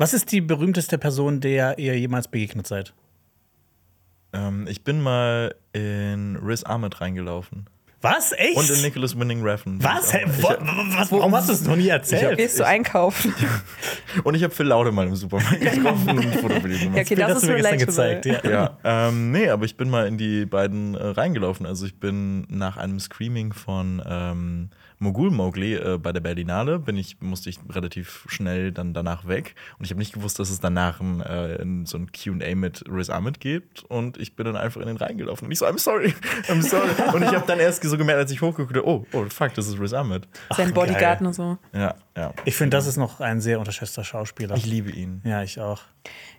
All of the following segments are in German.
Was ist die berühmteste Person, der ihr jemals begegnet seid? Ähm, ich bin mal in Riz Ahmed reingelaufen. Was? Echt? Und in Nicholas Winning Refn. was? Hä, Ich wo, hab- was? Warum hast du es noch nie erzählt? Gehst du einkaufen? Und ich habe Phil Laude mal im Supermarkt getroffen und ein Foto mit ihm gemacht. Ja, okay, Bild das hast ist du mir gestern gezeigt. Ja. Ja, ähm, nee, aber ich bin mal in die beiden äh, reingelaufen. Also ich bin nach einem Screaming von ähm, Mogul Mowgli äh, bei der Berlinale, bin ich, musste ich relativ schnell dann danach weg. Und ich habe nicht gewusst, dass es danach ein, äh, so ein Q&A mit Riz Ahmed gibt. Und ich bin dann einfach in den reingelaufen. Und ich so, I'm sorry, I'm sorry. und ich habe dann erst so gemerkt, als ich hochgeguckt oh, oh, fuck, das ist Riz Ahmed. Sein Bodyguard und so. Ja, ja. Ich finde, das ist noch ein sehr unterschätzter Schauspieler. Ich liebe ihn. ja, ich auch.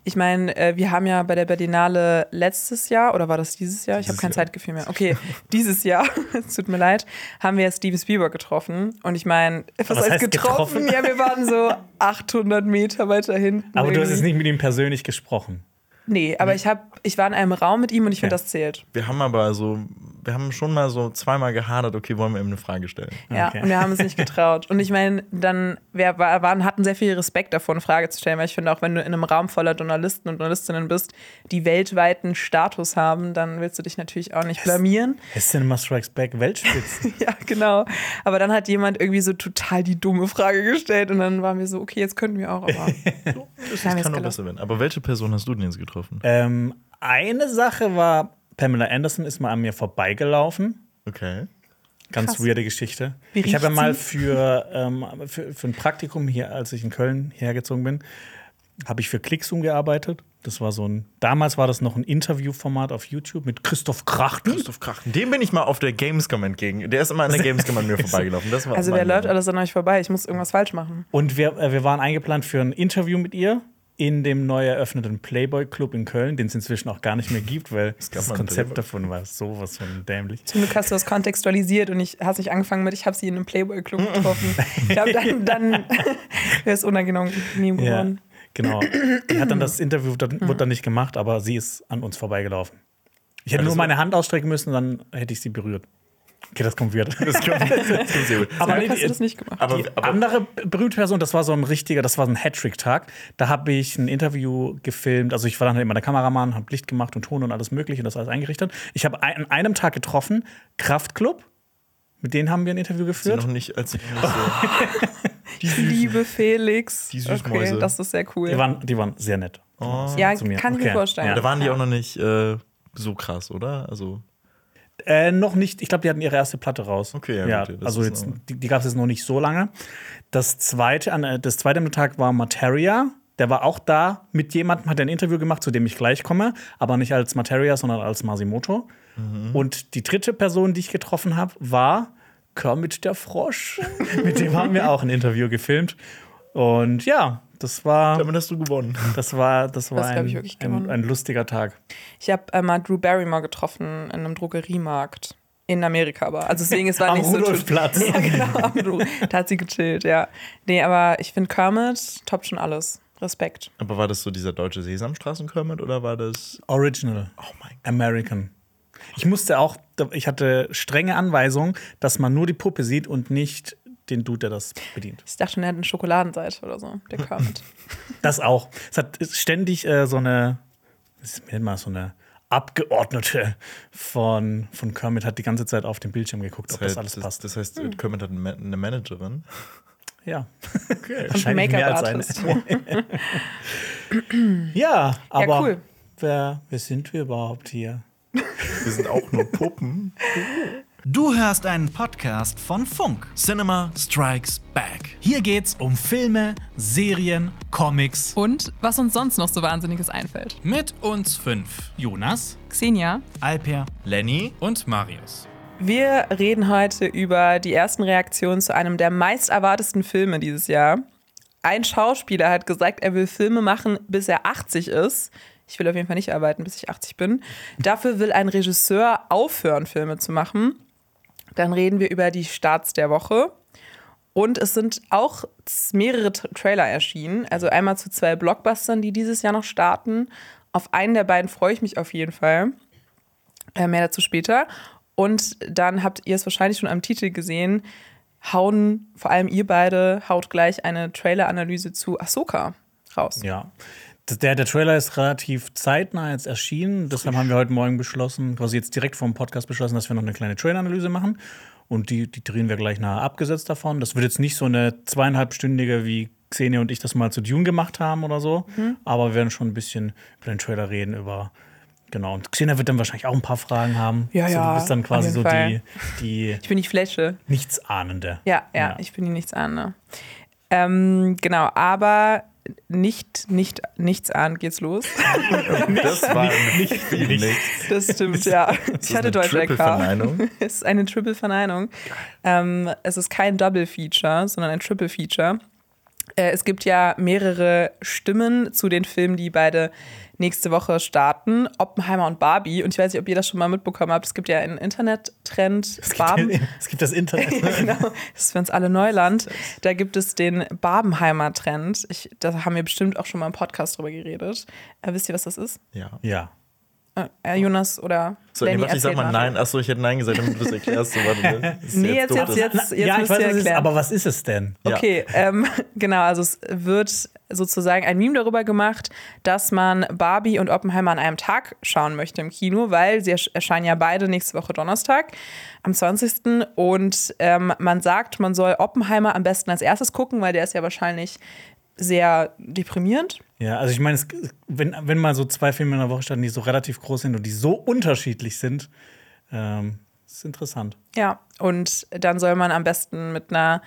Ich meine, äh, wir haben ja bei der Berlinale letztes Jahr, oder war das dieses Jahr? Ich habe kein Jahr. Zeitgefühl mehr. Okay, dieses Jahr, es tut mir leid, haben wir Steven Spielberg getroffen. Und ich meine, was, was heißt getroffen? getroffen? Ja, wir waren so 800 Meter weiter hinten. Aber du hast irgendwie. jetzt nicht mit ihm persönlich gesprochen. Nee, aber ich, hab, ich war in einem Raum mit ihm und ich finde, Ja. das zählt. Wir haben aber so, wir haben schon mal so zweimal gehadert, okay, wollen wir ihm eine Frage stellen? Ja, Okay. und wir haben es nicht getraut. Und ich meine, dann, wir war- waren, hatten sehr viel Respekt davor, eine Frage zu stellen, weil ich finde, auch wenn du in einem Raum voller Journalisten und Journalistinnen bist, die weltweiten Status haben, dann willst du dich natürlich auch nicht blamieren. Cinema Strikes Back Weltspitze. Ja, genau. Aber dann hat jemand irgendwie so total die dumme Frage gestellt und dann waren wir so, okay, jetzt könnten wir auch, aber. Das es kann nur besser werden. Aber welche Person hast du denn jetzt getroffen? Ähm, eine Sache war, Pamela Anderson ist mal an mir vorbeigelaufen. Okay. Ganz Krass. weirde Geschichte. Wie ich habe ja mal für, ähm, für, für ein Praktikum hier, als ich in Köln hergezogen bin, habe ich für Clickzoom gearbeitet. Das war so ein, damals war das noch ein Interviewformat auf YouTube mit Christoph Krachten. Christoph Krachten. Dem bin ich mal auf der Gamescom entgegen. Der ist immer an der Gamescom an mir vorbeigelaufen. Das war Also, wer läuft alles an euch vorbei? Ich muss irgendwas falsch machen. Und wir, äh, wir waren eingeplant für ein Interview mit ihr in dem neu eröffneten Playboy Club in Köln, den es inzwischen auch gar nicht mehr gibt, weil das Konzept Playboy. davon war sowas von dämlich. Zum Glück hast du das kontextualisiert und ich hast nicht angefangen mit, ich habe sie in einem Playboy-Club getroffen. ich glaube, dann, dann wäre es unangenehm Ja, geworden. genau. Die hat dann das Interview dann, wurde dann nicht gemacht, aber sie ist an uns vorbeigelaufen. Ich hätte Ja, nur das meine Hand ausstrecken müssen, dann hätte ich sie berührt. Okay, das kommt wieder. Das kommt, das kommt sehr gut. Aber nee, hast du das nicht gemacht. aber, Die aber andere berühmte Person, das war so ein richtiger, das war so ein Hattrick-Tag. Da habe ich ein Interview gefilmt. Also ich war dann halt immer der Kameramann, habe Licht gemacht und Ton und alles mögliche und das alles eingerichtet. Ich habe an einem Tag getroffen, Kraftklub. Mit denen haben wir ein Interview sie geführt. noch nicht, als sie noch nicht so. Liebe Felix. Die Süßmäuse. Okay, das ist sehr cool. Die waren, die waren sehr nett. Oh. ja, kann ich mir Okay. vorstellen. Ja. Da waren die auch noch nicht äh, so krass, oder? Also, Äh, noch nicht. Ich glaube, die hatten ihre erste Platte raus. Okay, ja, ja gut, also jetzt, die, die gab es jetzt noch nicht so lange. Das zweite, an, äh, das zweite am Tag war Materia. Der war auch da mit jemandem, hat ein Interview gemacht, zu dem ich gleich komme, aber nicht als Materia, sondern als Masimoto. Mhm. Und die dritte Person, die ich getroffen habe, war Kermit der Frosch. mit dem haben wir auch ein Interview gefilmt. Und ja, das war, damit hast du gewonnen. das war, das war Das ein, ich wirklich ein, ein lustiger Tag. Ich habe äh, mal Drew Barrymore getroffen in einem Drogeriemarkt. In Amerika aber. Also deswegen, es war Am nicht so. Rudolfplatz. Ja, genau. Da hat sie gechillt, ja. Nee, aber ich finde Kermit toppt schon alles. Respekt. Aber war das so dieser deutsche Sesamstraßen-Kermit oder war das. Original. Oh mein Gott. American. Ich musste auch, ich hatte strenge Anweisungen, dass man nur die Puppe sieht und nicht den Dude, der das bedient. Ich dachte schon, er hat eine Schokoladenseite oder so, der Kermit. Das auch. Es hat ständig äh, so eine, was nennt man so eine Abgeordnete von, von Kermit hat die ganze Zeit auf den Bildschirm geguckt, ob das alles das, passt. das heißt, Kermit hat eine Ma- eine Managerin. ja. Okay. Und ein Wahrscheinlich mehr als eine. Make-up-Artist. Ja, aber cool. wer, wer sind wir überhaupt hier? Wir sind auch nur Puppen. Du hörst einen Podcast von Funk. Cinema Strikes Back. Hier geht's um Filme, Serien, Comics. Und was uns sonst noch so Wahnsinniges einfällt. Mit uns fünf. Jonas, Xenia, Alper Lenny. und Marius. Wir reden heute über die ersten Reaktionen zu einem der meist erwartesten Filme dieses Jahr. Ein Schauspieler hat gesagt, er will Filme machen, bis er 80 ist. Ich will auf jeden Fall nicht arbeiten, bis ich 80 bin. Dafür will ein Regisseur aufhören, Filme zu machen. Dann reden wir über die Starts der Woche. Und es sind auch mehrere Trailer erschienen. Also einmal zu zwei Blockbustern, die dieses Jahr noch starten. Auf einen der beiden freue ich mich auf jeden Fall. Äh, mehr dazu später. Und dann habt ihr es wahrscheinlich schon am Titel gesehen, hauen vor allem ihr beide haut gleich eine Trailer-Analyse zu Ahsoka raus. Ja. Der, der Trailer ist relativ zeitnah jetzt erschienen. Deshalb haben wir heute Morgen beschlossen, quasi jetzt direkt vom Podcast beschlossen, dass wir noch eine kleine Trailer-Analyse machen. Und die, die drehen wir gleich nachher abgesetzt davon. Das wird jetzt nicht so eine zweieinhalbstündige, wie Xenia und ich das mal zu Dune gemacht haben oder so. Mhm. Aber wir werden schon ein bisschen über den Trailer reden, über. Genau. Und Xenia wird dann wahrscheinlich auch ein paar Fragen haben. Ja, so, ja, Du bist dann quasi so die, Fall. die Ich bin die Fläche. Nichtsahnende. Ja, ja, ich bin die nichts ahne. Ähm, genau, aber nicht, nicht, nichts ahnen geht's los. Das war nicht viel nichts. Das stimmt, ja. Ich hatte Deutsch. Triple-Verneinung. Es ist eine Triple-Verneinung. Ähm, es ist kein Double-Feature, sondern ein Triple-Feature. Äh, es gibt ja mehrere Stimmen zu den Filmen, die beide nächste Woche starten. Oppenheimer und Barbie. Und ich weiß nicht, ob ihr das schon mal mitbekommen habt. Es gibt ja einen Internet-Trend. Es gibt, es gibt das Internet. ja, genau. Das ist für uns alle Neuland. Da gibt es den Barbenheimer Trend. Ich, da haben wir bestimmt auch schon mal im Podcast drüber geredet. Äh, wisst ihr, was das ist? Ja. Ja. Äh, Jonas oder So, nee, Lenny, warte, ich sag mal nein. Achso, ich hätte nein gesagt, damit du das erklärst. So, warte, ne? Das Nee, jetzt, jetzt, das- jetzt, jetzt ja, ich weiß, was ist, aber was ist es denn? Ja. Okay, ähm, genau, also es wird sozusagen ein Meme darüber gemacht, dass man Barbie und Oppenheimer an einem Tag schauen möchte im Kino, weil sie ersch- erscheinen ja beide nächste Woche Donnerstag am 20. Und ähm, man sagt, man soll Oppenheimer am besten als erstes gucken, weil der ist ja wahrscheinlich sehr deprimierend. Ja, also ich meine, wenn, wenn mal so zwei Filme in der Woche starten, die so relativ groß sind und die so unterschiedlich sind, ähm, ist interessant. Ja, und dann soll man am besten mit einer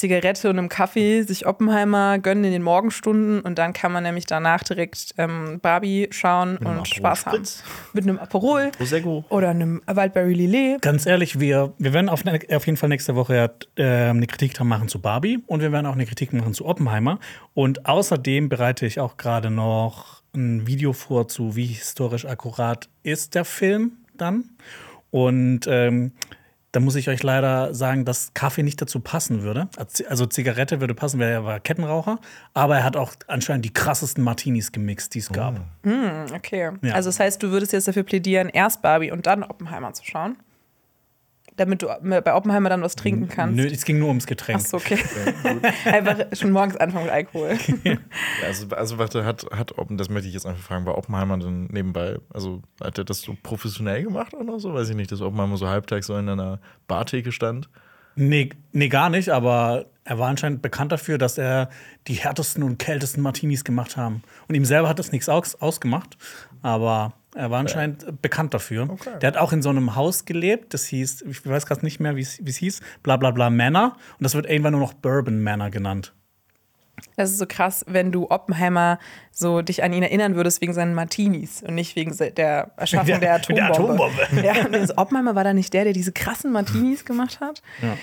Zigarette und einem Kaffee sich Oppenheimer gönnen in den Morgenstunden und dann kann man nämlich danach direkt ähm, Barbie schauen und Spaß haben. Aperol-Spritz. Mit einem Aperol Prosecco. oder einem Waldberry Lillet. Ganz ehrlich, wir, wir werden auf, ne- auf jeden Fall nächste Woche äh, eine Kritik dran machen zu Barbie und wir werden auch eine Kritik machen zu Oppenheimer. Und außerdem bereite ich auch gerade noch ein Video vor zu, wie historisch akkurat ist der Film dann. Und ähm, da muss ich euch leider sagen, dass Kaffee nicht dazu passen würde. Also Zigarette würde passen, weil er war Kettenraucher. Aber er hat auch anscheinend die krassesten Martinis gemixt, die es gab. Okay. Ja. Also das heißt, du würdest jetzt dafür plädieren, erst Barbie und dann Oppenheimer zu schauen? Damit du bei Oppenheimer dann was trinken kannst? Nö, es ging nur ums Getränk. Achso, okay. Einfach schon morgens anfangen mit Alkohol. Ja, also, also warte, hat, hat Oppen, das möchte ich jetzt einfach fragen, war Oppenheimer dann nebenbei, also hat er das so professionell gemacht oder so? Weiß ich nicht, dass Oppenheimer so halbtags so in einer Bartheke stand. Nee, nee, gar nicht, aber er war anscheinend bekannt dafür, dass er die härtesten und kältesten Martinis gemacht haben. Und ihm selber hat das nichts aus, ausgemacht, aber er war anscheinend bekannt dafür. Okay. Der hat auch in so einem Haus gelebt, das hieß, ich weiß gerade nicht mehr, wie es wie es hieß, bla bla bla Manor. Und das wird irgendwann nur noch Bourbon Manor genannt. Das ist so krass, wenn du Oppenheimer so dich an ihn erinnern würdest wegen seinen Martinis und nicht wegen der Erschaffung Der- der, mit der Atombombe. Atombombe. Ja, also Oppenheimer war da nicht der, der diese krassen Martinis gemacht hat? Ja.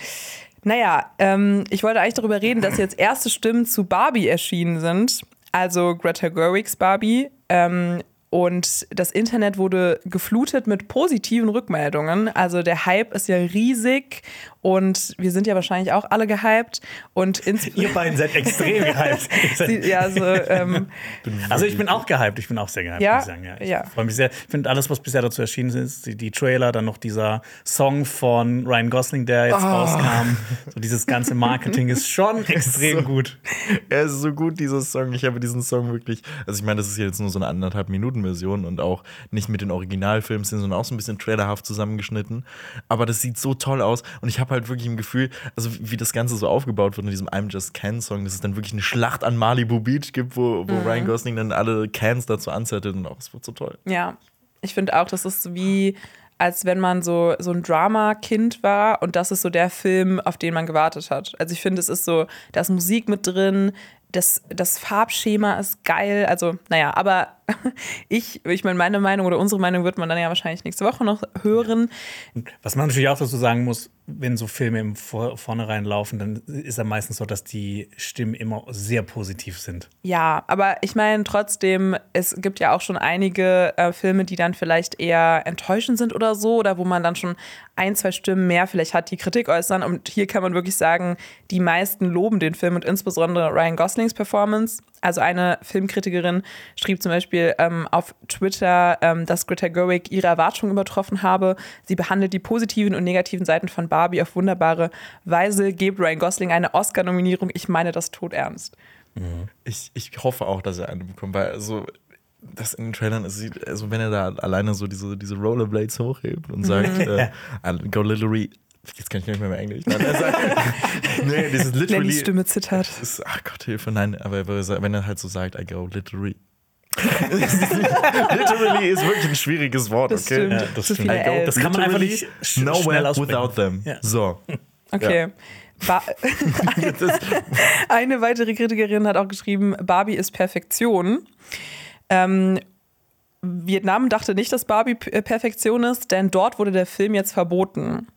Naja, ähm, ich wollte eigentlich darüber reden, dass jetzt erste Stimmen zu Barbie erschienen sind. Also Greta Gerwigs Barbie. Ähm, und das Internet wurde geflutet mit positiven Rückmeldungen. Also der Hype ist ja riesig und wir sind ja wahrscheinlich auch alle gehypt. Und Ihr beiden seid extrem gehypt. Sie- ja, so, ähm, Also ich bin auch gehypt, ich bin auch sehr gehypt, Ja? muss ich sagen. Ja, ich Ja. freue mich sehr. Ich finde alles, was bisher dazu erschienen ist, die, die Trailer, dann noch dieser Song von Ryan Gosling, der Oh. jetzt rauskam. So dieses ganze Marketing ist schon extrem gut. Er ist so gut, dieser Song. Ich habe diesen Song wirklich. Also, ich meine, das ist jetzt nur so eine anderthalb Minuten Version und auch nicht mit den Originalfilms, sondern auch so ein bisschen trailerhaft zusammengeschnitten. Aber das sieht so toll aus und ich habe halt wirklich im Gefühl, also wie das Ganze so aufgebaut wird in diesem I'm Just Can Song, dass es dann wirklich eine Schlacht an Malibu Beach gibt, wo, wo Ryan Gosling dann alle Cans dazu anzettet und auch, es wird so toll. Ja, ich finde auch, das ist wie, als wenn man so, so ein Drama-Kind war und das ist so der Film, auf den man gewartet hat. Also ich finde, es ist so, da ist Musik mit drin, das, das Farbschema ist geil. Also, naja, aber ich, ich meine, meine Meinung oder unsere Meinung wird man dann ja wahrscheinlich nächste Woche noch hören. Was man natürlich auch dazu sagen muss, wenn so Filme im Vor Vornherein laufen, dann ist ja meistens so, dass die Stimmen immer sehr positiv sind. Ja, aber ich meine trotzdem, es gibt ja auch schon einige äh, Filme, die dann vielleicht eher enttäuschend sind oder so, oder wo man dann schon ein, zwei Stimmen mehr vielleicht hat, die Kritik äußern. Und hier kann man wirklich sagen, die meisten loben den Film und insbesondere Ryan Goslings Performance. Also eine Filmkritikerin schrieb zum Beispiel ähm, auf Twitter, ähm, dass Greta Gerwig ihre Erwartungen übertroffen habe. Sie behandelt die positiven und negativen Seiten von Barbie auf wunderbare Weise, gibt Ryan Gosling eine Oscar-Nominierung. Ich meine das todernst. Ich, ich hoffe auch, dass er eine bekommt, weil also das in den Trailern es sieht, also wenn er da alleine so diese, diese Rollerblades hochhebt und sagt, äh, I go literally, jetzt kann ich nicht mehr mehr Englisch. Nein, er sagt, nee, dieses literally. Stimme zittert. Ist, ach Gott, Hilfe, nein, aber wenn er halt so sagt, I go literally. literally ist wirklich ein schwieriges Wort, Das okay? stimmt. Ja, das Ls. Das kann man einfach nicht nowhere without them. Ja. So. Okay. Ba Eine weitere Kritikerin hat auch geschrieben, Barbie ist Perfektion. Ähm, Vietnam dachte nicht, dass Barbie äh, Perfektion ist, denn dort wurde der Film jetzt verboten.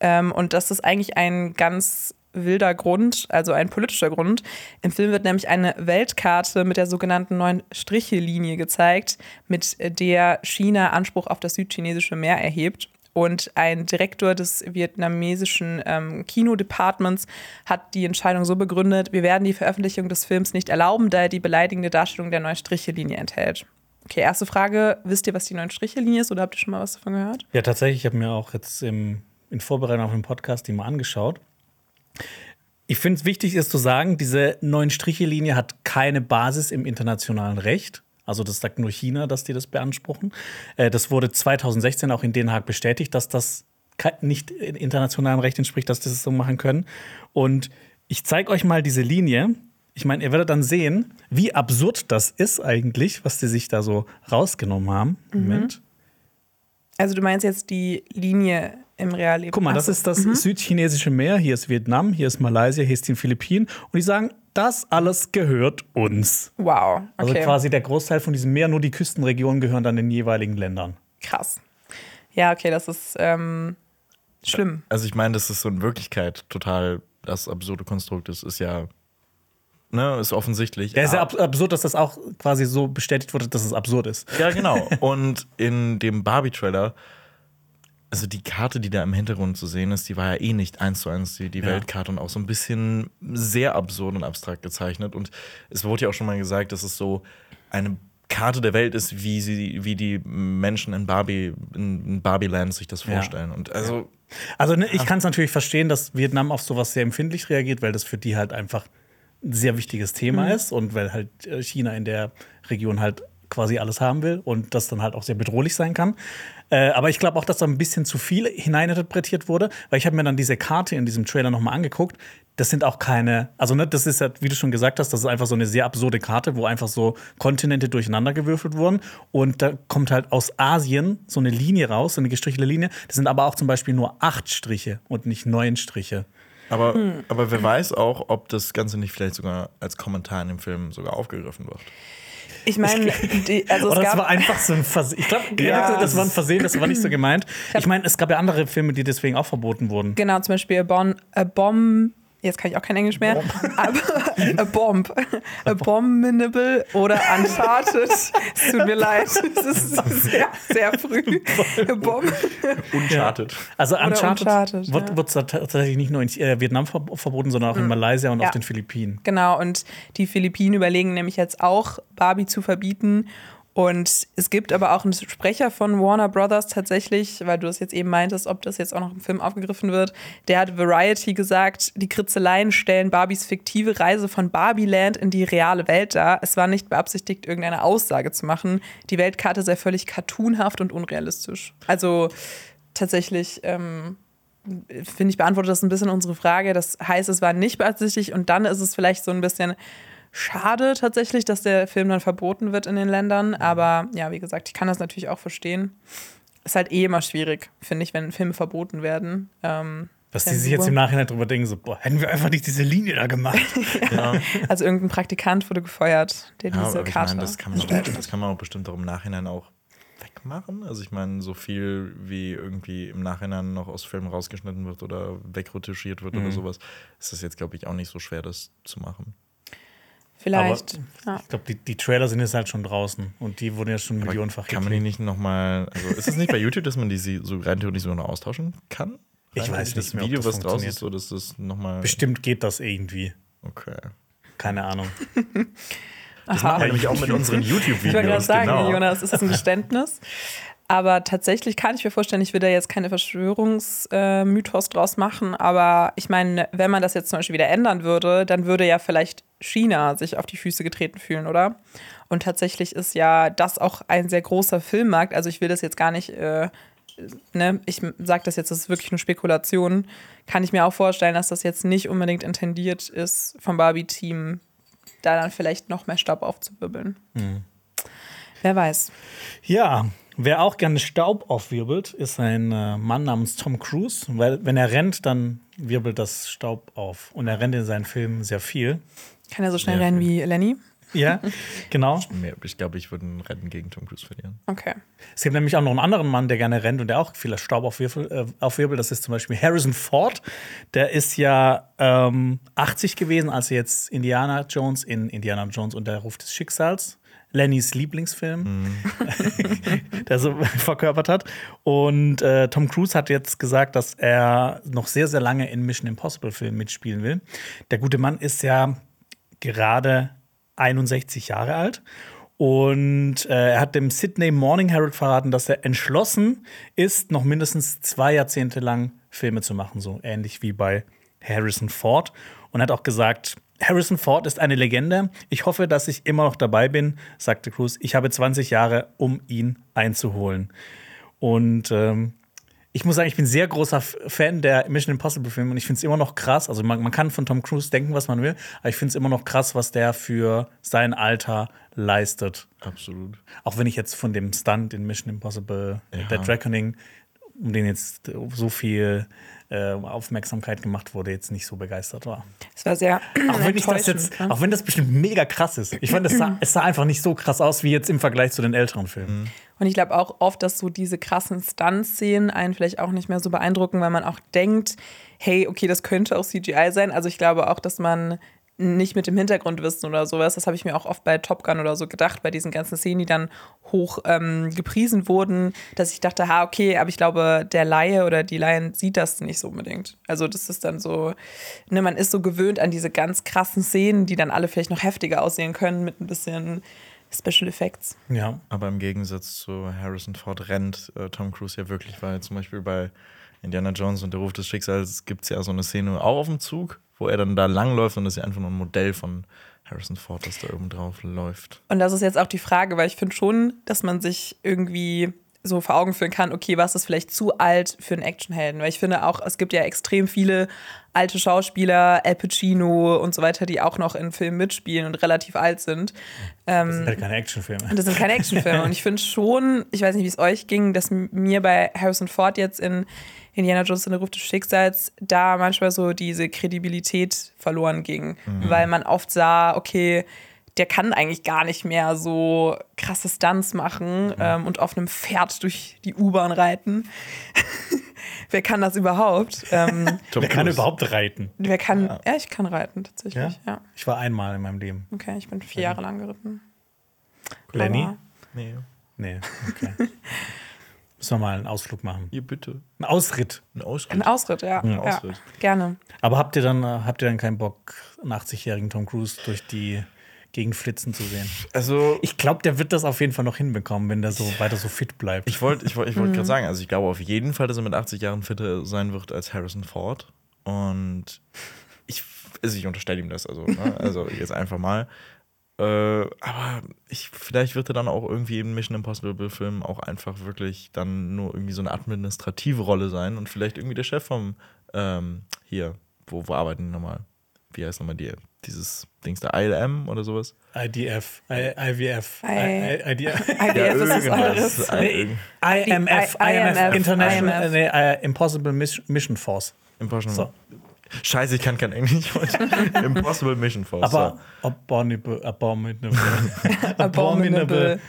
Ähm, und das ist eigentlich ein ganz wilder Grund, also ein politischer Grund. Im Film wird nämlich eine Weltkarte mit der sogenannten neuen Striche-Linie gezeigt, mit der China Anspruch auf das südchinesische Meer erhebt. Und ein Direktor des vietnamesischen ähm, Kinodepartments hat die Entscheidung so begründet, wir werden die Veröffentlichung des Films nicht erlauben, da er die beleidigende Darstellung der neuen Striche-Linie enthält. Okay, erste Frage, wisst ihr, was die neue Striche-Linie ist oder habt ihr schon mal was davon gehört? Ja, tatsächlich, ich habe mir auch jetzt im, in Vorbereitung auf den Podcast die mal angeschaut. Ich finde es wichtig ist zu sagen, diese neuen Striche-Linie hat keine Basis im internationalen Recht. Also das sagt nur China, dass die das beanspruchen. Äh, das wurde 2016 auch in Den Haag bestätigt, dass das nicht in internationalem Recht entspricht, dass die das so machen können. Und ich zeige euch mal diese Linie. Ich meine, ihr werdet dann sehen, wie absurd das ist eigentlich, was die sich da so rausgenommen haben. Moment. Also du meinst jetzt die Linie im Realleben? Guck mal, das so. ist das südchinesische Meer, hier ist Vietnam, hier ist Malaysia, hier ist die Philippinen. Und die sagen, das alles gehört uns. Wow, okay. Also quasi der Großteil von diesem Meer, nur die Küstenregionen gehören dann den jeweiligen Ländern. Krass. Ja, okay, das ist ähm, schlimm. Also ich meine, das ist so in Wirklichkeit total das absurde Konstrukt ist, ist ja, ne, ist offensichtlich. Ja, ist ja Ah, ab absurd, dass das auch quasi so bestätigt wurde, dass es absurd ist. ja, genau. Und in dem Barbie-Trailer, also die Karte, die da im Hintergrund zu sehen ist, die war ja eh nicht eins zu eins die, die Ja. Weltkarte und auch so ein bisschen sehr absurd und abstrakt gezeichnet. Und es wurde ja auch schon mal gesagt, dass es so eine Karte der Welt ist, wie sie, wie die Menschen in Barbie, in Barbie-Land sich das Ja. vorstellen. Und also Also ne, ich kann es natürlich verstehen, dass Vietnam auf sowas sehr empfindlich reagiert, weil das für die halt einfach ein sehr wichtiges Thema ist und weil halt äh, China in der Region halt quasi alles haben will und das dann halt auch sehr bedrohlich sein kann. Äh, aber ich glaube auch, dass da ein bisschen zu viel hineininterpretiert wurde, weil ich habe mir dann diese Karte in diesem Trailer nochmal angeguckt. Das sind auch keine, also ne, das ist ja, wie du schon gesagt hast, das ist einfach so eine sehr absurde Karte, wo einfach so Kontinente durcheinandergewürfelt wurden. Und da kommt halt aus Asien so eine Linie raus, so eine gestrichelte Linie. Das sind aber auch zum Beispiel nur acht Striche und nicht neun Striche. Aber, Hm. aber wer weiß auch, ob das Ganze nicht vielleicht sogar als Kommentar in dem Film sogar aufgegriffen wird. Ich meine, also es Oder das gab war einfach so ein Versehen. Ich glaube, Ja, das war ein Versehen, das war nicht so gemeint. Ich meine, es gab ja andere Filme, die deswegen auch verboten wurden. genau zum Beispiel a, bon, a Bomb. Jetzt kann ich auch kein Englisch mehr. Aber a Bomb. Abominable oder Uncharted. Es tut mir leid. Es ist sehr, sehr früh. A Bomb. Uncharted. Also Uncharted, Uncharted, wird, ja. wird tatsächlich nicht nur in äh, Vietnam ver verboten, sondern auch in Malaysia und Ja. auf den Philippinen. Genau, und die Philippinen überlegen nämlich jetzt auch, Barbie zu verbieten. Und es gibt aber auch einen Sprecher von Warner Brothers tatsächlich, weil du es jetzt eben meintest, ob das jetzt auch noch im Film aufgegriffen wird. Der hat Variety gesagt, die Kritzeleien stellen Barbies fiktive Reise von Barbieland in die reale Welt dar. Es war nicht beabsichtigt, irgendeine Aussage zu machen. Die Weltkarte sei völlig cartoonhaft und unrealistisch. Also tatsächlich ähm, finde ich, beantwortet das ein bisschen unsere Frage. Das heißt, es war nicht beabsichtigt und dann ist es vielleicht so ein bisschen schade tatsächlich, dass der Film dann verboten wird in den Ländern. Aber ja, wie gesagt, ich kann das natürlich auch verstehen. Ist halt eh immer schwierig, finde ich, wenn Filme verboten werden. Ähm, Dass die sich jetzt im Nachhinein drüber denken, so, boah, hätten wir einfach nicht diese Linie da gemacht. also irgendein Praktikant wurde gefeuert, der Ja, diese Karte meine, das kann, man auch, das kann man auch bestimmt auch im Nachhinein auch wegmachen. Also ich meine, so viel wie irgendwie im Nachhinein noch aus Filmen rausgeschnitten wird oder wegretuschiert wird Mhm. oder sowas, ist das jetzt, glaube ich, auch nicht so schwer, das zu machen. Vielleicht. ja. Ich glaube, die, die Trailer sind jetzt halt schon draußen und die wurden ja schon Aber millionenfach Kann man die nicht nochmal, also ist es nicht bei YouTube, dass man die sie so rein theoretisch so noch austauschen kann? Ich Rein weiß nicht mehr, Das ob Video, das was draußen ist, so dass das nochmal. Bestimmt geht das irgendwie. Okay. Keine Ahnung. Das machen wir nämlich auch mit unseren Ich wollte gerade YouTube-Videos. sagen, genau. Jonas, ist das ein Geständnis? Aber tatsächlich kann ich mir vorstellen, ich will da jetzt keine Verschwörungsmythos draus machen. Aber ich meine, wenn man das jetzt zum Beispiel wieder ändern würde, dann würde ja vielleicht China sich auf die Füße getreten fühlen, oder? Und tatsächlich ist ja das auch ein sehr großer Filmmarkt. Also ich will das jetzt gar nicht, äh, ne, ich sage das jetzt, das ist wirklich nur Spekulation. Kann ich mir auch vorstellen, dass das jetzt nicht unbedingt intendiert ist vom Barbie-Team, da dann vielleicht noch mehr Staub aufzuwirbeln. Wer weiß. Ja, wer auch gerne Staub aufwirbelt, ist ein äh, Mann namens Tom Cruise. Weil, wenn er rennt, dann wirbelt das Staub auf. Und er rennt in seinen Filmen sehr viel. Kann er so schnell Ja, rennen wie Lenny? Ja, genau. Ich glaube, ich würde ein Rennen gegen Tom Cruise verlieren. Okay. Es gibt nämlich auch noch einen anderen Mann, der gerne rennt und der auch viel Staub aufwirbelt. Äh, aufwirbelt. Das ist zum Beispiel Harrison Ford. Der ist ja ähm, 80 gewesen, als er jetzt Indiana Jones in Indiana Jones und der Ruf des Schicksals, Lennys Lieblingsfilm, der so verkörpert hat. Und äh, Tom Cruise hat jetzt gesagt, dass er noch sehr, sehr lange in Mission Impossible Filmen mitspielen will. Der gute Mann ist ja gerade 61 Jahre alt. Und äh, er hat dem Sydney Morning Herald verraten, dass er entschlossen ist, noch mindestens zwei Jahrzehnte lang Filme zu machen, so ähnlich wie bei Harrison Ford. Und hat auch gesagt, Harrison Ford ist eine Legende. Ich hoffe, dass ich immer noch dabei bin, sagte Cruise. Ich habe 20 Jahre, um ihn einzuholen. Und ähm, ich muss sagen, ich bin sehr großer Fan der Mission Impossible Filme und ich finde es immer noch krass. Also man, man kann von Tom Cruise denken, was man will, aber ich finde es immer noch krass, was der für sein Alter leistet. Absolut. Auch wenn ich jetzt von dem Stunt in Mission Impossible Ja. Dead Reckoning, um den jetzt so viel äh, Aufmerksamkeit gemacht wurde, jetzt nicht so begeistert war. Es war sehr Auch wenn ich das jetzt, ne? auch wenn das bestimmt mega krass ist. Ich fand, es sah, es sah einfach nicht so krass aus wie jetzt im Vergleich zu den älteren Filmen. Und ich glaube auch oft, dass so diese krassen Stunt-Szenen einen vielleicht auch nicht mehr so beeindrucken, weil man auch denkt, hey, okay, das könnte auch CGI sein. Also ich glaube auch, dass man nicht mit dem Hintergrundwissen oder sowas, das habe ich mir auch oft bei Top Gun oder so gedacht, bei diesen ganzen Szenen, die dann hoch ähm, gepriesen wurden, dass ich dachte, ha, okay, aber ich glaube, der Laie oder die Laien sieht das nicht so unbedingt. Also das ist dann so, ne, man ist so gewöhnt an diese ganz krassen Szenen, die dann alle vielleicht noch heftiger aussehen können mit ein bisschen Special Effects. Ja. Aber im Gegensatz zu Harrison Ford rennt äh, Tom Cruise ja wirklich, weil zum Beispiel bei Indiana Jones und der Ruf des Schicksals gibt es ja so eine Szene auch auf dem Zug, wo er dann da langläuft und das ist ja einfach nur ein Modell von Harrison Ford, das da oben drauf läuft. Und das ist jetzt auch die Frage, weil ich finde schon, dass man sich irgendwie so vor Augen führen kann, okay, was ist vielleicht zu alt für einen Actionhelden? Weil ich finde auch, es gibt ja extrem viele alte Schauspieler, Al Pacino und so weiter, die auch noch in Filmen mitspielen und relativ alt sind. Das sind halt keine Actionfilme. Und das sind keine Actionfilme. und ich finde schon, ich weiß nicht, wie es euch ging, dass mir bei Harrison Ford jetzt in Indiana Jones in der Ruf des Schicksals da manchmal so diese Kredibilität verloren ging. Weil man oft sah, okay, der kann eigentlich gar nicht mehr so krasse Stunts machen ähm, und auf einem Pferd durch die U-Bahn reiten. wer kann das überhaupt? Ähm, Tom Wer kann überhaupt reiten? wer kann, ja. ich kann reiten tatsächlich. Ja. Ich war einmal in meinem Leben. Okay, ich bin vier Jahre lang geritten. Lenny? Aber- Nee, Nee, okay. Müssen wir mal einen Ausflug machen. ihr bitte. Ein Ausritt. Ein Ausritt. Ein Ausritt, ja. Ein ja. Ausritt. Gerne. Aber habt ihr dann, äh, habt ihr dann keinen Bock, einen 80-jährigen Tom Cruise durch die Gegend flitzen zu sehen? Also, Ich glaube, der wird das auf jeden Fall noch hinbekommen, wenn der so weiter so fit bleibt. ich wollte ich wollt, ich wollt gerade sagen, also ich glaube auf jeden Fall, dass er mit 80 Jahren fitter sein wird als Harrison Ford. Und ich, also ich unterstelle ihm das, also, ne? also jetzt einfach mal. Äh, aber ich, vielleicht wird er dann auch irgendwie im Mission Impossible Film auch einfach wirklich dann nur irgendwie so eine administrative Rolle sein und vielleicht irgendwie der Chef vom ähm, hier, wo, wo arbeiten die nochmal? Wie heißt nochmal die, dieses Dings da, ILM oder sowas? IDF, I, IWF, I- I, IDF. IDF ist anderes. Nee, IMF, I- IMF, IMF, International IMF. Nee, Impossible Mis- Mission Force. Impossible. So. Scheiße, ich kann kein Englisch heute. Impossible Mission Force. Aber abominable, abominable, Abominable.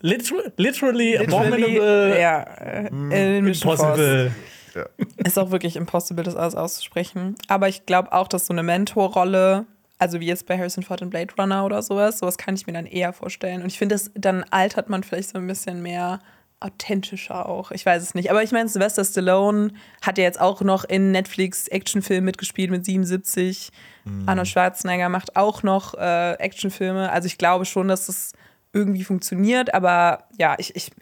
Liter- literally, Literally, abominable, ja, äh, impossible. Ist auch wirklich impossible, das alles auszusprechen. Aber ich glaube auch, dass so eine Mentorrolle, also wie jetzt bei Harrison Ford in Blade Runner oder sowas, sowas kann ich mir dann eher vorstellen. Und ich finde, dann altert man vielleicht so ein bisschen mehr authentischer auch. Ich weiß es nicht. Aber ich meine, Sylvester Stallone hat ja jetzt auch noch in Netflix Actionfilmen mitgespielt mit 77. Arnold Schwarzenegger macht auch noch äh, Actionfilme. Also ich glaube schon, dass es irgendwie funktioniert. Aber ja, ich, ich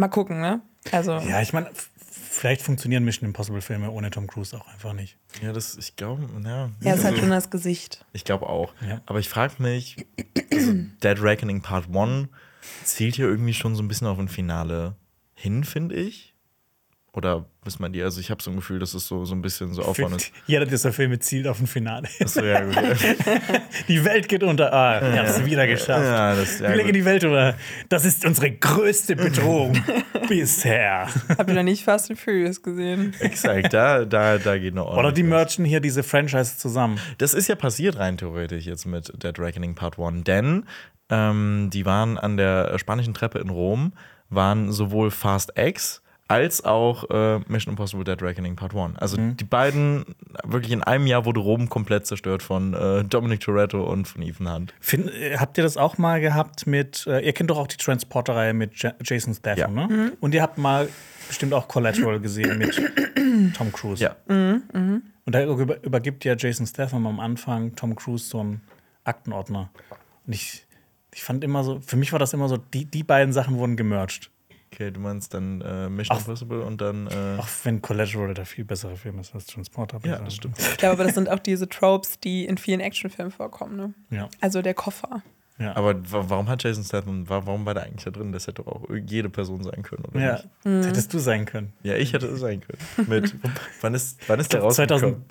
Mal gucken, ne? Also, Ja, ich meine, vielleicht funktionieren Mission Impossible Filme ohne Tom Cruise auch einfach nicht. Ja, das, ich glaube, ja. er ist halt schon das Gesicht. Ich glaube auch. Ja. Aber ich frage mich, also Dead Reckoning Part 1 zielt hier irgendwie schon so ein bisschen auf ein Finale hin, finde ich. Oder wissen man die? Also ich habe so ein Gefühl, dass es so, so ein bisschen so aufbauen ist. Jeder dieser Filme zielt auf ein Finale. Achso, ja, gut. Die Welt geht unter. Ah, wir haben es wieder geschafft. Ja, das, ja, wir legen die Welt unter. Das ist unsere größte Bedrohung bisher. Habt ihr noch nicht Fast and Furious gesehen? Exakt, da, da, da geht noch Oder die merchen hier diese Franchise zusammen. Das ist ja passiert rein theoretisch jetzt mit Dead Reckoning Part 1, denn ähm, die waren an der spanischen Treppe in Rom, waren sowohl Fast X als auch äh, Mission Impossible Dead Reckoning Part 1. Also die beiden, wirklich in einem Jahr wurde Rom komplett zerstört von äh, Dominic Toretto und von Ethan Hunt. Find, äh, habt ihr das auch mal gehabt mit, äh, ihr kennt doch auch die Transporter-Reihe mit Ja- Jason Statham, Ja. ne? Und ihr habt mal bestimmt auch Collateral gesehen mit Tom Cruise. Ja. Und da über, übergibt ja Jason Statham am Anfang Tom Cruise so einen Aktenordner. Und ich, ich fand immer so, für mich war das immer so, die, die beiden Sachen wurden gemerged. Okay, du meinst dann äh, Mission Ach. Impossible und dann. Äh, Auch wenn Collateral der viel bessere Film ist als Transporter. ja, das stimmt. Ich glaube, aber das sind auch diese Tropes, die in vielen Actionfilmen vorkommen, ne? Ja. Also der Koffer. ja. Aber wa- warum hat Jason Statham, wa- warum war der eigentlich da drin? Das hätte doch auch jede Person sein können, oder ja. nicht? Das hättest du sein können. Ja, ich hätte es sein können. Mit, wann ist, wann ist der rausgekommen?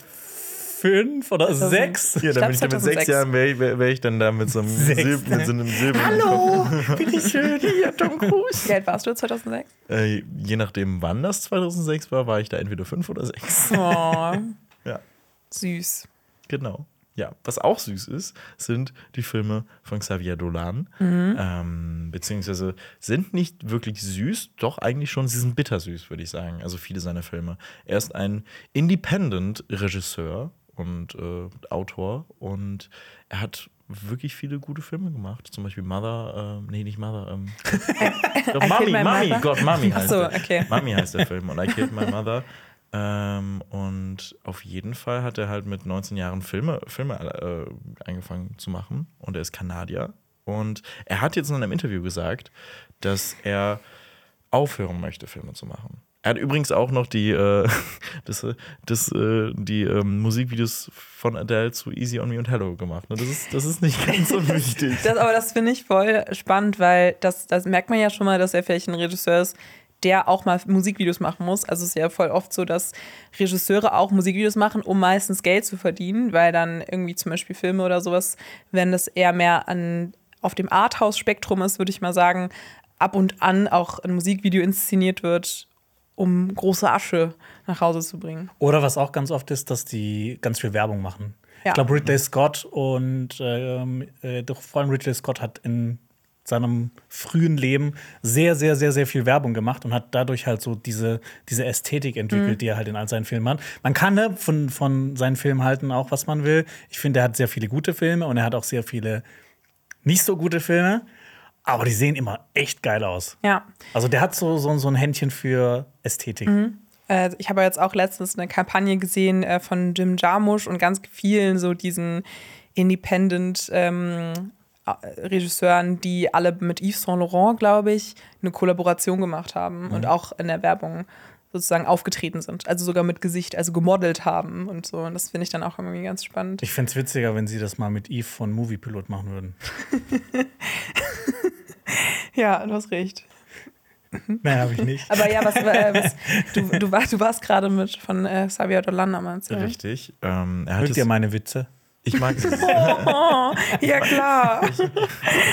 2005 oder 2006? Ja, Ich dann glaub, bin ich dann mit 2006. sechs Jahren wäre ich, wär, wär ich dann da mit so einem Sechs. Silb, mit so einem Silber. Hallo, bin ich schön hier, Tom Cruise. Wie alt warst du 2006? Äh, je nachdem, wann das 2006 war, war ich da entweder fünf oder sechs. Oh, Ja, süß. genau. Ja, was auch süß ist, sind die Filme von Xavier Dolan. Ähm, beziehungsweise sind nicht wirklich süß, doch eigentlich schon, sie sind bittersüß, würde ich sagen. Also viele seiner Filme. Er ist ein Independent-Regisseur und äh, Autor und er hat wirklich viele gute Filme gemacht. Zum Beispiel Mother, äh, nee, nicht Mother, ähm, doch, Mami, Mami? Gott, Mami heißt so, der. okay. Mami heißt der Film und I Killed My Mother. Ähm, und auf jeden Fall hat er halt mit 19 Jahren Filme, Filme äh, angefangen zu machen. Und er ist Kanadier. Und er hat jetzt in einem Interview gesagt, dass er aufhören möchte, Filme zu machen. Er hat übrigens auch noch die, äh, das, äh, das, äh, die ähm, Musikvideos von Adele zu Easy on Me und Hello gemacht. Ne? Das, ist, das ist nicht ganz so wichtig. Das, aber das finde ich voll spannend, weil das, das merkt man ja schon mal, dass er vielleicht ein Regisseur ist, der auch mal Musikvideos machen muss. Also es ist ja voll oft so, dass Regisseure auch Musikvideos machen, um meistens Geld zu verdienen, weil dann irgendwie zum Beispiel Filme oder sowas, wenn das eher mehr an, auf dem Arthouse-Spektrum ist, würde ich mal sagen, ab und an auch ein Musikvideo inszeniert wird, um große Asche nach Hause zu bringen. Oder was auch ganz oft ist, dass die ganz viel Werbung machen. Ja. Ich glaube, Ridley Scott und ähm, äh, doch vor allem Ridley Scott hat in seinem frühen Leben sehr, sehr, sehr, sehr viel Werbung gemacht und hat dadurch halt so diese, diese Ästhetik entwickelt, die er halt in all seinen Filmen hat. Man kann ne, von, von seinen Filmen halten auch, was man will. Ich finde, er hat sehr viele gute Filme und er hat auch sehr viele nicht so gute Filme, aber die sehen immer echt geil aus. Ja. Also der hat so, so, so ein Händchen für Ästhetik. Äh, ich habe jetzt auch letztens eine Kampagne gesehen äh, von Jim Jarmusch und ganz vielen so diesen Independent ähm, äh, Regisseuren, die alle mit Yves Saint Laurent, glaube ich, eine Kollaboration gemacht haben und auch in der Werbung sozusagen aufgetreten sind. Also sogar mit Gesicht, also gemodelt haben und so. Und das finde ich dann auch irgendwie ganz spannend. Ich fände es witziger, wenn sie das mal mit Eve von Moviepilot machen würden. Ja, du hast recht. Nein, habe ich nicht. Aber ja, was, äh, was du, du, war, du warst gerade mit von äh, Xavier Dolan am erzählen. Richtig. Ähm, er hat Mögt ihr meine Witze? ich, mag sie, Oh, ja klar.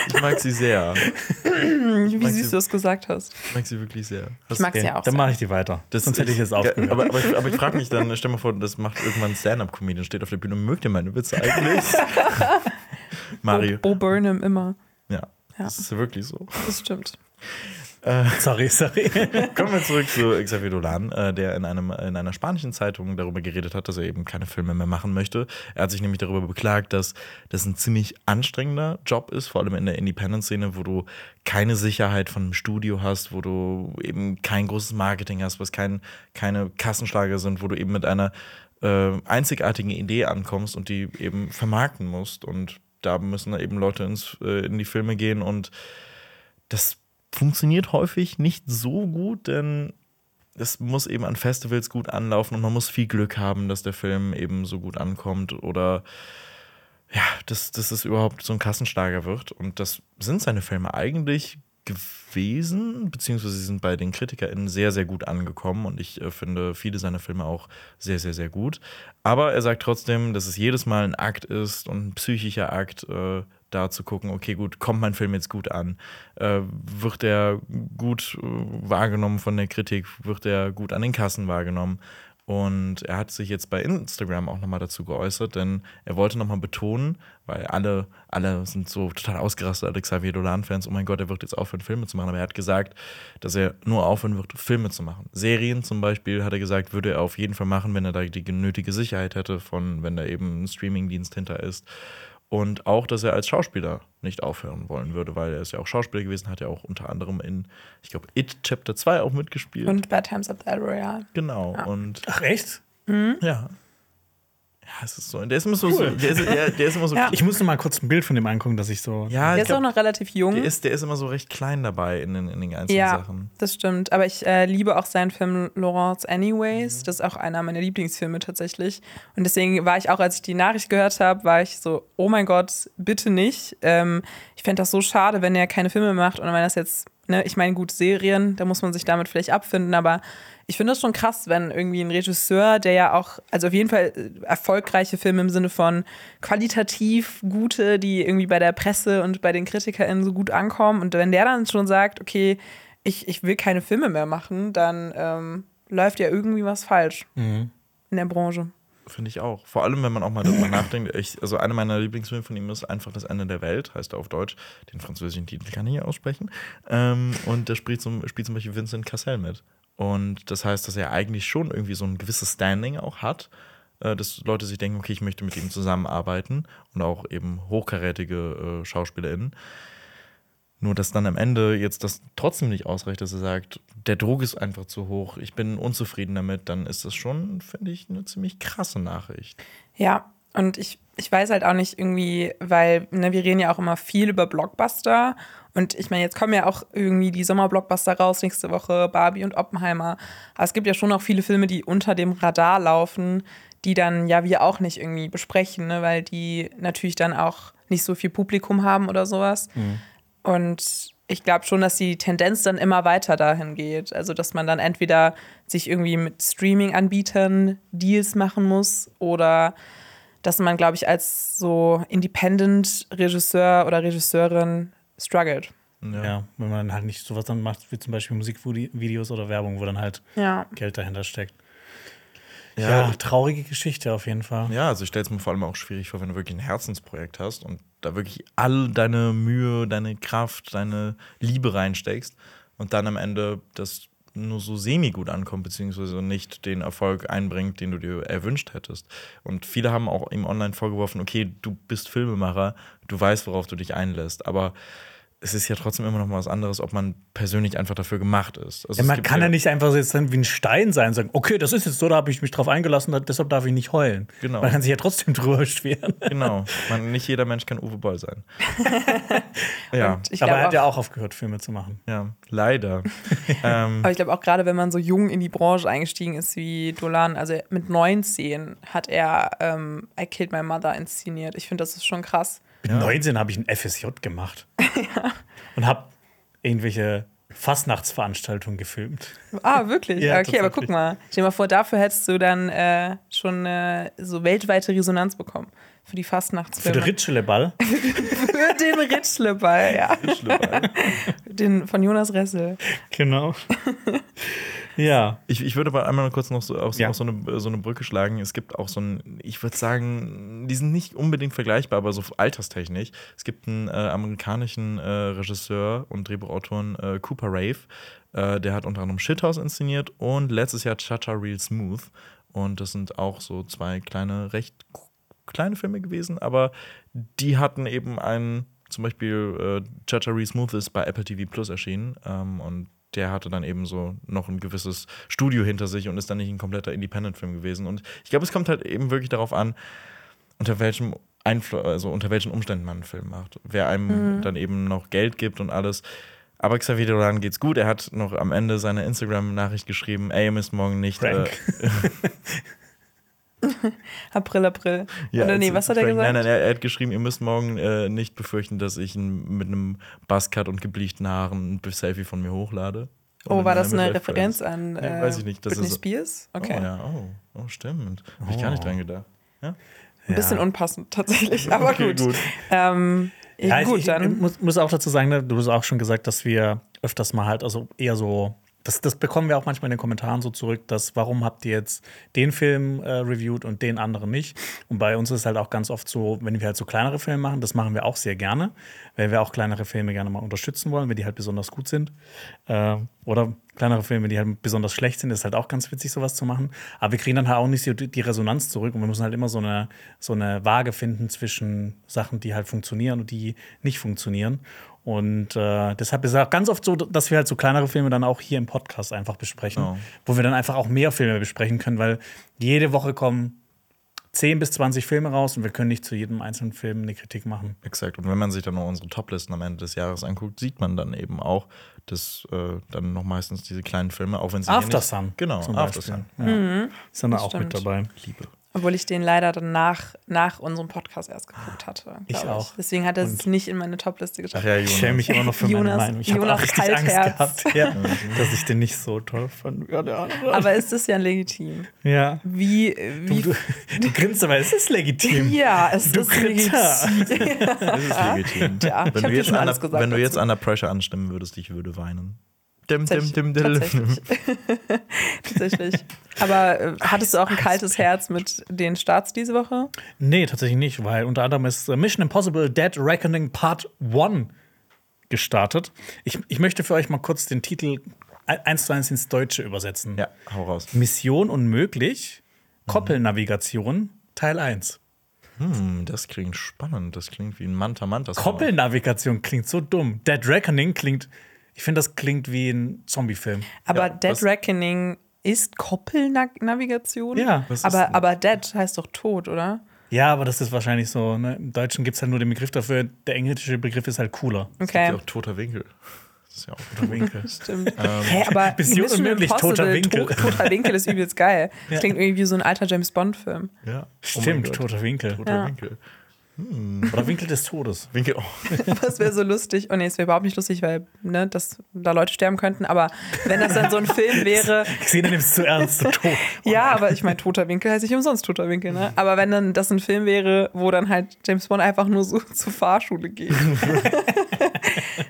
ich mag sie sehr. Wie süß sie- du es gesagt hast. Ich mag sie wirklich sehr. Ich mag sie ja auch Dann sehr. mache ich die weiter. Das Sonst hätte ich jetzt ja, aufgehört. aber, aber, ich, aber ich frage mich dann, stell mal vor, das macht irgendwann ein Stand-Up-Comedian, steht auf der Bühne und mögt ihr meine Witze eigentlich? Mario. Bo, Bo Burnham immer. Ja, das ist wirklich so. Das stimmt. sorry, sorry. Kommen wir zurück zu Xavier Dolan, äh, der in, einem, in einer spanischen Zeitung darüber geredet hat, dass er eben keine Filme mehr machen möchte. Er hat sich nämlich darüber beklagt, dass das ein ziemlich anstrengender Job ist, vor allem in der Independent-Szene, wo du keine Sicherheit von einem Studio hast, wo du eben kein großes Marketing hast, was kein, keine Kassenschlager sind, wo du eben mit einer äh, einzigartigen Idee ankommst und die eben vermarkten musst. Und da müssen eben Leute ins, äh, in die Filme gehen und das funktioniert häufig nicht so gut, denn es muss eben an Festivals gut anlaufen und man muss viel Glück haben, dass der Film eben so gut ankommt oder ja, dass, dass es überhaupt so ein Kassenstarger wird. Und das sind seine Filme eigentlich gewesen, beziehungsweise sie sind bei den KritikerInnen sehr, sehr gut angekommen und ich äh, finde viele seiner Filme auch sehr, sehr, sehr gut. Aber er sagt trotzdem, dass es jedes Mal ein Akt ist und ein psychischer Akt, äh, da zu gucken, okay, gut, kommt mein Film jetzt gut an? Äh, wird er gut äh, wahrgenommen von der Kritik? Wird er gut an den Kassen wahrgenommen? Und er hat sich jetzt bei Instagram auch nochmal dazu geäußert, denn er wollte nochmal betonen, weil alle, alle sind so total ausgerastet, alle Xavier Dolan-Fans, oh mein Gott, er wird jetzt aufhören, Filme zu machen. Aber er hat gesagt, dass er nur aufhören wird, Filme zu machen. Serien zum Beispiel, hat er gesagt, würde er auf jeden Fall machen, wenn er da die nötige Sicherheit hätte, von wenn da eben ein Streamingdienst hinter ist. Und auch, dass er als Schauspieler nicht aufhören wollen würde, weil er ist ja auch Schauspieler gewesen, hat ja auch unter anderem in, ich glaube, It Chapter 2 auch mitgespielt. Und Bad Times at the El Royale. genau. Ja. Und Ach, echt? ja. Ja, es ist so. Der ist immer so. so der, ist, der, der ist immer so. Ja. Ich musste mal kurz ein Bild von dem angucken, dass ich so. Ja, Der ich ist auch glaub, noch relativ jung. der, ist, der ist immer so recht klein dabei in den, in den einzelnen ja, Sachen. das stimmt. Aber ich äh, liebe auch seinen Film Laurence Mhm. Anyways. Das ist auch einer meiner Lieblingsfilme tatsächlich. Und deswegen war ich auch, als ich die Nachricht gehört habe, war ich so, oh mein Gott, bitte nicht. Ähm, ich fände das so schade, wenn er keine Filme macht und wenn das jetzt, ne, ich meine, gut, Serien, da muss man sich damit vielleicht abfinden, aber ich finde das schon krass, wenn irgendwie ein Regisseur, der ja auch, also auf jeden Fall äh, erfolgreiche Filme im Sinne von qualitativ gute, die irgendwie bei der Presse und bei den KritikerInnen so gut ankommen und wenn der dann schon sagt, okay, ich, ich will keine Filme mehr machen, dann ähm, läuft ja irgendwie was falsch Mhm. in der Branche. Finde ich auch. Vor allem, wenn man auch mal darüber nachdenkt. Ich, also, einer meiner Lieblingsfilme von ihm ist einfach Das Ende der Welt, heißt er auf Deutsch. Den französischen Titel kann ich nicht aussprechen. Ähm, und da spielt zum, spielt zum Beispiel Vincent Cassel mit. Und das heißt, dass er eigentlich schon irgendwie so ein gewisses Standing auch hat, äh, dass Leute sich denken, okay, ich möchte mit ihm zusammenarbeiten und auch eben hochkarätige äh, SchauspielerInnen. Nur, dass dann am Ende jetzt das trotzdem nicht ausreicht, dass er sagt, der Druck ist einfach zu hoch, ich bin unzufrieden damit, dann ist das schon, finde ich, eine ziemlich krasse Nachricht. Ja, und ich, ich weiß halt auch nicht irgendwie, weil ne, wir reden ja auch immer viel über Blockbuster. Und ich meine, jetzt kommen ja auch irgendwie die Sommerblockbuster raus, nächste Woche Barbie und Oppenheimer. Aber es gibt ja schon auch viele Filme, die unter dem Radar laufen, die dann ja wir auch nicht irgendwie besprechen, ne, weil die natürlich dann auch nicht so viel Publikum haben oder sowas. Und ich glaube schon, dass die Tendenz dann immer weiter dahin geht. Also, dass man dann entweder sich irgendwie mit Streaming-Anbietern Deals machen muss oder dass man, glaube ich, als so Independent-Regisseur oder Regisseurin struggelt. Ja. wenn man halt nicht sowas dann macht, wie zum Beispiel Musikvideos oder Werbung, wo dann halt Ja. Geld dahinter steckt. Ja. Ja, traurige Geschichte auf jeden Fall. Ja, also ich stelle es mir vor allem auch schwierig vor, wenn du wirklich ein Herzensprojekt hast und da wirklich all deine Mühe, deine Kraft, deine Liebe reinsteckst und dann am Ende das nur so semi-gut ankommt, beziehungsweise nicht den Erfolg einbringt, den du dir erwünscht hättest. Und viele haben auch ihm online vorgeworfen, okay, du bist Filmemacher, du weißt, worauf du dich einlässt, aber es ist ja trotzdem immer noch mal was anderes, ob man persönlich einfach dafür gemacht ist. Also Ja, man kann ja nicht einfach so jetzt dann wie ein Stein sein und sagen, okay, das ist jetzt so, da habe ich mich drauf eingelassen, deshalb darf ich nicht heulen. Genau. Man kann sich ja trotzdem drüber beschweren. Genau, man, nicht jeder Mensch kann Uwe Boll sein. ja. Aber er hat ja auch, auch aufgehört, Filme zu machen. Ja, leider. ähm, aber ich glaube auch gerade, wenn man so jung in die Branche eingestiegen ist wie Dolan, also mit 19 hat er ähm, I Killed My Mother inszeniert. Ich finde, das ist schon krass. Mit 19 habe ich ein FSJ gemacht. Und habe irgendwelche Fastnachtsveranstaltungen gefilmt. Ah, wirklich? Ja, okay, aber guck mal. Stell dir mal vor, dafür hättest du dann äh, schon äh, so weltweite Resonanz bekommen. Für die Für Fastnachtsfilme. den Ritscheleball. Für den Ritschleball, ja. Den von Jonas Ressel. Genau. Ja. ich, ich würde aber einmal kurz noch so, auf, Ja. so, eine, so eine Brücke schlagen. Es gibt auch so ein, ich würde sagen, die sind nicht unbedingt vergleichbar, aber so alterstechnisch. Es gibt einen äh, amerikanischen äh, Regisseur und Drehbuchautoren, äh, Cooper Rave. Äh, der hat unter anderem Shithouse inszeniert und letztes Jahr Chacha Real Smooth. Und das sind auch so zwei kleine, recht kleine Filme gewesen, aber die hatten eben einen, zum Beispiel äh, Chacha Real Smooth ist bei Apple TV Plus erschienen ähm, und der hatte dann eben so noch ein gewisses Studio hinter sich und ist dann nicht ein kompletter Independent-Film gewesen. Und ich glaube, es kommt halt eben wirklich darauf an, unter welchem Einflu also unter welchen Umständen man einen Film macht. Wer einem dann eben noch Geld gibt und alles. Aber Xavier Dolan geht's gut. Er hat noch am Ende seiner Instagram-Nachricht geschrieben: Ey, ihr müsst morgen nicht. Äh. April, April. Ja, Oder nee, was hat er gesagt? Nein, nein, er, hat geschrieben, ihr müsst morgen äh, nicht befürchten, dass ich ihn mit einem Buzzcut und gebleichten Haaren ein Selfie von mir hochlade. Oh, war das eine Referenz an Nee, äh, weiß ich nicht. Das Britney ist, Spears? Okay. Oh ja, oh, oh stimmt. Hab ich gar nicht dran gedacht. Ja? Ein bisschen Ja. unpassend tatsächlich, aber Okay, gut. gut. Ähm, Ja, gut, ich, ich dann. muss, muss auch dazu sagen, ne, du hast auch schon gesagt, dass wir öfters mal halt, also eher so, das, das bekommen wir auch manchmal in den Kommentaren so zurück, dass warum habt ihr jetzt den Film äh, reviewed und den anderen nicht? Und bei uns ist halt auch ganz oft so, wenn wir halt so kleinere Filme machen, das machen wir auch sehr gerne, weil wir auch kleinere Filme gerne mal unterstützen wollen, wenn die halt besonders gut sind. Äh, oder kleinere Filme, die halt besonders schlecht sind, ist halt auch ganz witzig, sowas zu machen. Aber wir kriegen dann halt auch nicht die die Resonanz zurück und wir müssen halt immer so eine, so eine Waage finden zwischen Sachen, die halt funktionieren und die nicht funktionieren. Und äh, deshalb ist es auch ganz oft so, dass wir halt so kleinere Filme dann auch hier im Podcast einfach besprechen, Ja. wo wir dann einfach auch mehr Filme besprechen können, weil jede Woche kommen 10 bis 20 Filme raus und wir können nicht zu jedem einzelnen Film eine Kritik machen. Exakt. Und wenn man sich dann noch unsere Toplisten am Ende des Jahres anguckt, sieht man dann eben auch, dass äh, dann noch meistens diese kleinen Filme, auch wenn sie After nicht- Sun. Genau, After. Sun. Ja. Ist dann das auch mit stimmt. dabei. Liebe. Obwohl ich den leider dann nach, nach unserem Podcast erst geguckt hatte. glaub Ich auch. Deswegen hat er es nicht in meine Topliste geschafft. Ach ja, Ich schäme mich immer noch für meine Jonas- Meinung. Ich habe Jonas auch richtig Angst Kaltherz. gehabt, ja, dass ich den nicht so toll fand. Ja. Aber ist das ja legitim? ja. Wie, wie Du, du grinst, aber es ist legitim. ja, es Du ist Kritter. legitim. Das ist legitim. Ich wenn du jetzt, gesagt wenn du jetzt. Under Pressure anstimmen würdest, ich würde weinen. Dim, dim, Tatsächlich. dim, dill. Tatsächlich. Tatsächlich. Aber äh, hattest du auch ein kaltes Herz mit den Starts diese Woche? Nee, tatsächlich nicht, weil unter anderem ist äh, Mission Impossible Dead Reckoning Part 1 gestartet. Ich, ich möchte für euch mal kurz den Titel ein- eins zu eins ins Deutsche übersetzen. Ja, hau raus. Mission unmöglich, Koppelnavigation, Teil 1. Hm, das klingt spannend. Das klingt wie ein Manta Manta. Koppelnavigation klingt so dumm. Dead Reckoning klingt, ich finde, das klingt wie ein Zombie-Film. Aber Ja, Dead Reckoning ist Koppelnavigation? Ja. Aber, aber Dead heißt doch tot, oder? Ja, aber das ist wahrscheinlich so. Ne? Im Deutschen gibt es halt nur den Begriff dafür. Der englische Begriff ist halt cooler. Es gibt Okay. ja auch toter Winkel. Das ist ja auch Oder Winkel. Stimmt. Hä, aber Mission Mission unmöglich, Impossible, toter Winkel. To toter Winkel ist übelst geil. Ja. Klingt irgendwie wie so ein alter James Bond-Film. Ja. Oh Stimmt, toter Winkel. Toter Ja. Winkel. Oder Winkel des Todes. Winkel. Oh. Es wäre so lustig. Oh nee, es wäre überhaupt nicht lustig, weil ne, dass da Leute sterben könnten. Aber wenn das dann so ein Film wäre, Xena nimmt es zu ernst, du Tod. ja, aber ich meine, toter Winkel heißt nicht umsonst toter Winkel, ne? Aber wenn dann das ein Film wäre, wo dann halt James Bond einfach nur so zur Fahrschule geht.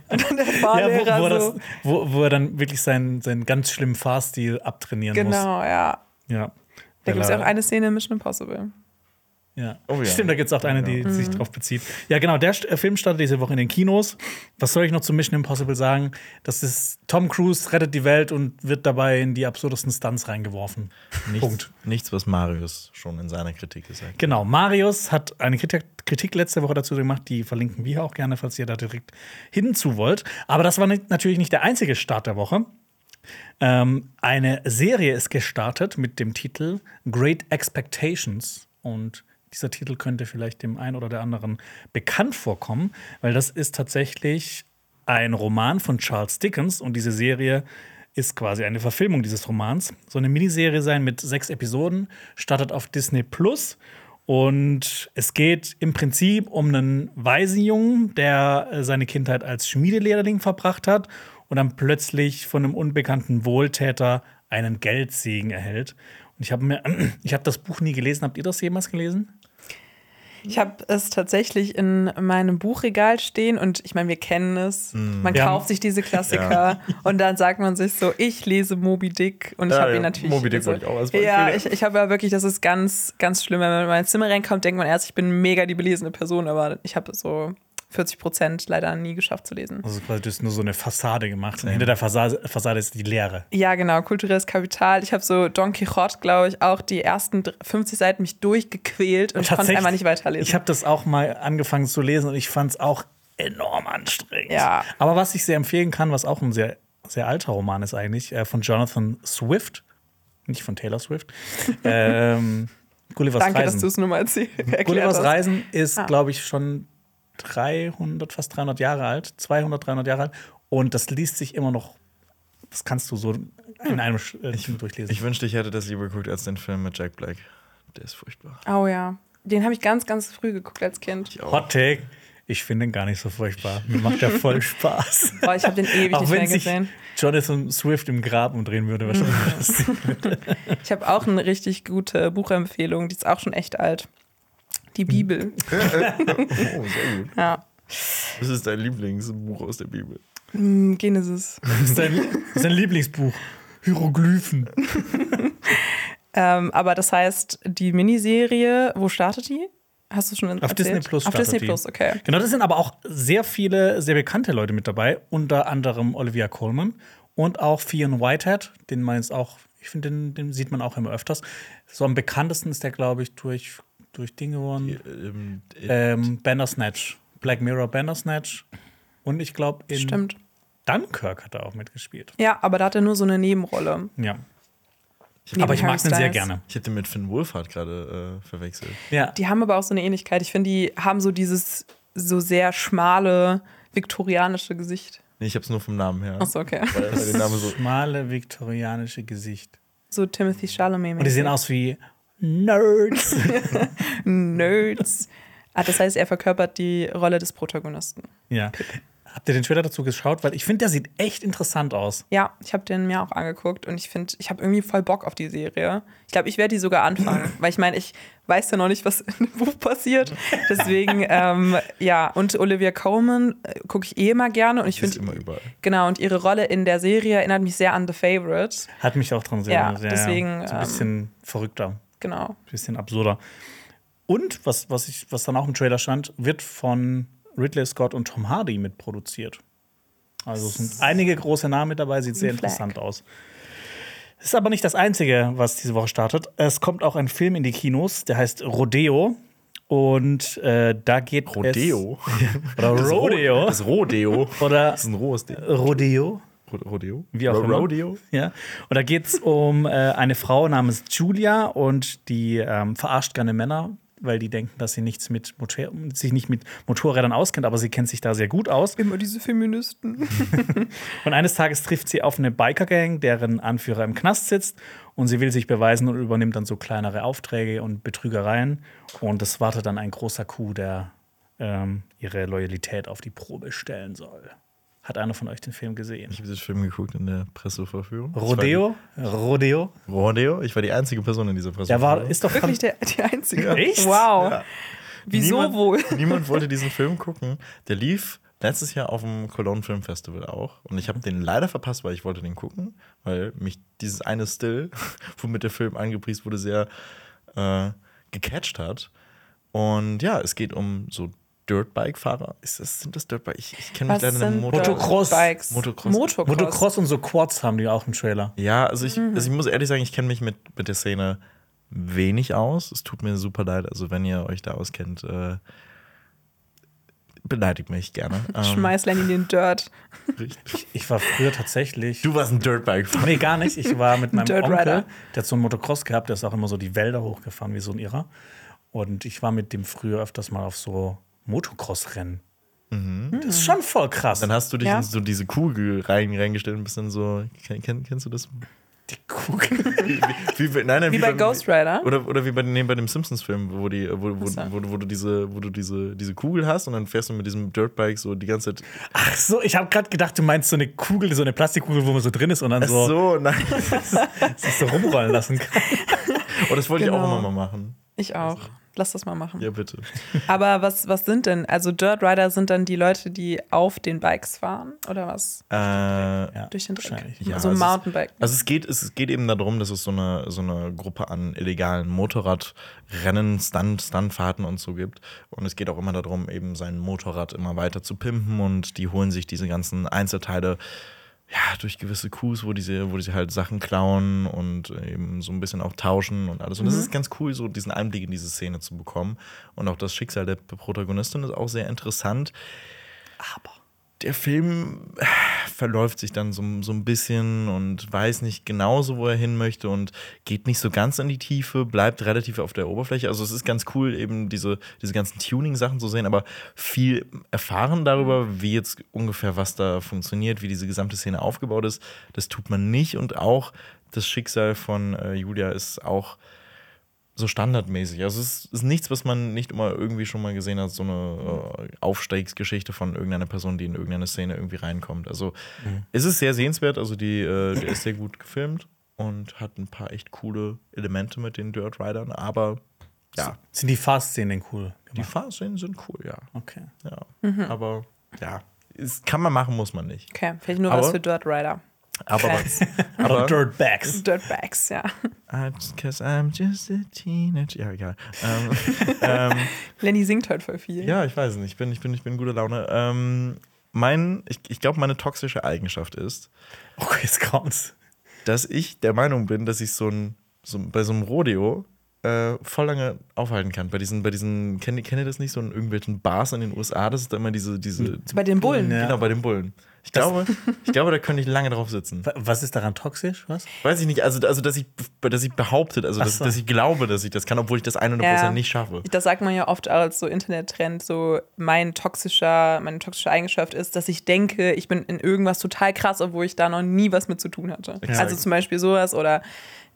Und dann der Ja, Fahrlehrer wo, wo, so. das, wo, wo er dann wirklich seinen, seinen ganz schlimmen Fahrstil abtrainieren Genau, ja. muss. Ja. Da Weil gibt es ja auch eine Szene in Mission Impossible. Ja. Oh ja. Stimmt, da gibt es auch eine, die Ja. sich drauf bezieht. Ja, genau, der äh, Film startet diese Woche in den Kinos. Was soll ich noch zu Mission Impossible sagen? Das ist Tom Cruise rettet die Welt und wird dabei in die absurdesten Stunts reingeworfen. Nichts, Punkt. nichts, was Marius schon in seiner Kritik gesagt hat. Genau, Marius hat eine Kritik, Kritik letzte Woche dazu gemacht, die verlinken wir auch gerne, falls ihr da direkt hinzu wollt. Aber das war nicht, natürlich nicht der einzige Start der Woche. Ähm, eine Serie ist gestartet mit dem Titel Great Expectations und dieser Titel könnte vielleicht dem einen oder der anderen bekannt vorkommen, weil das ist tatsächlich ein Roman von Charles Dickens und diese Serie ist quasi eine Verfilmung dieses Romans. So eine Miniserie sein mit sechs Episoden, startet auf Disney Plus und es geht im Prinzip um einen Waisenjungen, der äh, seine Kindheit als Schmiedelehrling verbracht hat und dann plötzlich von einem unbekannten Wohltäter einen Geldsegen erhält. Und ich habe mir, ich habe das Buch nie gelesen. Habt ihr das jemals gelesen? Ich habe es tatsächlich in meinem Buchregal stehen und ich meine, wir kennen es. Man Wir kauft sich diese Klassiker und dann sagt man sich so, ich lese Moby Dick und ich Ja, habe ja, ihn natürlich. Moby Dick so, wollte ich auch als Beispiel Ja, ich, ich habe ja wirklich, das ist ganz, ganz schlimm. Wenn man in mein Zimmer reinkommt, denkt man erst, ich bin mega die belesene Person, aber ich habe so 40 Prozent leider nie geschafft zu lesen. Also quasi du hast nur so eine Fassade gemacht. Und hinter der Fassade, Fassade ist die Leere. Ja, genau, kulturelles Kapital. Ich habe so Don Quixote, glaube ich, auch die ersten dr- 50 Seiten mich durchgequält und ich konnte einfach nicht weiterlesen. Ich habe das auch mal angefangen zu lesen und ich fand es auch enorm anstrengend. Ja. Aber was ich sehr empfehlen kann, was auch ein sehr, sehr alter Roman ist eigentlich, äh, von Jonathan Swift, nicht von Taylor Swift. ähm, Gullivers Danke, dass Reisen. du es nur mal erzähl- erklärt Gullivers hast. Reisen ist, Ah. glaube ich, schon 300, fast 300 Jahre alt, 200, 300 Jahre alt Und das liest sich immer noch, das kannst du so in einem äh, Ding durchlesen. Ich wünschte, ich hätte das lieber geguckt als den Film mit Jack Black. Der ist furchtbar. Oh ja. Den habe ich ganz, ganz früh geguckt als Kind. Ich. Hot Take. Ich finde ihn gar nicht so furchtbar. Mir macht der voll Spaß. Boah, ich habe den ewig Auch nicht mehr wenn sich gesehen. Jonathan Swift im Grab umdrehen würde, wahrscheinlich. Ich habe auch eine richtig gute Buchempfehlung, die ist auch schon echt alt. Die. Bibel. Oh, sehr gut. Ja. Was ist dein Lieblingsbuch aus der Bibel? Hm, Genesis. Das ist dein, das ist dein Lieblingsbuch. Hieroglyphen. Ähm, aber das heißt, die Miniserie, wo startet die? Hast du schon Auf erzählt? Disney Plus Auf Disney die. Plus, okay. Genau, das sind aber auch sehr viele, sehr bekannte Leute mit dabei. Unter anderem Olivia Colman und auch Fionn Whitehead, den man jetzt auch, ich finde, den, den sieht man auch immer öfters. So am bekanntesten ist der, glaube ich, durch, durch Dinge geworden. Ähm, Ähm, Bandersnatch. Black Mirror Bandersnatch. Und ich glaube, in Stimmt. Dunkirk hat er auch mitgespielt. Ja, aber da hat er nur so eine Nebenrolle. Ja. Neben Aber ich mag den sehr gerne. ich hätte mit Finn Wolfhard gerade äh, verwechselt. Ja. Die haben aber auch so eine Ähnlichkeit. Ich finde, die haben so dieses so sehr schmale viktorianische Gesicht. Nee, ich hab's nur vom Namen her. Achso, okay. Weil, weil den Namen so. schmale viktorianische Gesicht. So Timothy Chalamet. Und die sehen aus wie Nerds. Nerds. Ah, das heißt, er verkörpert die Rolle des Protagonisten. ja. Habt ihr den Trailer dazu geschaut? Weil ich finde, der sieht echt interessant aus. Ja, ich habe den mir auch angeguckt und ich finde, ich habe irgendwie voll Bock auf die Serie. Ich glaube, ich werde die sogar anfangen, weil ich meine, ich weiß ja noch nicht, was in dem Buch passiert. Deswegen, ähm, ja, und Olivia Colman äh, gucke ich eh immer gerne und ich finde, immer überall. genau, und ihre Rolle in der Serie erinnert mich sehr an The Favorite. Hat mich auch dran sehr, Ja, sehr deswegen, so ein bisschen verrückter, ein Genau. bisschen absurder. Und was, was, ich, was dann auch im Trailer stand, wird von Ridley Scott und Tom Hardy mitproduziert. Also es sind einige große Namen mit dabei, sieht sehr Flag. interessant aus. Ist aber nicht das Einzige, was diese Woche startet. Es kommt auch ein Film in die Kinos, der heißt Rodeo. Und äh, da geht Rodeo. es. Oder Das Ro- Rodeo. Das Rodeo. Oder Das ist ein rohes Ding. Rodeo. Ro- Rodeo? Wie auch immer. Rodeo? Ja. Und da geht es um äh, eine Frau namens Julia und die ähm, verarscht gerne Männer, weil die denken, dass sie nichts mit Motor sich nicht mit Motorrädern auskennt, aber sie kennt sich da sehr gut aus. Immer diese Feministen. Und eines Tages trifft sie auf eine Biker-Gang, deren Anführer im Knast sitzt und sie will sich beweisen und übernimmt dann so kleinere Aufträge und Betrügereien. Und es wartet dann ein großer Coup, der ähm, ihre Loyalität auf die Probe stellen soll. Hat einer von euch den Film gesehen? Ich habe diesen Film geguckt in der Pressevorführung. Ich Rodeo? Rodeo? Rodeo? Ich war die einzige Person in dieser Der Pressevorführung. war, ist doch Wirklich der, die einzige. Echt? Wow. Ja. Wieso niemand, wohl? Niemand wollte diesen Film gucken. Der lief letztes Jahr auf dem Cologne Film Festival auch. Und ich habe den leider verpasst, weil ich wollte den gucken, weil mich dieses eine Still, womit der Film angepriesen wurde, sehr äh, gecatcht hat. Und ja, es geht um so Dirtbike-Fahrer. Ist das, sind das Dirtbike? Ich, ich kenne mich leider Motor. Motocross. Motocross. Motocross. Motocross und so Quads haben die auch im Trailer. Ja, also ich, Mhm. also ich muss ehrlich sagen, ich kenne mich mit, mit der Szene wenig aus. Es tut mir super leid. Also, wenn ihr euch da auskennt, äh, beleidigt mich gerne. Ähm, Schmeiß Lenny in den Dirt. richtig. Ich war früher tatsächlich. Du warst ein Dirtbike-Fahrer. Nee, gar nicht. Ich war mit meinem Dirt Onkel, Rider. der hat so einen Motocross gehabt, der ist auch immer so die Wälder hochgefahren wie so ein Irrer. Und ich war mit dem früher öfters mal auf so Motocross-Rennen. Das ist schon voll krass. Dann hast du dich Ja. in so diese Kugel rein, reingestellt und bist dann so. Kenn, kenn, kennst du das? die Kugel. Wie, wie, wie, nein, nein, Wie bei Ghost Rider. Oder, oder wie bei, nee, bei dem Simpsons-Film, wo, die, wo, wo, Ach so. wo, wo, du diese, wo du diese, diese Kugel hast und dann fährst du mit diesem Dirtbike so die ganze Zeit. Ach so, ich habe gerade gedacht, du meinst so eine Kugel, so eine Plastikkugel, wo man so drin ist und dann Ach so, so, nein. sich so rumrollen lassen kann. Oh, das wollte ich auch Genau. immer mal machen. Ich auch. Lass das mal machen. Ja, bitte. Aber was, was sind denn? Also Dirt Rider sind dann die Leute, die auf den Bikes fahren? Oder was? Äh, Ja, Durch den Dreck. wahrscheinlich. Ja, so ist- Mountainbike. Also es geht, es geht eben darum, dass es so eine, so eine Gruppe an illegalen Motorradrennen, Stunt, Stuntfahrten und so gibt. Und es geht auch immer darum, eben sein Motorrad immer weiter zu pimpen und die holen sich diese ganzen Einzelteile ja, durch gewisse Coups, wo diese, wo diese halt Sachen klauen und eben so ein bisschen auch tauschen und alles. Und das ist ganz cool, so diesen Einblick in diese Szene zu bekommen. Und auch das Schicksal der Protagonistin ist auch sehr interessant. Aber der Film verläuft sich dann so, so ein bisschen und weiß nicht genauso, wo er hin möchte und geht nicht so ganz in die Tiefe, bleibt relativ auf der Oberfläche. Also es ist ganz cool, eben diese, diese ganzen Tuning-Sachen zu sehen, aber viel erfahren darüber, wie jetzt ungefähr was da funktioniert, wie diese gesamte Szene aufgebaut ist, das tut man nicht. Und auch das Schicksal von äh, Julia ist auch so standardmäßig. Also es ist, ist nichts, was man nicht immer irgendwie schon mal gesehen hat, so eine äh, Aufstiegsgeschichte von irgendeiner Person, die in irgendeine Szene irgendwie reinkommt. Also es ist sehr sehenswert, also die, äh, der ist sehr gut gefilmt und hat ein paar echt coole Elemente mit den Dirt Riders, aber ja, Sind die Fast-Szenen cool? die Fahrszenen sind cool, ja. Okay. ja. Aber ja, es kann man machen, muss man nicht. Okay, vielleicht nur Aber- was für Dirt Rider. Aber. Oder aber Dirtbags. Dirtbags, ja. I just, cause I'm just a teenager. Ja, egal. Ähm, ähm, Lenny singt heute voll viel. Ja, ich weiß nicht. Ich bin, ich bin, ich bin guter Laune. Ähm, mein, ich, ich glaube, meine toxische Eigenschaft ist, Okay, jetzt kommt's. dass ich der Meinung bin, dass ich so ein, so, bei so einem Rodeo äh, voll lange aufhalten kann. Bei diesen, bei diesen, kennt, ihr- kennt ihr das nicht, so in irgendwelchen Bars in den USA, das ist da immer diese, diese Bei den Bullen. Ja. genau, bei den Bullen. Ich glaube, ich glaube, da könnte ich lange drauf sitzen. Wa- Was ist daran toxisch? Was? Weiß ich nicht, also, also dass, ich, dass ich behauptet, also dass, so. dass ich glaube, dass ich das kann, obwohl ich das 100% Ja. nicht schaffe. Das sagt man ja oft als so Internettrend, so mein toxischer, meine toxische Eigenschaft ist, dass ich denke, ich bin in irgendwas total krass, obwohl ich da noch nie was mit zu tun hatte. Exakt. Also zum Beispiel sowas oder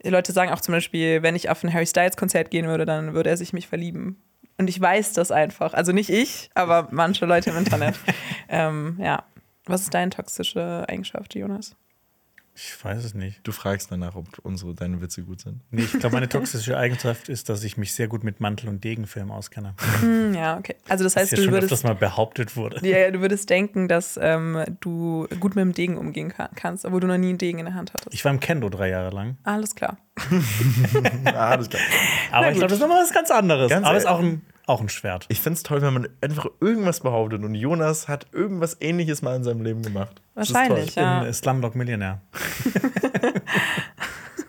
Leute sagen auch zum Beispiel, wenn ich auf ein Harry Styles Konzert gehen würde, dann würde er sich mich verlieben. Und ich weiß das einfach. Also nicht ich, aber manche Leute im Internet. ähm, ja. Was ist deine toxische Eigenschaft, Jonas? Ich weiß es nicht. Du fragst danach, ob unsere, deine Witze gut sind. Nee, ich glaube, meine toxische Eigenschaft ist, dass ich mich sehr gut mit Mantel- und Degenfilm auskenne. Hm, ja, okay. Also das Das heißt, ist ja du schon würdest öfters mal behauptet wurde. Ja, du würdest denken, dass ähm, du gut mit dem Degen umgehen ka- kannst, obwohl du noch nie einen Degen in der Hand hattest. Ich war im Kendo drei Jahre lang. Alles klar. Das klar. Aber ich glaube, das ist nochmal was ganz anderes. Ganz Aber es ist auch ein, auch ein Schwert. Ich finde es toll, wenn man einfach irgendwas behauptet und Jonas hat irgendwas ähnliches mal in seinem Leben gemacht. Das ist Wahrscheinlich, Ich bin ja. äh, Slumdog Millionär.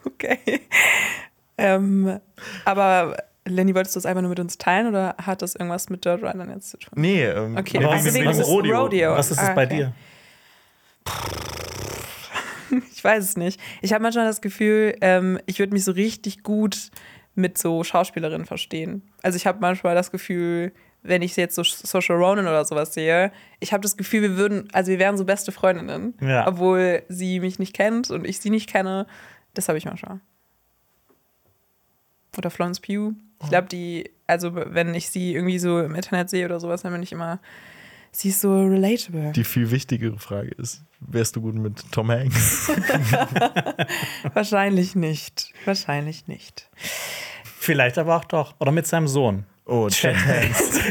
Okay. ähm, aber Lenny, wolltest du das einfach nur mit uns teilen oder hat das irgendwas mit Dirt Riders jetzt zu tun? Nee, ähm, Okay, Aber ist ist es Rodeo? Rodeo. Was ist es Ah, bei okay. dir? Ich weiß es nicht. Ich habe manchmal das Gefühl, ähm, ich würde mich so richtig gut mit so Schauspielerinnen verstehen. Also ich habe manchmal das Gefühl, wenn ich jetzt so Social Ronan oder sowas sehe, ich habe das Gefühl, wir würden, also wir wären so beste Freundinnen, Ja. obwohl sie mich nicht kennt und ich sie nicht kenne. Das habe ich manchmal. Oder Florence Pugh. Ich glaube, die, also wenn ich sie irgendwie so im Internet sehe oder sowas, dann bin ich immer, sie ist so relatable. die viel wichtigere Frage ist, wärst du gut mit Tom Hanks? Wahrscheinlich nicht. Wahrscheinlich nicht. Vielleicht aber auch doch. Oder mit seinem Sohn. Oh, Chet Hanks.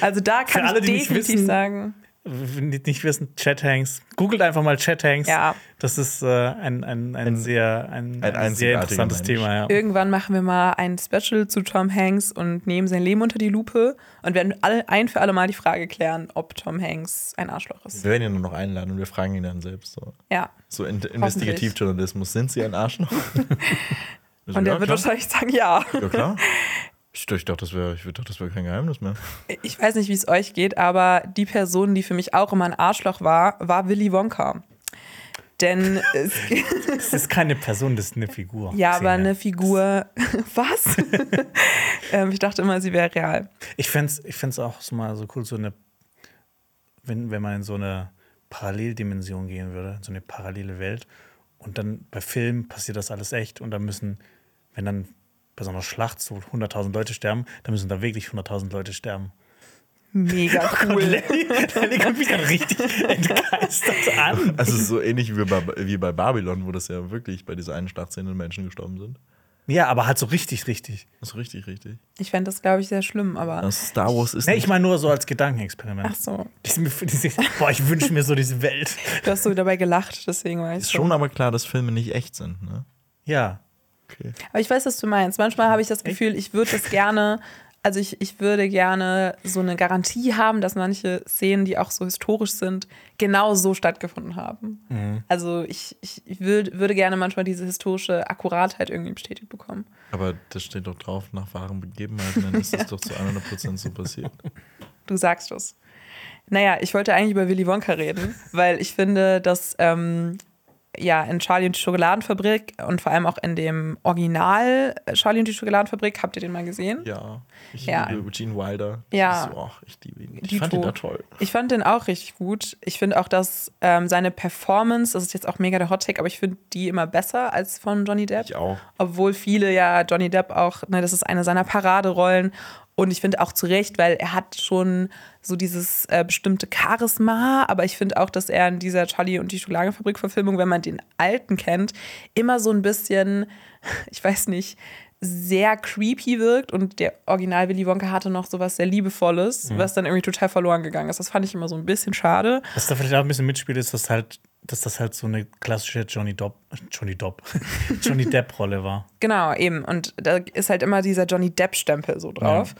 Also da kann alle, ich definitiv wissen- sagen, nicht wissen, Chet Hanks. Googelt einfach mal Chet Hanks. Ja. Das ist äh, ein, ein, ein, sehr, ein, ein ein sehr interessantes Mensch. Thema. Ja. irgendwann machen wir mal ein Special zu Tom Hanks und nehmen sein Leben unter die Lupe und werden alle, ein für alle Mal die Frage klären, ob Tom Hanks ein Arschloch ist. Wir werden ihn nur noch einladen und wir fragen ihn dann selbst. So, Ja. so in Investigativjournalismus. Sind Sie ein Arschloch? Und ja, er wird klar. wahrscheinlich sagen, ja. Ja, klar. Ich, ich dachte, das wäre wär kein Geheimnis mehr. Ich weiß nicht, wie es euch geht, aber die Person, die für mich auch immer ein Arschloch war, war Willy Wonka. Denn es, Das ist keine Person, das ist eine Figur. ja, aber eine Figur. Was? ähm, ich dachte immer, sie wäre real. Ich fände es ich fänd's auch so mal so cool, so eine, wenn, wenn man in so eine Paralleldimension gehen würde, so eine parallele Welt. Und dann bei Filmen passiert das alles echt und da müssen, wenn dann bei so einer Schlacht so 100.000 Leute sterben, dann müssen da wirklich 100.000 Leute sterben. Mega cool. Lenny, Lenny guckt mich gerade richtig entgeistert an. Also so ähnlich wie bei, wie bei Babylon, wo das ja wirklich bei dieser einen Schlachtszene Menschen gestorben sind. Ja, aber halt so richtig, richtig. Ist richtig, richtig. Ich fände das, glaube ich, sehr schlimm, aber. Das Star Wars ist Nee, ich meine nur so als Gedankenexperiment. Ach so. Diese, diese, boah, ich wünsche mir so diese Welt. Du hast so dabei gelacht, deswegen war ich Ist so. schon aber klar, dass Filme nicht echt sind, ne? Ja. Okay. Aber ich weiß, was du meinst. Manchmal habe ich das Gefühl, ich würde das gerne, also ich, ich würde gerne so eine Garantie haben, dass manche Szenen, die auch so historisch sind, genau so stattgefunden haben. Mhm. Also ich, ich, ich würd, würde gerne manchmal diese historische Akkuratheit irgendwie bestätigt bekommen. Aber das steht doch drauf, nach wahren Begebenheiten, dann ist das doch zu 100% so passiert. Du sagst es. Naja, ich wollte eigentlich über Willy Wonka reden, weil ich finde, dass ähm, ja in Charlie und die Schokoladenfabrik und vor allem auch in dem Original Charlie und die Schokoladenfabrik, habt ihr den mal gesehen? Ja, ich Ja. liebe Gene Wilder. Ja. So, ach, ich liebe ihn. Ich Dito. fand ihn da toll. Ich fand den auch richtig gut. Ich finde auch, dass ähm, seine Performance, das ist jetzt auch mega der Hot Take, aber ich finde die immer besser als von Johnny Depp. Ich auch. Obwohl viele ja Johnny Depp auch, ne, das ist eine seiner Paraderollen. Und ich finde auch zu Recht, weil er hat schon so dieses äh, bestimmte Charisma, aber ich finde auch, dass er in dieser Charlie und die Schokoladenfabrik-Verfilmung, wenn man den alten kennt, immer so ein bisschen, ich weiß nicht, sehr creepy wirkt und der Original Willy Wonka hatte noch so was sehr Liebevolles, was dann irgendwie total verloren gegangen ist. Das fand ich immer so ein bisschen schade. Was da vielleicht auch ein bisschen mitspielt, ist, dass halt, dass das halt so eine klassische Johnny Depp, Johnny Depp, Johnny Depp-Rolle war. Genau, eben. Und da ist halt immer dieser Johnny Depp-Stempel so drauf.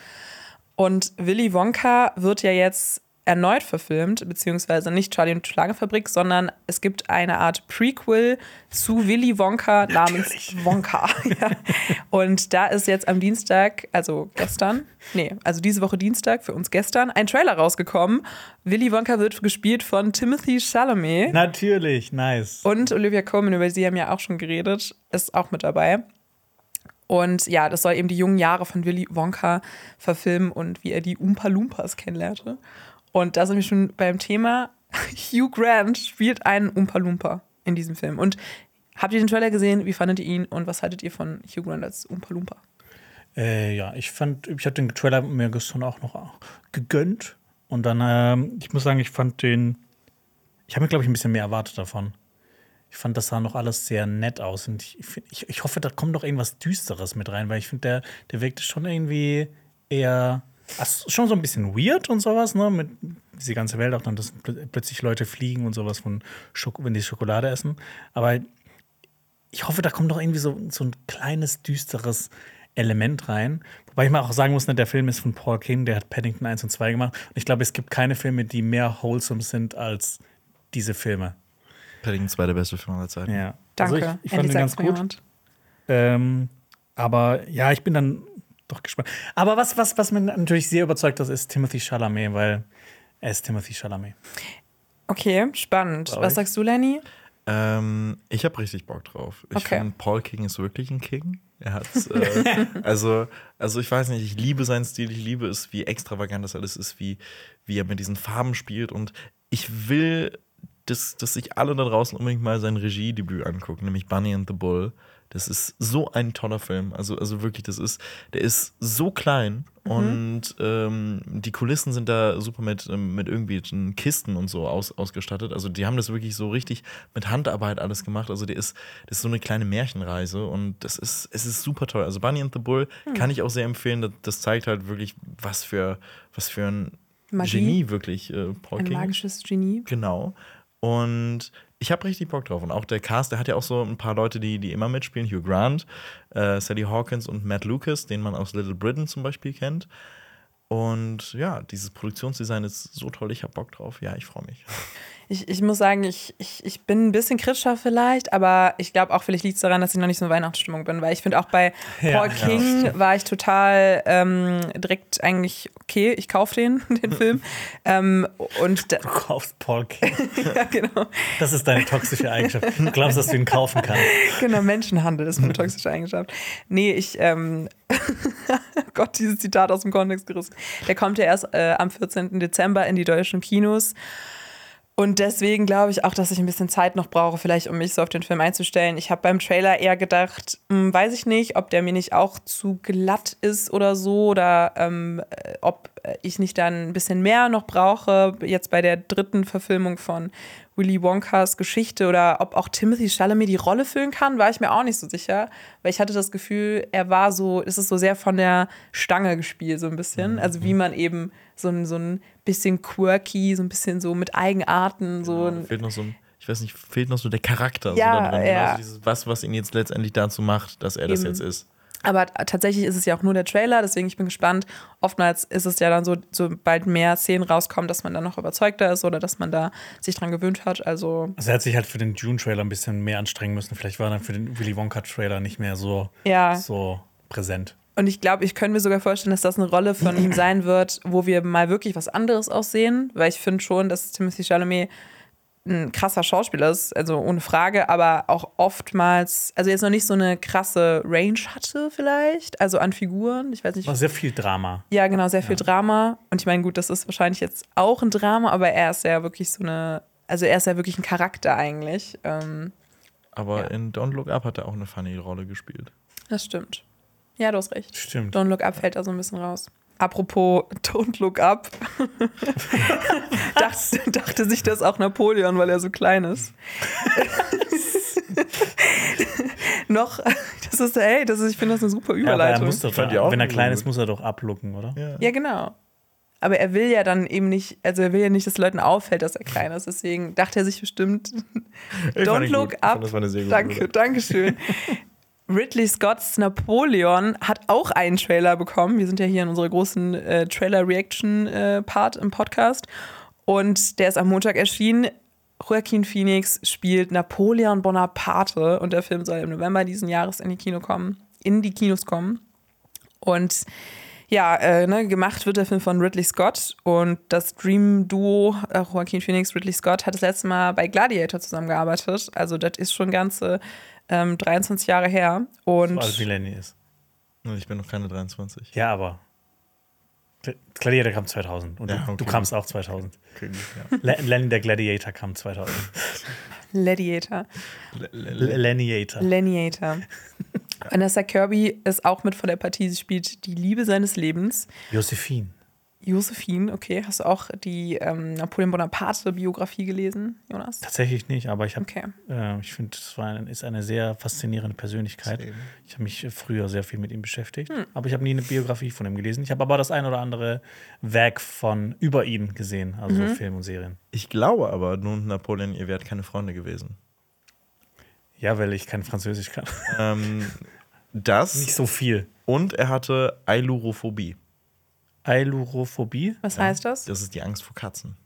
Und Willy Wonka wird ja jetzt erneut verfilmt, beziehungsweise nicht Charlie und die Schlagerfabrik, sondern es gibt eine Art Prequel zu Willy Wonka namens Wonka. ja. Und da ist jetzt am Dienstag, also gestern, nee, also diese Woche Dienstag, für uns gestern, ein Trailer rausgekommen. Willy Wonka wird gespielt von Timothy Chalamet. Natürlich, nice. Und Olivia Colman, über sie haben ja auch schon geredet, ist auch mit dabei. Und ja, das soll eben die jungen Jahre von Willy Wonka verfilmen und wie er die Oompa Loompas kennenlernte. Und da sind wir schon beim Thema. Hugh Grant spielt einen Oompa Loompa in diesem Film. Und habt ihr den Trailer gesehen? Wie fandet ihr ihn? Und was haltet ihr von Hugh Grant als Oompa Loompa? Äh, ja, ich fand, ich habe den Trailer mir gestern auch noch gegönnt. Und dann, ähm, ich muss sagen, ich fand den, ich habe mir, glaube ich, ein bisschen mehr erwartet davon. Ich fand, das sah noch alles sehr nett aus. Und ich, ich, ich hoffe, da kommt noch irgendwas Düsteres mit rein, weil ich finde, der, der wirkte schon irgendwie eher, ach, schon so ein bisschen weird und sowas, ne? Mit diese ganze Welt auch dann, dass pl plötzlich Leute fliegen und sowas von, Schoko wenn die Schokolade essen. Aber ich hoffe, da kommt noch irgendwie so, so ein kleines, düsteres Element rein. Wobei ich mal auch sagen muss, ne, der Film ist von Paul King, der hat Paddington 1 und 2 gemacht. Und ich glaube, es gibt keine Filme, die mehr wholesome sind als diese Filme. Paddington 2 der beste Film aller Zeiten. Ja. Danke. Also ich, ich fand Endlich den ganz gut. Ähm, aber ja, ich bin dann doch gespannt. Aber was, was, was mir natürlich sehr überzeugt hat, ist Timothy Chalamet, weil er ist Timothy Chalamet. Okay, spannend. Was sagst du, Lenny? Ähm, ich habe richtig Bock drauf. Ich Okay. finde, Paul King ist wirklich ein King. Er hat's, äh, also, also ich weiß nicht, ich liebe seinen Stil, ich liebe es, wie extravagant das alles ist, wie, wie er mit diesen Farben spielt. Und ich will, dass, dass sich alle da draußen unbedingt mal sein Regiedebüt angucken, nämlich Bunny and the Bull. Das ist so ein toller Film. Also, also wirklich, das ist, der ist so klein und ähm, die Kulissen sind da super mit, ähm, mit irgendwelchen Kisten und so aus, ausgestattet. Also die haben das wirklich so richtig mit Handarbeit alles gemacht. Also der ist, das ist so eine kleine Märchenreise und das ist, es ist super toll. Also Bunny and the Bull kann ich auch sehr empfehlen. Das, das zeigt halt wirklich, was für, was für ein Magie. Genie wirklich äh, Paul Ein King ist. magisches Genie. Genau. Und ich habe richtig Bock drauf. Und auch der Cast, der hat ja auch so ein paar Leute, die, die immer mitspielen. Hugh Grant, äh, Sally Hawkins und Matt Lucas, den man aus Little Britain zum Beispiel kennt. Und ja, dieses Produktionsdesign ist so toll. Ich habe Bock drauf. Ja, ich freue mich. Ich, ich muss sagen, ich, ich, ich bin ein bisschen kritischer vielleicht, aber ich glaube auch, vielleicht liegt es daran, dass ich noch nicht so in Weihnachtsstimmung bin, weil ich finde auch bei Ja, Paul ja, King stimmt. war ich total ähm, direkt eigentlich, okay, ich kaufe den, den Film. ähm, und Du kaufst Paul King. ja, genau, Das ist deine toxische Eigenschaft. Du glaubst, dass du ihn kaufen kannst. genau, Menschenhandel ist eine toxische Eigenschaft. Nee, ich, ähm, Gott, dieses Zitat aus dem Kontext gerissen. Der kommt ja erst äh, am 14. Dezember in die deutschen Kinos. Und deswegen glaube ich auch, dass ich ein bisschen Zeit noch brauche, vielleicht um mich so auf den Film einzustellen. Ich habe beim Trailer eher gedacht, hm, weiß ich nicht, ob der mir nicht auch zu glatt ist oder so, oder ähm, äh, ob ich nicht dann ein bisschen mehr noch brauche, jetzt bei der dritten Verfilmung von Willy Wonkas Geschichte, oder ob auch Timothy Chalamet die Rolle füllen kann, war ich mir auch nicht so sicher, weil ich hatte das Gefühl, er war so, es ist so sehr von der Stange gespielt, so ein bisschen. Also wie man eben so ein, so ein bisschen quirky, so ein bisschen so mit Eigenarten, so ein, fehlt noch so ein, ich weiß nicht, fehlt noch so der Charakter Ja, so da drin. ja. Also dieses, was, was ihn jetzt letztendlich dazu macht, dass er das Eben. jetzt ist. Aber tatsächlich ist es ja auch nur der Trailer, deswegen ich bin gespannt. Oftmals ist es ja dann so, sobald mehr Szenen rauskommen, dass man dann noch überzeugter ist oder dass man da sich dran gewöhnt hat. Also Also er hat sich halt für den Dune-Trailer ein bisschen mehr anstrengen müssen. Vielleicht war er dann für den Willy Wonka-Trailer nicht mehr so, Ja. so präsent. Und ich glaube, ich könnte mir sogar vorstellen, dass das eine Rolle von ihm sein wird, wo wir mal wirklich was anderes aussehen, weil ich finde schon, dass Timothy Chalamet ein krasser Schauspieler ist, also ohne Frage, aber auch oftmals, also jetzt noch nicht so eine krasse Range hatte vielleicht, also an Figuren, ich weiß nicht. War sehr viel Drama. Ja, genau, sehr viel Drama. Und ich meine, gut, das ist wahrscheinlich jetzt auch ein Drama, aber er ist ja wirklich so eine, also er ist ja wirklich ein Charakter eigentlich. Ähm, Aber Ja. in Don't Look Up hat er auch eine funny Rolle gespielt. das stimmt. Ja, du hast recht. Stimmt. Don't Look Up fällt da so ein bisschen raus. Apropos Don't Look Up, dachte, dachte sich das auch Napoleon, weil er so klein ist. Noch, das ist, ey, das ist, ich finde das eine super Ja, aber er Überleitung. muss doch, wenn er klein ist, muss er doch ablucken, oder? Ja. ja, genau. Aber er will ja dann eben nicht, also er will ja nicht, dass Leuten auffällt, dass er klein ist. Deswegen dachte er sich bestimmt, Ich Don't Look gut. Ich fand, Up. Das war eine sehr gute Danke, Rolle. Ridley Scotts Napoleon hat auch einen Trailer bekommen. Wir sind ja hier in unserer großen äh, Trailer-Reaction-Part im Podcast. Und der ist am Montag erschienen. Joaquin Phoenix spielt Napoleon Bonaparte und der Film soll im November diesen Jahres in die Kino kommen, in die Kinos kommen. Und ja, äh, ne, gemacht wird der Film von Ridley Scott und das Dream-Duo äh, Joaquin Phoenix, Ridley Scott hat das letzte Mal bei Gladiator zusammengearbeitet. Also das ist schon ganze ähm, 23 Jahre her. Und alt wie Lenny ist. Ich bin noch keine 23. Ja, aber. Der Gladiator kam 2000 und Ja, du, du okay. kamst auch 2000. Okay, ja. Le Lenny der Gladiator kam 2000. Gladiator. Lenniator. Gladiator. Vanessa Kirby ist auch mit von der Partie. Sie spielt die Liebe seines Lebens. Josephine. Josephine, okay. Hast du auch die ähm, Napoleon Bonaparte-Biografie gelesen, Jonas? Tatsächlich nicht, aber ich habe, Okay. äh, ich finde, es ein, ist eine sehr faszinierende Persönlichkeit. Ich habe mich früher sehr viel mit ihm beschäftigt, aber ich habe nie eine Biografie von ihm gelesen. Ich habe aber das ein oder andere Werk von über ihn gesehen, also so Film und Serien. Ich glaube aber, nun Napoleon, ihr wärt keine Freunde gewesen. Ja, weil ich kein Französisch kann. Ähm, das nicht so viel. und er hatte Ailurophobie. Ailurophobie. Was heißt das? Das ist die Angst vor Katzen.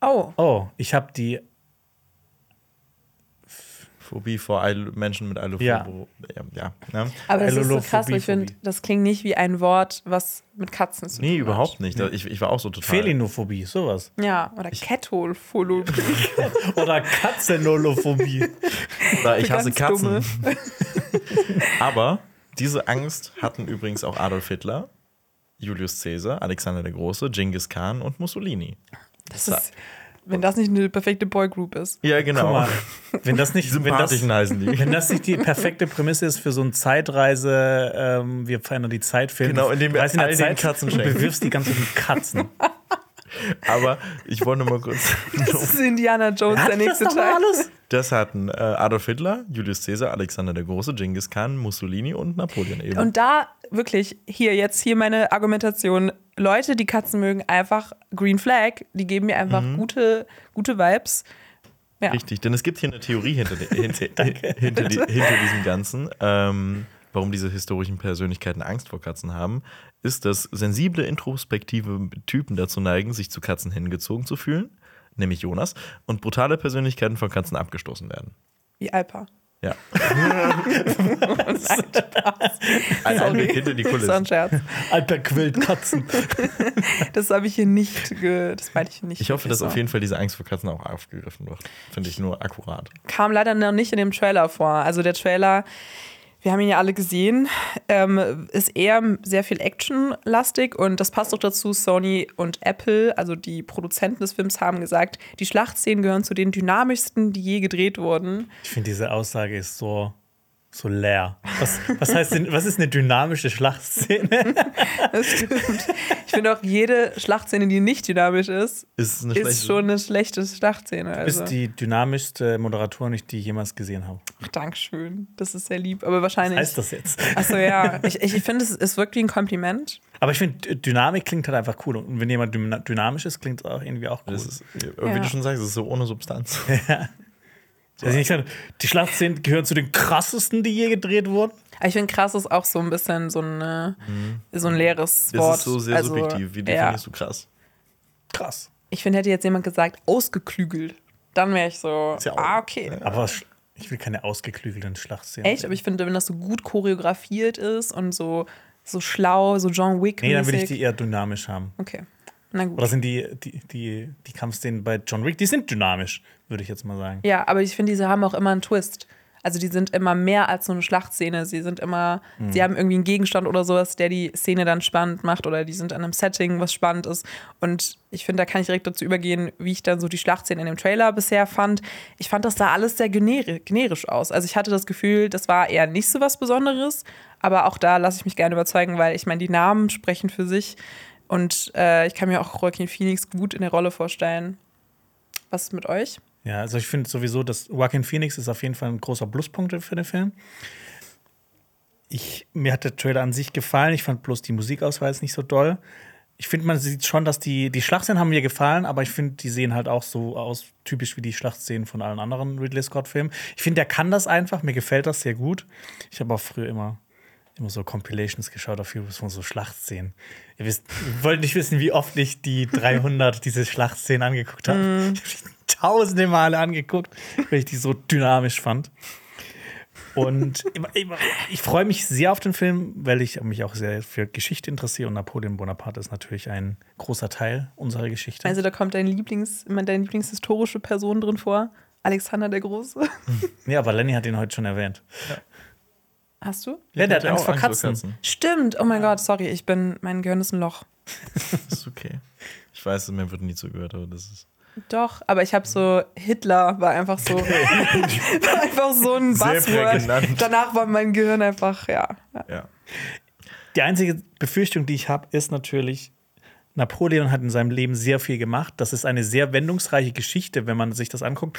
Oh, Oh, ich habe die. Phobie vor Eil Menschen mit Ailurophobie. Ja. Ja, ja, ne? aber das ist so krass, ich finde, das klingt nicht wie ein Wort, was mit Katzen zu tun Nee, hat. überhaupt nicht. Ich, ich war auch so total. Felinophobie, sowas. Ja, oder Kettolphobie. Oder Katzenolophobie. Oder ich hasse. Katzen. Aber diese Angst hatten übrigens auch Adolf Hitler, Julius Caesar, Alexander der Große, Genghis Khan und Mussolini. Das ist, wenn das nicht eine perfekte Boygroup ist. Ja, Guck genau. mal, wenn das nicht, Die wenn das, Sympathischen heißen die. wenn das nicht die perfekte Prämisse ist für so ein Zeitreise, ähm, wir verändern die Zeitfilm. Genau, indem wir du reist in der all den Katzen und schenken. bewirfst die ganzen Katzen. Aber ich wollte mal kurz. Das ist Indiana Jones, der nächste Teil. alles? Das hatten äh, Adolf Hitler, Julius Caesar, Alexander der Große, Genghis Khan, Mussolini und Napoleon eben. Und da wirklich, hier, jetzt hier meine Argumentation. Leute, die Katzen mögen, einfach Green Flag, die geben mir einfach gute, gute Vibes. Ja. Richtig, denn es gibt hier eine Theorie hinter, de- hinter, hinter, die, hinter diesem Ganzen, ähm, warum diese historischen Persönlichkeiten Angst vor Katzen haben, ist, dass sensible, introspektive Typen dazu neigen, sich zu Katzen hingezogen zu fühlen, nämlich Jonas, und brutale Persönlichkeiten von Katzen abgestoßen werden. Wie Alpa. Ja. Ein Einblick hinter die Das war ein. Scherz. Alter quillt Katzen. Das habe ich hier nicht, ge das meinte ich hier nicht. Ich hoffe, dass so. auf jeden Fall diese Angst vor Katzen auch aufgegriffen wird. Finde ich nur akkurat. kam leider noch nicht in dem Trailer vor. Also der Trailer, wir haben ihn ja alle gesehen, ähm, ist eher sehr viel Action-lastig und das passt auch dazu. Sony und Apple, also die Produzenten des Films, haben gesagt, die Schlachtszenen gehören zu den dynamischsten, die je gedreht wurden. Ich finde, diese Aussage ist so, so leer. Was, was heißt denn, was ist eine dynamische Schlachtszene? Das stimmt. Ich finde auch, jede Schlachtszene, die nicht dynamisch ist, Ist eine ist schon eine schlechte Schlachtszene. Also. Ist die dynamischste Moderatorin, die ich jemals gesehen habe. Ach, Dankeschön. Das ist sehr lieb. Aber Was wahrscheinlich. heißt das jetzt? Achso, ja. Ich, ich finde, es, es wirkt wie ein Kompliment. Aber ich finde, Dynamik klingt halt einfach cool. Und wenn jemand dynamisch ist, klingt es auch irgendwie auch cool. Das ist, wie Ja. du schon sagst, es ist so ohne Substanz. Also ich finde, die Schlachtszenen gehören zu den krassesten, die je gedreht wurden. Ich finde, krass ist auch so ein bisschen so ein, äh, so ein leeres Das Wort. ist so sehr Also, subjektiv. Wie ja. definierst du krass? Krass. Ich finde, hätte jetzt jemand gesagt, ausgeklügelt, dann wäre ich so, ja auch- ah, okay. Aber ich will keine ausgeklügelten Schlachtszenen. Echt? Aber ich finde, wenn das so gut choreografiert ist und so so schlau, so John Wick. Nee, dann will ich die eher dynamisch haben. Okay. Na gut. Oder sind die, die, die, die Kampfszenen bei John Wick, die sind dynamisch, würde ich jetzt mal sagen. Ja, aber ich finde, diese haben auch immer einen Twist. Also die sind immer mehr als so eine Schlachtszene. Sie sind immer, Mhm. sie haben irgendwie einen Gegenstand oder sowas, der die Szene dann spannend macht oder die sind an einem Setting, was spannend ist. Und ich finde, da kann ich direkt dazu übergehen, wie ich dann so die Schlachtszene in dem Trailer bisher fand. Ich fand, das sah alles sehr generi generisch aus. Also ich hatte das Gefühl, das war eher nicht so was Besonderes. Aber auch da lasse ich mich gerne überzeugen, weil ich meine, die Namen sprechen für sich. Und äh, ich kann mir auch Joaquin Phoenix gut in der Rolle vorstellen. Was ist mit euch? Ja, also ich finde sowieso, dass Joaquin Phoenix ist auf jeden Fall ein großer Pluspunkt für den Film. Ich, mir hat der Trailer an sich gefallen. Ich fand bloß die Musikauswahl jetzt nicht so doll. Ich finde, man sieht schon, dass die, die Schlachtszenen haben mir gefallen, aber ich finde, die sehen halt auch so aus, typisch wie die Schlachtszenen von allen anderen Ridley Scott-Filmen. Ich finde, der kann das einfach. Mir gefällt das sehr gut. Ich habe auch früher immer, immer so Compilations geschaut auf YouTube von so Schlachtszenen. Ihr wisst, ihr wollt nicht wissen, wie oft ich die 300 diese Schlachtszenen angeguckt habe. Tausende Male angeguckt, weil ich die so dynamisch fand. Und ich, freue mich sehr auf den Film, weil ich mich auch sehr für Geschichte interessiere und Napoleon Bonaparte ist natürlich ein großer Teil unserer Geschichte. Also da kommt dein Lieblings, deine Lieblingshistorische Person drin vor. Alexander der Große. ja, aber Lenny hat ihn heute schon erwähnt. Hast du? Ja, der hat ja Angst auch vor Angst vor Katzen. Katzen. Stimmt. Oh mein Gott, sorry, ich bin, mein Gehirn ist ein Loch. ist okay. Ich weiß, mir wird nie zugehört, aber das ist. Doch, aber ich habe so, Hitler war einfach so, war einfach so ein Buzzword. Danach war mein Gehirn einfach, ja. Ja. Die einzige Befürchtung, die ich habe, ist natürlich, Napoleon hat in seinem Leben sehr viel gemacht. Das ist eine sehr wendungsreiche Geschichte, wenn man sich das anguckt.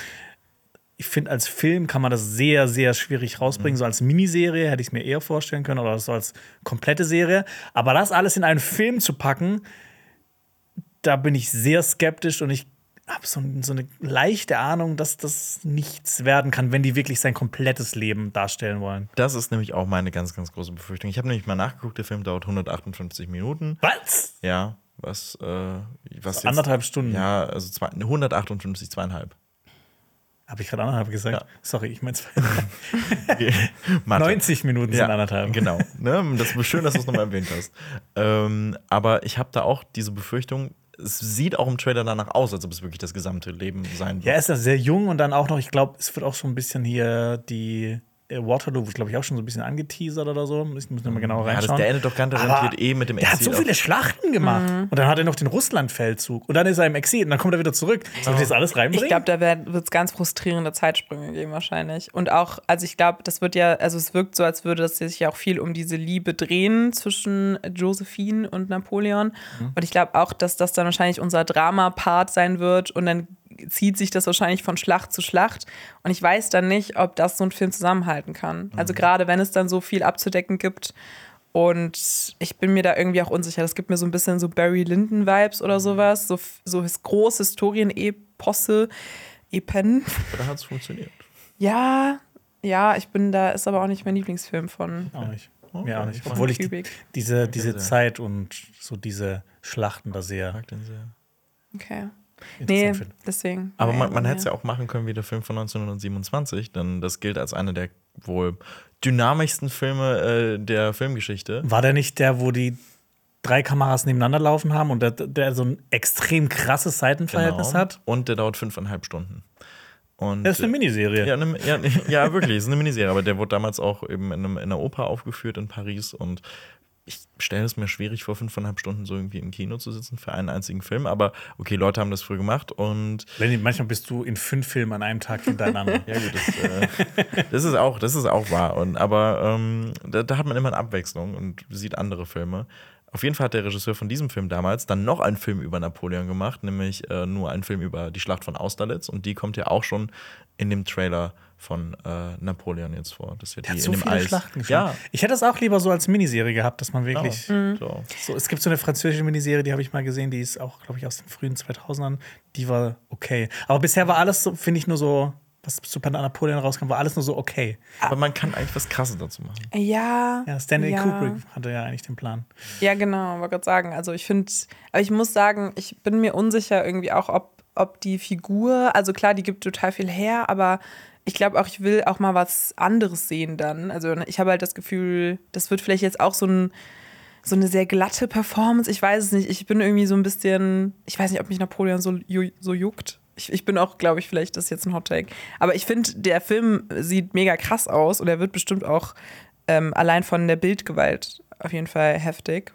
Ich finde, als Film kann man das sehr, sehr schwierig rausbringen. So als Miniserie hätte ich es mir eher vorstellen können oder so als komplette Serie. Aber das alles in einen Film zu packen, da bin ich sehr skeptisch und ich habe so, so eine leichte Ahnung, dass das nichts werden kann, wenn die wirklich sein komplettes Leben darstellen wollen. Das ist nämlich auch meine ganz, ganz große Befürchtung. Ich habe nämlich mal nachgeguckt, der Film dauert 158 Minuten. Was? Ja, was, äh, was jetzt, Anderthalb Stunden. Ja, also zwei, 158, zweieinhalb. Habe ich gerade anderthalb gesagt? Ja. Sorry, ich meine Mathe. 90 Minuten sind anderthalb. Genau. Ne? Das ist schön, dass du es nochmal erwähnt hast. Ähm, aber ich habe da auch diese Befürchtung, es sieht auch im Trailer danach aus, als ob es wirklich das gesamte Leben sein Ja, wird. er ist ja sehr jung und dann auch noch, ich glaube, es wird auch so ein bisschen hier die äh, Waterloo, glaube ich, auch schon so ein bisschen angeteasert oder so. Ich muss nochmal genau ja, das, reinschauen. der endet doch ganz garantiert eh mit dem Der hat so Exil viele Schlachten gemacht. Mhm. Und dann hat er noch den Russlandfeldzug. Und dann ist er im Exil und dann kommt er wieder zurück. Soll ich das alles reinbringen? Ich glaube, da wird es ganz frustrierende Zeitsprünge geben wahrscheinlich. Und auch, also ich glaube, das wird ja, also es wirkt so, als würde das sich ja auch viel um diese Liebe drehen zwischen Josephine und Napoleon. Mhm. Und ich glaube auch, dass das dann wahrscheinlich unser Drama-Part sein wird und dann zieht sich das wahrscheinlich von Schlacht zu Schlacht. Und ich weiß dann nicht, ob das so ein Film zusammenhalten kann. Also Mhm. gerade wenn es dann so viel abzudecken gibt. Und ich bin mir da irgendwie auch unsicher. Das gibt mir so ein bisschen so Barry Lyndon-Vibes oder sowas. So, so his- große Historien-Eposse, Epen. Da hat es funktioniert. Ja, ja, ich bin da, ist aber auch nicht mein Lieblingsfilm von. auch nicht. Okay. Ja, auch nicht. Obwohl ich die, diese, diese. Zeit und so diese Schlachten da sehr Mag den sehr. Okay. Interessant Nee, finde. deswegen. Aber man, man hätte es ja auch machen können wie der Film von 1927, denn das gilt als einer der wohl dynamischsten Filme äh, der Filmgeschichte. War der nicht der, wo die drei Kameras nebeneinander laufen haben und der, der so ein extrem krasses Seitenverhältnis Genau. hat? Und der dauert fünfeinhalb Stunden. Und Das ist eine Miniserie. Ja, ne, ja, ja, wirklich, es ist eine Miniserie, aber der wurde damals auch eben in, einem, in einer Oper aufgeführt in Paris und ich stelle es mir schwierig vor, fünfeinhalb Stunden so irgendwie im Kino zu sitzen für einen einzigen Film, aber okay, Leute haben das früher gemacht und Lenny, manchmal bist du in fünf Filmen an einem Tag hintereinander. ja gut, das, äh, das ist auch, das ist auch wahr. Und, aber ähm, da, da hat man immer eine Abwechslung und sieht andere Filme. Auf jeden Fall hat der Regisseur von diesem Film damals dann noch einen Film über Napoleon gemacht, nämlich äh, nur einen Film über die Schlacht von Austerlitz. Und die kommt ja auch schon in dem Trailer von äh, Napoleon jetzt vor. Das ist ja die so in dem viele Eis. Schlachten. Ja, Ich hätte das auch lieber so als Miniserie gehabt, dass man wirklich. genau. so. So, es gibt so eine französische Miniserie, die habe ich mal gesehen, die ist auch, glaube ich, aus den frühen 2000ern. Die war okay. Aber bisher war alles so, finde ich, nur so, was zu Napoleon rauskam, war alles nur so okay. Aber man kann eigentlich was Krasses dazu machen. Ja. Ja, Stanley ja. Kubrick hatte ja eigentlich den Plan. Ja, genau, wollte gerade sagen. Also ich finde, aber ich muss sagen, ich bin mir unsicher irgendwie auch, ob, ob die Figur, also klar, die gibt total viel her, aber ich glaube auch, ich will auch mal was anderes sehen dann. Also ich habe halt das Gefühl, das wird vielleicht jetzt auch so ein so eine sehr glatte Performance. Ich weiß es nicht. Ich bin irgendwie so ein bisschen, ich weiß nicht, ob mich Napoleon so, so juckt. Ich, ich bin auch, glaube ich, vielleicht das ist jetzt ein Hot Take. Aber ich finde, der Film sieht mega krass aus und er wird bestimmt auch ähm, allein von der Bildgewalt auf jeden Fall heftig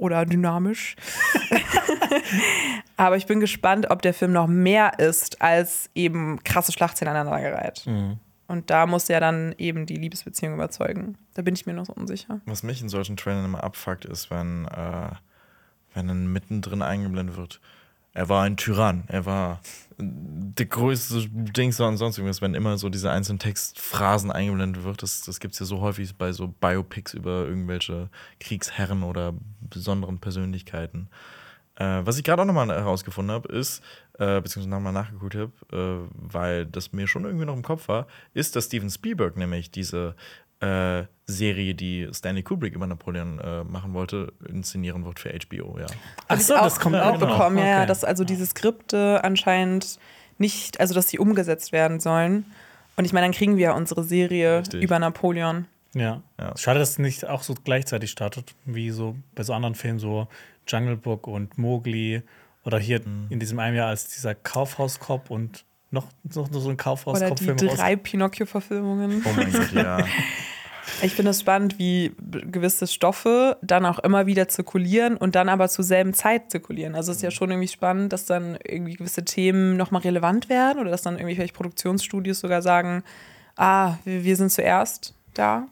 oder dynamisch. Aber ich bin gespannt, ob der Film noch mehr ist als eben krasse Schlachtszenen aneinandergereiht. Und da muss er dann eben die Liebesbeziehung überzeugen. Da bin ich mir noch so unsicher. Was mich in solchen Trailern immer abfuckt, ist, wenn, äh, wenn dann mittendrin eingeblendet wird. Er war ein Tyrann, er war der größte Dings und sonst irgendwas, wenn immer so diese einzelnen Textphrasen eingeblendet wird. Das, das gibt es ja so häufig bei so Biopics über irgendwelche Kriegsherren oder besonderen Persönlichkeiten. Äh, was ich gerade auch nochmal herausgefunden habe, ist, äh, beziehungsweise nochmal nachgeguckt habe, äh, weil das mir schon irgendwie noch im Kopf war, ist, dass Steven Spielberg nämlich diese äh, Serie, die Stanley Kubrick über Napoleon äh, machen wollte, inszenieren wird für HBO, ja. Ach so, das kommt auch mitbekommen, ja, Okay. dass also diese Skripte anscheinend nicht, also dass die umgesetzt werden sollen. Und ich meine, dann kriegen wir ja unsere Serie Richtig. über Napoleon. Ja. Ja. Schade, dass es nicht auch so gleichzeitig startet, wie so bei so anderen Filmen, so Jungle Book und Mowgli oder hier Mhm. in diesem einen Jahr als dieser Kaufhauskopf und noch, noch so ein Oder die drei Pinocchio-Verfilmungen. Oh mein Gott, ja. Ich finde es spannend, wie gewisse Stoffe dann auch immer wieder zirkulieren und dann aber zur selben Zeit zirkulieren. Also es ist ja schon irgendwie spannend, dass dann irgendwie gewisse Themen nochmal relevant werden oder dass dann irgendwie vielleicht Produktionsstudios sogar sagen, ah, wir, wir sind zuerst da.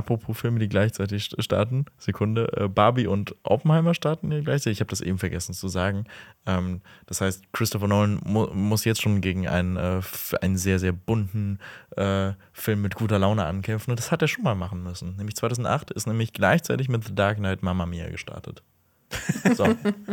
Apropos Filme, die gleichzeitig st- starten. Sekunde. Äh, Barbie und Oppenheimer starten hier gleichzeitig. Ich habe das eben vergessen zu sagen. Ähm, das heißt, Christopher Nolan mu muss jetzt schon gegen einen, äh, einen sehr, sehr bunten äh, Film mit guter Laune ankämpfen. Und das hat er schon mal machen müssen. Nämlich 2008 ist nämlich gleichzeitig mit The Dark Knight Mamma Mia gestartet. So,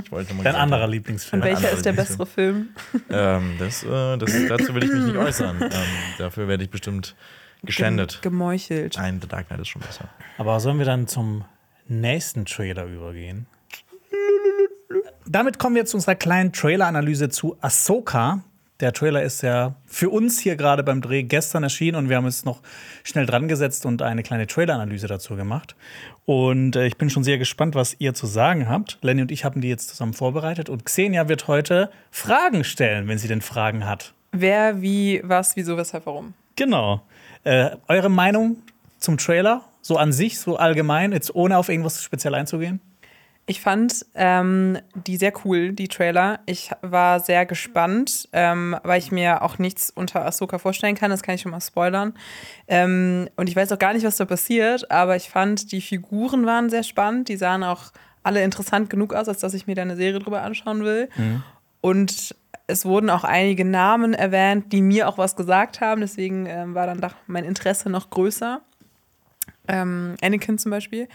ich wollte mal Dein gesagt anderer. Lieblingsfilm. Und welcher ist der bessere Film? ähm, das, äh, das, dazu will ich mich nicht äußern. Ähm, dafür werde ich bestimmt geschändet. Gemeuchelt. Nein, The Dark Knight ist schon besser. Aber sollen wir dann zum nächsten Trailer übergehen? Damit kommen wir zu unserer kleinen Trailer-Analyse zu Ahsoka. Der Trailer ist ja für uns hier gerade beim Dreh gestern erschienen und wir haben uns noch schnell dran gesetzt und eine kleine Trailer-Analyse dazu gemacht. Und äh, ich bin schon sehr gespannt, was ihr zu sagen habt. Lenny und ich haben die jetzt zusammen vorbereitet und Xenia wird heute Fragen stellen, wenn sie denn Fragen hat. Wer, wie, was, wieso, weshalb, warum? Genau. Äh, eure Meinung zum Trailer, so an sich, so allgemein, jetzt ohne auf irgendwas speziell einzugehen? Ich fand ähm, die sehr cool, die Trailer. Ich war sehr gespannt, ähm, weil ich mir auch nichts unter Ahsoka vorstellen kann. Das kann ich schon mal spoilern. Ähm, und ich weiß auch gar nicht, was da passiert, aber ich fand, die Figuren waren sehr spannend. Die sahen auch alle interessant genug aus, als dass ich mir da eine Serie drüber anschauen will. Und es wurden auch einige Namen erwähnt, die mir auch was gesagt haben. Deswegen ähm, war dann doch mein Interesse noch größer. Ähm, Anakin zum Beispiel.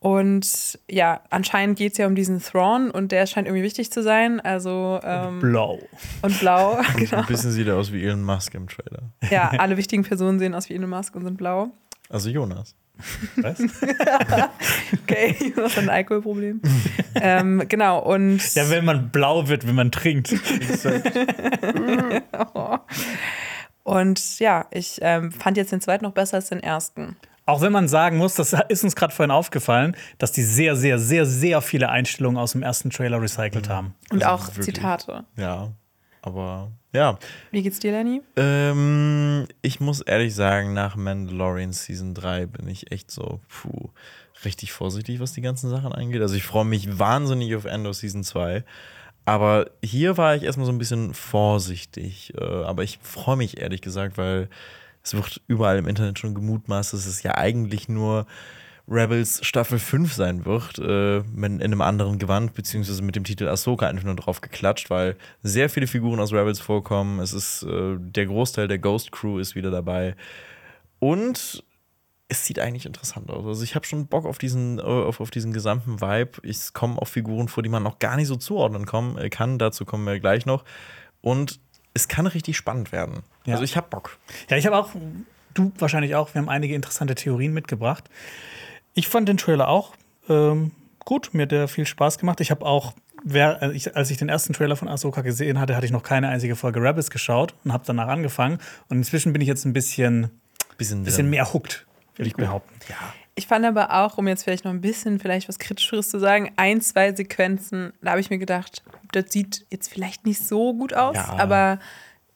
Und ja, anscheinend geht es ja um diesen Thrawn und der scheint irgendwie wichtig zu sein. Also ähm, Blau. und blau, genau. Ein bisschen sieht er aus wie Elon Musk im Trailer. Ja, alle wichtigen Personen sehen aus wie Elon Musk und sind blau. Also Jonas. Was? Okay, was ein Alkoholproblem. ähm, genau, und Ja, wenn man blau wird, wenn man trinkt. Und ja, ich ähm, fand jetzt den zweiten noch besser als den ersten. Auch wenn man sagen muss, das ist uns gerade vorhin aufgefallen, dass die sehr, sehr, sehr, sehr viele Einstellungen aus dem ersten Trailer recycelt haben. Und Also auch wirklich. Zitate. Ja, aber ja. Wie geht's dir, Lenny? Ähm, ich muss ehrlich sagen, nach Mandalorian Season 3 bin ich echt so, puh, richtig vorsichtig, was die ganzen Sachen angeht. Also ich freue mich wahnsinnig auf Endor Season 2. Aber hier war ich erstmal so ein bisschen vorsichtig. Äh, aber ich freue mich ehrlich gesagt, weil es wird überall im Internet schon gemutmaßt, es ja eigentlich nur Rebels Staffel 5 sein wird, äh, in einem anderen Gewand, beziehungsweise mit dem Titel Ahsoka einfach nur drauf geklatscht, weil sehr viele Figuren aus Rebels vorkommen. Es ist äh, der Großteil der Ghost Crew ist wieder dabei. Und es sieht eigentlich interessant aus. Also ich habe schon Bock auf diesen, äh, auf, auf diesen gesamten Vibe. Es kommen auch Figuren vor, die man noch gar nicht so zuordnen kommen, äh, kann. Dazu kommen wir gleich noch. Und es kann richtig spannend werden. Ja. Also ich habe Bock. Ja, ich habe auch, du wahrscheinlich auch, wir haben einige interessante Theorien mitgebracht. Ich fand den Trailer auch ähm, gut, mir hat der viel Spaß gemacht. Ich habe auch, wer, äh, ich, als ich den ersten Trailer von Ahsoka gesehen hatte, hatte ich noch keine einzige Folge Rebels geschaut und habe danach angefangen. Und inzwischen bin ich jetzt ein bisschen, Bisschen, bisschen mehr hooked, will ich behaupten. Ja. Ich fand aber auch, um jetzt vielleicht noch ein bisschen vielleicht was Kritischeres zu sagen, ein, zwei Sequenzen, da habe ich mir gedacht, das sieht jetzt vielleicht nicht so gut aus, Ja. aber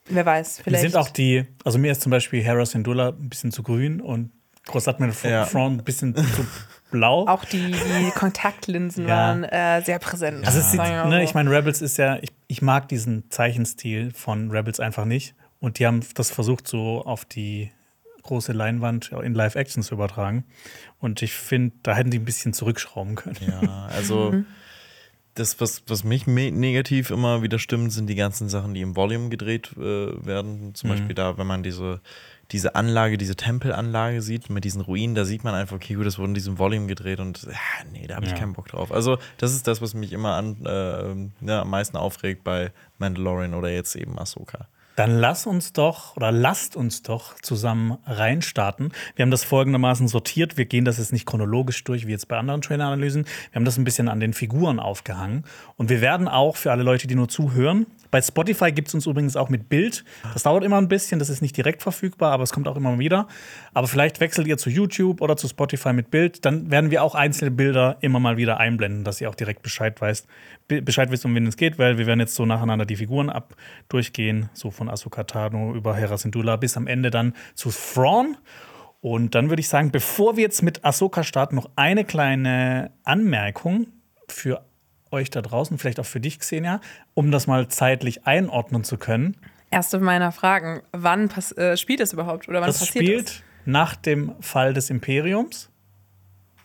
wer weiß, Mir vielleicht. sind auch die, also mir ist zum Beispiel Hera Syndulla ein bisschen zu grün und Großadmiral Ja. Thrawn ein bisschen zu blau. auch die, die Kontaktlinsen Ja. waren äh, sehr präsent. Also es sieht, ne, ich meine, Rebels ist ja, ich, ich mag diesen Zeichenstil von Rebels einfach nicht. Und die haben das versucht, so auf die große Leinwand in Live-Action zu übertragen. Und ich finde, da hätten die ein bisschen zurückschrauben können. Ja, also das, was, was mich negativ immer wieder stimmt, sind die ganzen Sachen, die im Volume gedreht äh, werden. Zum Beispiel da, wenn man diese, diese Anlage, diese Tempelanlage sieht mit diesen Ruinen, da sieht man einfach, okay, gut, das wurde in diesem Volume gedreht und ja, nee, da habe ich Ja. keinen Bock drauf. Also, das ist das, was mich immer an, äh, ja, am meisten aufregt bei Mandalorian oder jetzt eben Ahsoka. Dann lass uns doch oder lasst uns doch zusammen reinstarten. Wir haben das folgendermaßen sortiert. Wir gehen das jetzt nicht chronologisch durch, wie jetzt bei anderen Trailer-Analysen. Wir haben das ein bisschen an den Figuren aufgehangen. Und wir werden auch für alle Leute, die nur zuhören, bei Spotify gibt es uns übrigens auch mit Bild. Das dauert immer ein bisschen, das ist nicht direkt verfügbar, aber es kommt auch immer wieder. Aber vielleicht wechselt ihr zu YouTube oder zu Spotify mit Bild. Dann werden wir auch einzelne Bilder immer mal wieder einblenden, dass ihr auch direkt Bescheid weißt, Be- Bescheid wisst, um wen es geht, weil wir werden jetzt so nacheinander die Figuren ab durchgehen, so von Ahsoka Tano über Hera Syndulla bis am Ende dann zu Thrawn. Und dann würde ich sagen, bevor wir jetzt mit Ahsoka starten, noch eine kleine Anmerkung für euch da draußen, vielleicht auch für dich, Xenia, um das mal zeitlich einordnen zu können. Erste meiner Fragen, wann pass äh, spielt das überhaupt oder wann Das passiert spielt das? nach dem Fall des Imperiums,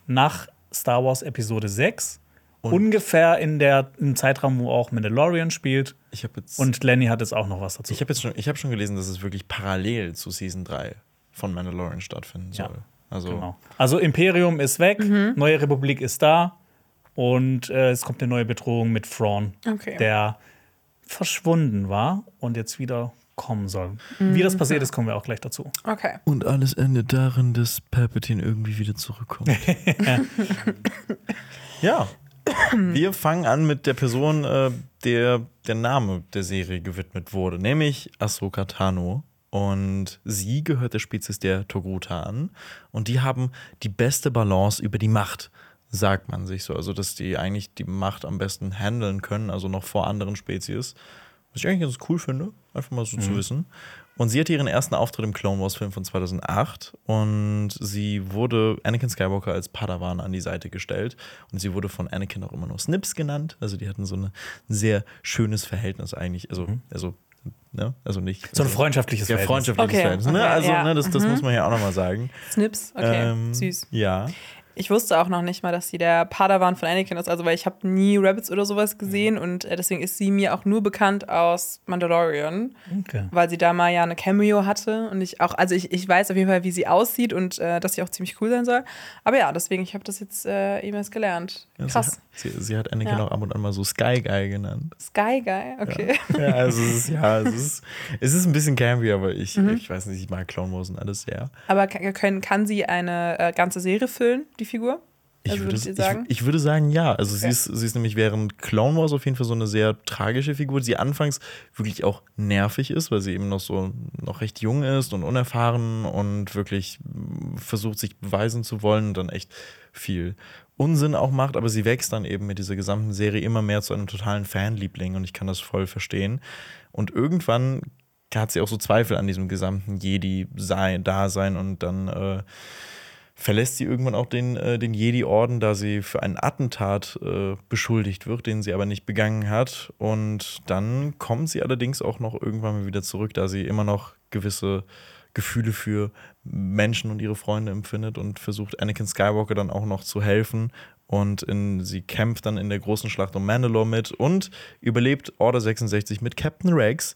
nach Star Wars Episode 6, ungefähr in der, im Zeitraum, wo auch Mandalorian spielt. Ich habe jetzt, Und Lenny hat jetzt auch noch was dazu. ich hab jetzt schon, ich hab schon gelesen, dass es wirklich parallel zu Season 3 von Mandalorian stattfinden Ja, soll. Also, Genau. Also Imperium ist weg, Mhm. Neue Republik ist da und äh, es kommt eine neue Bedrohung mit Thrawn, Okay. der verschwunden war und jetzt wieder kommen soll. Wie das passiert ist, kommen wir auch gleich dazu. Okay. Und alles endet darin, dass Palpatine irgendwie wieder zurückkommt. ja. Wir fangen an mit der Person, äh, der der Name der Serie gewidmet wurde, nämlich Ahsoka Tano. Und sie gehört der Spezies der Togruta an. Und die haben die beste Balance über die Macht, sagt man sich so. Also, dass die eigentlich die Macht am besten handeln können, also noch vor anderen Spezies. Was ich eigentlich ganz cool finde, einfach mal so zu wissen. Und sie hatte ihren ersten Auftritt im Clone Wars Film von 2008 und sie wurde Anakin Skywalker als Padawan an die Seite gestellt und sie wurde von Anakin auch immer nur Snips genannt. Also die hatten so ein sehr schönes Verhältnis eigentlich, also also ne, also nicht So ein freundschaftliches ja, Verhältnis. freundschaftliches Okay, Verhältnis. Ne? okay, Also ja. ne, das, das muss man ja auch noch mal sagen. Snips, okay, Ähm, süß. Ja. Ich wusste auch noch nicht mal, dass sie der Padawan von Anakin ist, also weil ich habe nie Rabbits oder sowas gesehen und äh, deswegen ist sie mir auch nur bekannt aus Mandalorian, Okay. weil sie da mal ja eine Cameo hatte und ich auch, also ich, ich weiß auf jeden Fall, wie sie aussieht und äh, dass sie auch ziemlich cool sein soll. Aber ja, deswegen, ich habe das jetzt äh, eben erst gelernt. Ja, Krass. Sie, sie, sie hat Anakin Ja. auch ab und an mal so Sky Guy genannt. Sky Guy, okay. Ja, also es ist, ja, es ist, es ist ein bisschen campy, aber ich, ich weiß nicht, ich mag Clone Wars und alles sehr. Aber kann, können, kann sie eine äh, ganze Serie füllen, die Figur? Ich, Also würde, würdet ihr ich, sagen? ich würde sagen, ja. Also sie, ist, sie ist nämlich während Clone Wars auf jeden Fall so eine sehr tragische Figur, die anfangs wirklich auch nervig ist, weil sie eben noch so noch recht jung ist und unerfahren und wirklich versucht, sich beweisen zu wollen und dann echt viel Unsinn auch macht, aber sie wächst dann eben mit dieser gesamten Serie immer mehr zu einem totalen Fanliebling und ich kann das voll verstehen. Und irgendwann hat sie auch so Zweifel an diesem gesamten Jedi-Dasein und dann äh, verlässt sie irgendwann auch den, äh, den Jedi-Orden, da sie für einen Attentat äh, beschuldigt wird, den sie aber nicht begangen hat. Und dann kommt sie allerdings auch noch irgendwann mal wieder zurück, da sie immer noch gewisse Gefühle für Menschen und ihre Freunde empfindet und versucht Anakin Skywalker dann auch noch zu helfen. Und in, sie kämpft dann in der großen Schlacht um Mandalore mit und überlebt Order 66 mit Captain Rex,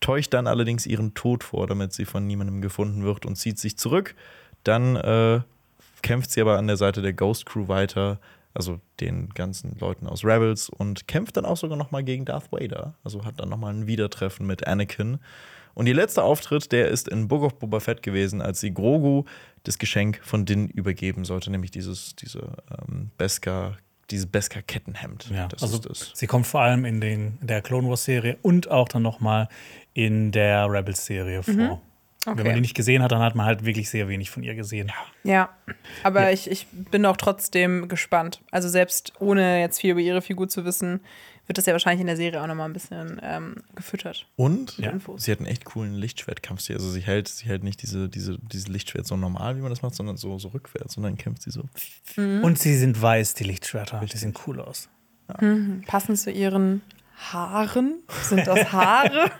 täuscht dann allerdings ihren Tod vor, damit sie von niemandem gefunden wird und zieht sich zurück. Dann äh, kämpft sie aber an der Seite der Ghost Crew weiter, also den ganzen Leuten aus Rebels und kämpft dann auch sogar noch mal gegen Darth Vader. Also hat dann noch mal ein Wiedertreffen mit Anakin. Und ihr letzter Auftritt, der ist in Book of Boba Fett gewesen, als sie Grogu das Geschenk von Din übergeben sollte, nämlich dieses diese ähm, Beskar dieses Beskar Kettenhemd. Ja, das also ist das. sie kommt vor allem in, den, der Clone Wars Serie und auch dann noch mal in der Rebels Serie vor. Wenn man Okay. die nicht gesehen hat, dann hat man halt wirklich sehr wenig von ihr gesehen. Ja, aber Ich, ich bin auch trotzdem gespannt. Also selbst ohne jetzt viel über ihre Figur zu wissen, wird das ja wahrscheinlich in der Serie auch nochmal ein bisschen ähm, gefüttert. Und Ja. sie hat einen echt coolen Lichtschwertkampfstil. Also sie hält, sie hält nicht diese, diese, dieses Lichtschwert so normal, wie man das macht, sondern so, so rückwärts. Und dann kämpft sie so. Mhm. Und sie sind weiß, die Lichtschwerter. Die sehen cool aus. Passend zu ihren Haaren. Sind das Haare?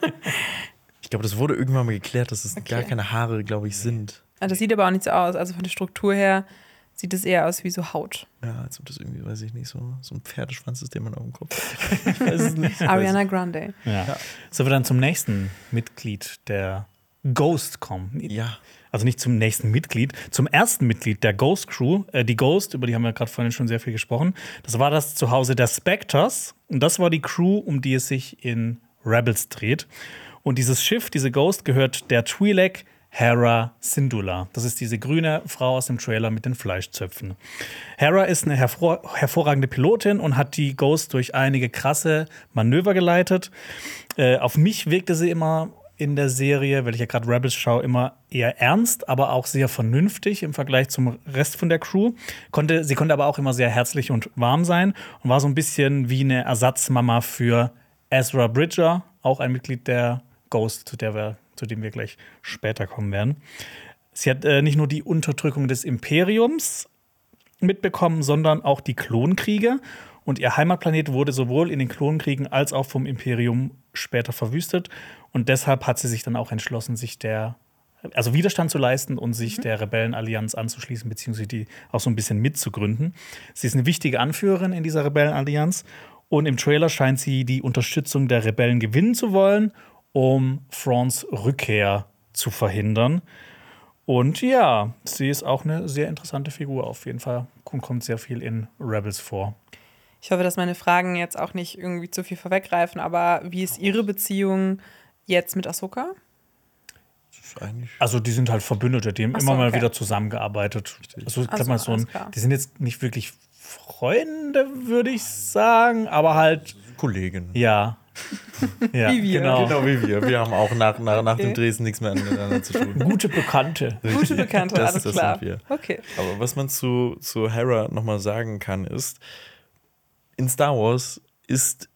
Ich glaube, das wurde irgendwann mal geklärt, dass es gar Okay. keine Haare, glaube ich, sind. Ah, das sieht aber auch nicht so aus. Also von der Struktur her sieht es eher aus wie so Haut. Ja, als ob das irgendwie, weiß ich nicht, so, so ein Pferdeschwanz ist, den man auf dem Kopf hat. Ich weiß es nicht. Ariana Grande. Ja. So wir dann zum nächsten Mitglied der Ghost kommen. Ja. Also nicht zum nächsten Mitglied, zum ersten Mitglied der Ghost Crew. Äh, die Ghost, über die haben wir gerade vorhin schon sehr viel gesprochen. Das war das Zuhause der Spectres. Und das war die Crew, um die es sich in Rebels dreht. Und dieses Schiff, diese Ghost, gehört der Twi'lek Hera Syndulla. Das ist diese grüne Frau aus dem Trailer mit den Fleischzöpfen. Hera ist eine hervor hervorragende Pilotin und hat die Ghost durch einige krasse Manöver geleitet. Äh, auf mich wirkte sie immer in der Serie, weil ich ja gerade Rebels schaue, immer eher ernst, aber auch sehr vernünftig im Vergleich zum Rest von der Crew. Konnte, sie konnte aber auch immer sehr herzlich und warm sein und war so ein bisschen wie eine Ersatzmama für Ezra Bridger, auch ein Mitglied der Ghost, zu, der wir, zu dem wir gleich später kommen werden. Sie hat äh, nicht nur die Unterdrückung des Imperiums mitbekommen, sondern auch die Klonkriege. Und ihr Heimatplanet wurde sowohl in den Klonkriegen als auch vom Imperium später verwüstet. Und deshalb hat sie sich dann auch entschlossen, sich der, also Widerstand zu leisten und sich der Rebellenallianz anzuschließen, beziehungsweise die auch so ein bisschen mitzugründen. Sie ist eine wichtige Anführerin in dieser Rebellenallianz. Und im Trailer scheint sie die Unterstützung der Rebellen gewinnen zu wollen, um Frons Rückkehr zu verhindern. Und ja, sie ist auch eine sehr interessante Figur auf jeden Fall und kommt sehr viel in Rebels vor. Ich hoffe, dass meine Fragen jetzt auch nicht irgendwie zu viel vorweggreifen, aber wie ist Ihre Beziehung jetzt mit Ahsoka? Also die sind halt Verbündete, die haben so, immer mal okay. wieder zusammengearbeitet. Also ich glaube so, mal so ein, die sind jetzt nicht wirklich Freunde, würde ich sagen, aber halt Kollegin. ja. ja Wie wir. Genau. Genau wie wir. Wir haben auch nach, nach, nach dem Okay. Dresden nichts mehr miteinander zu tun. Gute Bekannte. Gute Bekannte, Das- alles das klar. sind wir. Okay. Aber was man zu, zu Hera nochmal sagen kann, ist, in Star Wars ist